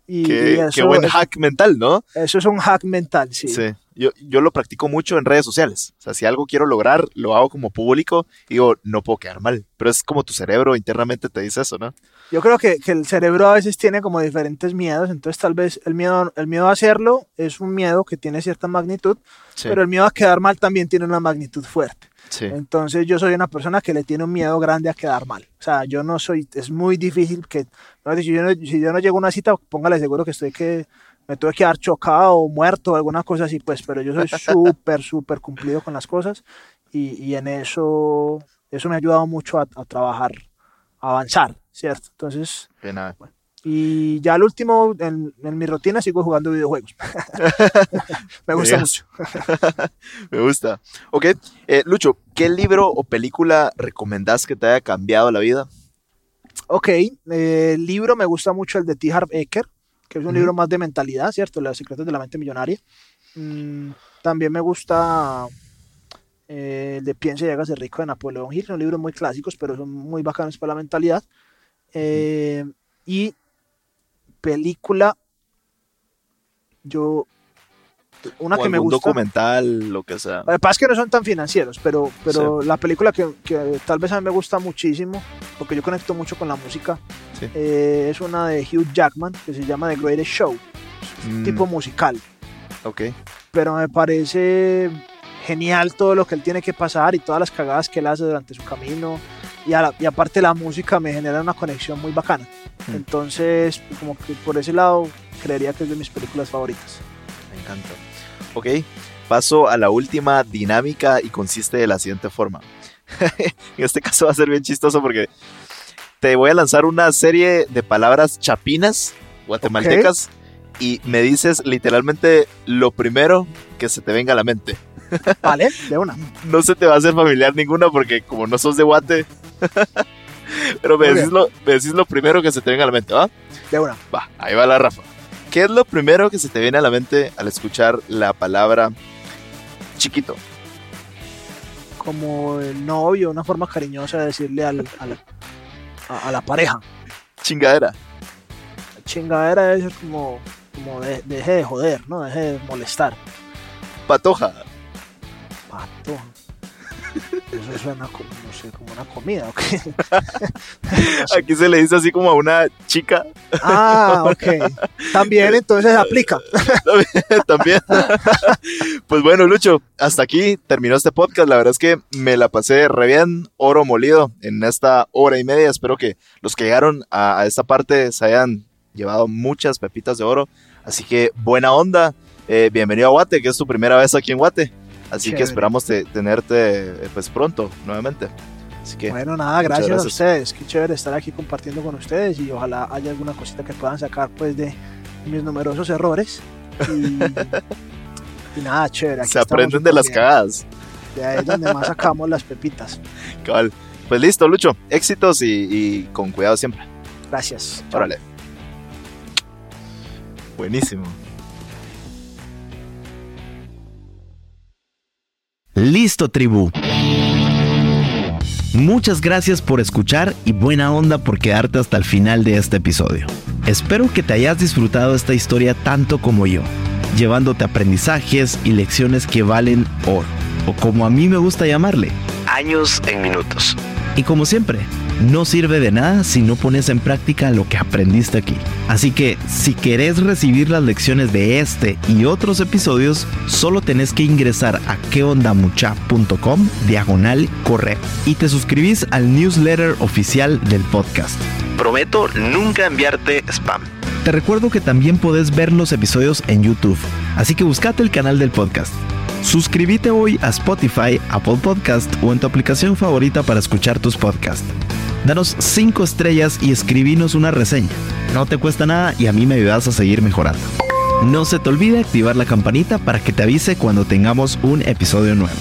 Y, Qué, y qué eso, buen es- hack mental, ¿no? eso es un hack mental, sí. Sí. Yo, yo lo practico mucho en redes sociales. O sea, si algo quiero lograr, lo hago como público y digo, no puedo quedar mal. Pero es como tu cerebro internamente te dice eso, ¿no? Yo creo que, que el cerebro a veces tiene como diferentes miedos, entonces tal vez el miedo, el miedo a hacerlo es un miedo que tiene cierta magnitud, Sí. pero el miedo a quedar mal también tiene una magnitud fuerte. sí. Entonces yo soy una persona que le tiene un miedo grande a quedar mal. O sea, yo no soy, es muy difícil que, no, si, yo no, si yo no llego a una cita, póngale seguro que estoy que me tuve que quedar chocado o muerto o alguna cosa así, pues, pero yo soy súper, súper cumplido con las cosas y, y en eso, eso me ha ayudado mucho a, a trabajar, a avanzar, ¿cierto? Entonces, y ya al último, en, en mi rutina sigo jugando videojuegos. me gusta mucho. Me gusta. Ok, eh, Lucho, ¿qué libro o película recomendás que te haya cambiado la vida? Ok, eh, el libro me gusta mucho el de T. Harv Eker, que es un libro más de mentalidad, ¿cierto? Los secretos de la mente millonaria. Mm, también me gusta eh, el de Piense y hágase rico de Napoleón Hill, son libros muy clásicos, pero son muy bacanos para la mentalidad. Eh, y película, yo, una o que me gusta. documental, lo que sea. Lo que pasa es que no son tan financieros, pero, pero la película que, que tal vez a mí me gusta muchísimo, porque yo conecto mucho con la música, Sí. eh, es una de Hugh Jackman que se llama The Greatest Show, Mm, tipo musical, Ok, pero me parece genial todo lo que él tiene que pasar y todas las cagadas que él hace durante su camino. Y, a la- y aparte la música me genera una conexión muy bacana. Hmm. Entonces, como que por ese lado, creería que es de mis películas favoritas. me encanta. Ok, paso a la última dinámica y consiste de la siguiente forma. en este caso va a ser bien chistoso porque te voy a lanzar una serie de palabras chapinas guatemaltecas y me dices literalmente lo primero que se te venga a la mente. Vale, de una. No se te va a hacer familiar ninguna porque como no sos de Guate. Pero me decís, lo, me decís lo primero que se te venga a la mente, ¿va? De una. Va, ahí va la Rafa. ¿Qué es lo primero que se te viene a la mente al escuchar la palabra chiquito? como el novio, una forma cariñosa de decirle al, a, a la pareja. Chingadera. Chingadera ser como, como de- deje de joder, ¿no? Deje de molestar. Patoja. Pato. Eso suena como, no sé, como una comida, ¿ok? Aquí se le dice así como a una chica Ah, ok. También entonces aplica. también. pues bueno, Lucho, hasta aquí terminó este podcast. La verdad es que me la pasé re bien, oro molido en esta hora y media. Espero que los que llegaron a, a esta parte se hayan llevado muchas pepitas de oro. Así que buena onda. Eh, bienvenido a Guate, que es tu primera vez aquí en Guate. Así que esperamos te- tenerte eh, pues pronto nuevamente. Así que Bueno, nada, gracias, a ustedes. Qué chévere estar aquí compartiendo con ustedes y ojalá haya alguna cosita que puedan sacar pues de mis numerosos errores. Y, Y nada, chévere. aquí Se aprenden de las cagadas. De ahí es donde más sacamos las pepitas. Cabal. Pues listo, Lucho. Éxitos y, y con cuidado siempre. Gracias. Órale. Buenísimo. Listo, tribu. Muchas gracias por escuchar y buena onda por quedarte hasta el final de este episodio. Espero que te hayas disfrutado esta historia tanto como yo, llevándote aprendizajes y lecciones que valen oro, o como a mí me gusta llamarle, años en minutos. Y como siempre, no sirve de nada si no pones en práctica lo que aprendiste aquí. Así que si querés recibir las lecciones de este y otros episodios, solo tenés que ingresar a queondamucha.com diagonal correo y te suscribís al newsletter oficial del podcast. Prometo nunca enviarte spam. Te recuerdo que también podés ver los episodios en YouTube, así que buscate el canal del podcast. Suscríbete hoy a Spotify, Apple Podcast o en tu aplicación favorita para escuchar tus podcasts. Danos 5 estrellas y escribinos una reseña. No te cuesta nada y a mí me ayudas a seguir mejorando. No se te olvide activar la campanita para que te avise cuando tengamos un episodio nuevo.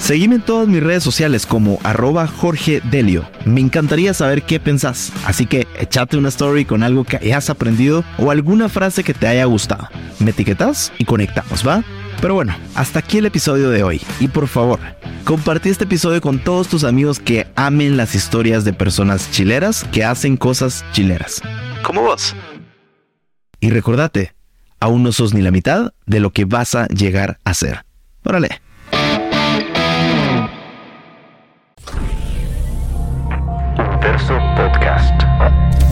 Seguime en todas mis redes sociales como arroba Jorge Delio. Me encantaría saber qué pensás, así que échate una story con algo que hayas aprendido o alguna frase que te haya gustado. Me etiquetas y conectamos, ¿va? Pero bueno, hasta aquí el episodio de hoy. Y por favor, compartí este episodio con todos tus amigos que amen las historias de personas chileras que hacen cosas chileras. Como vos. Y recordate, aún no sos ni la mitad de lo que vas a llegar a ser. Órale. Verso Podcast.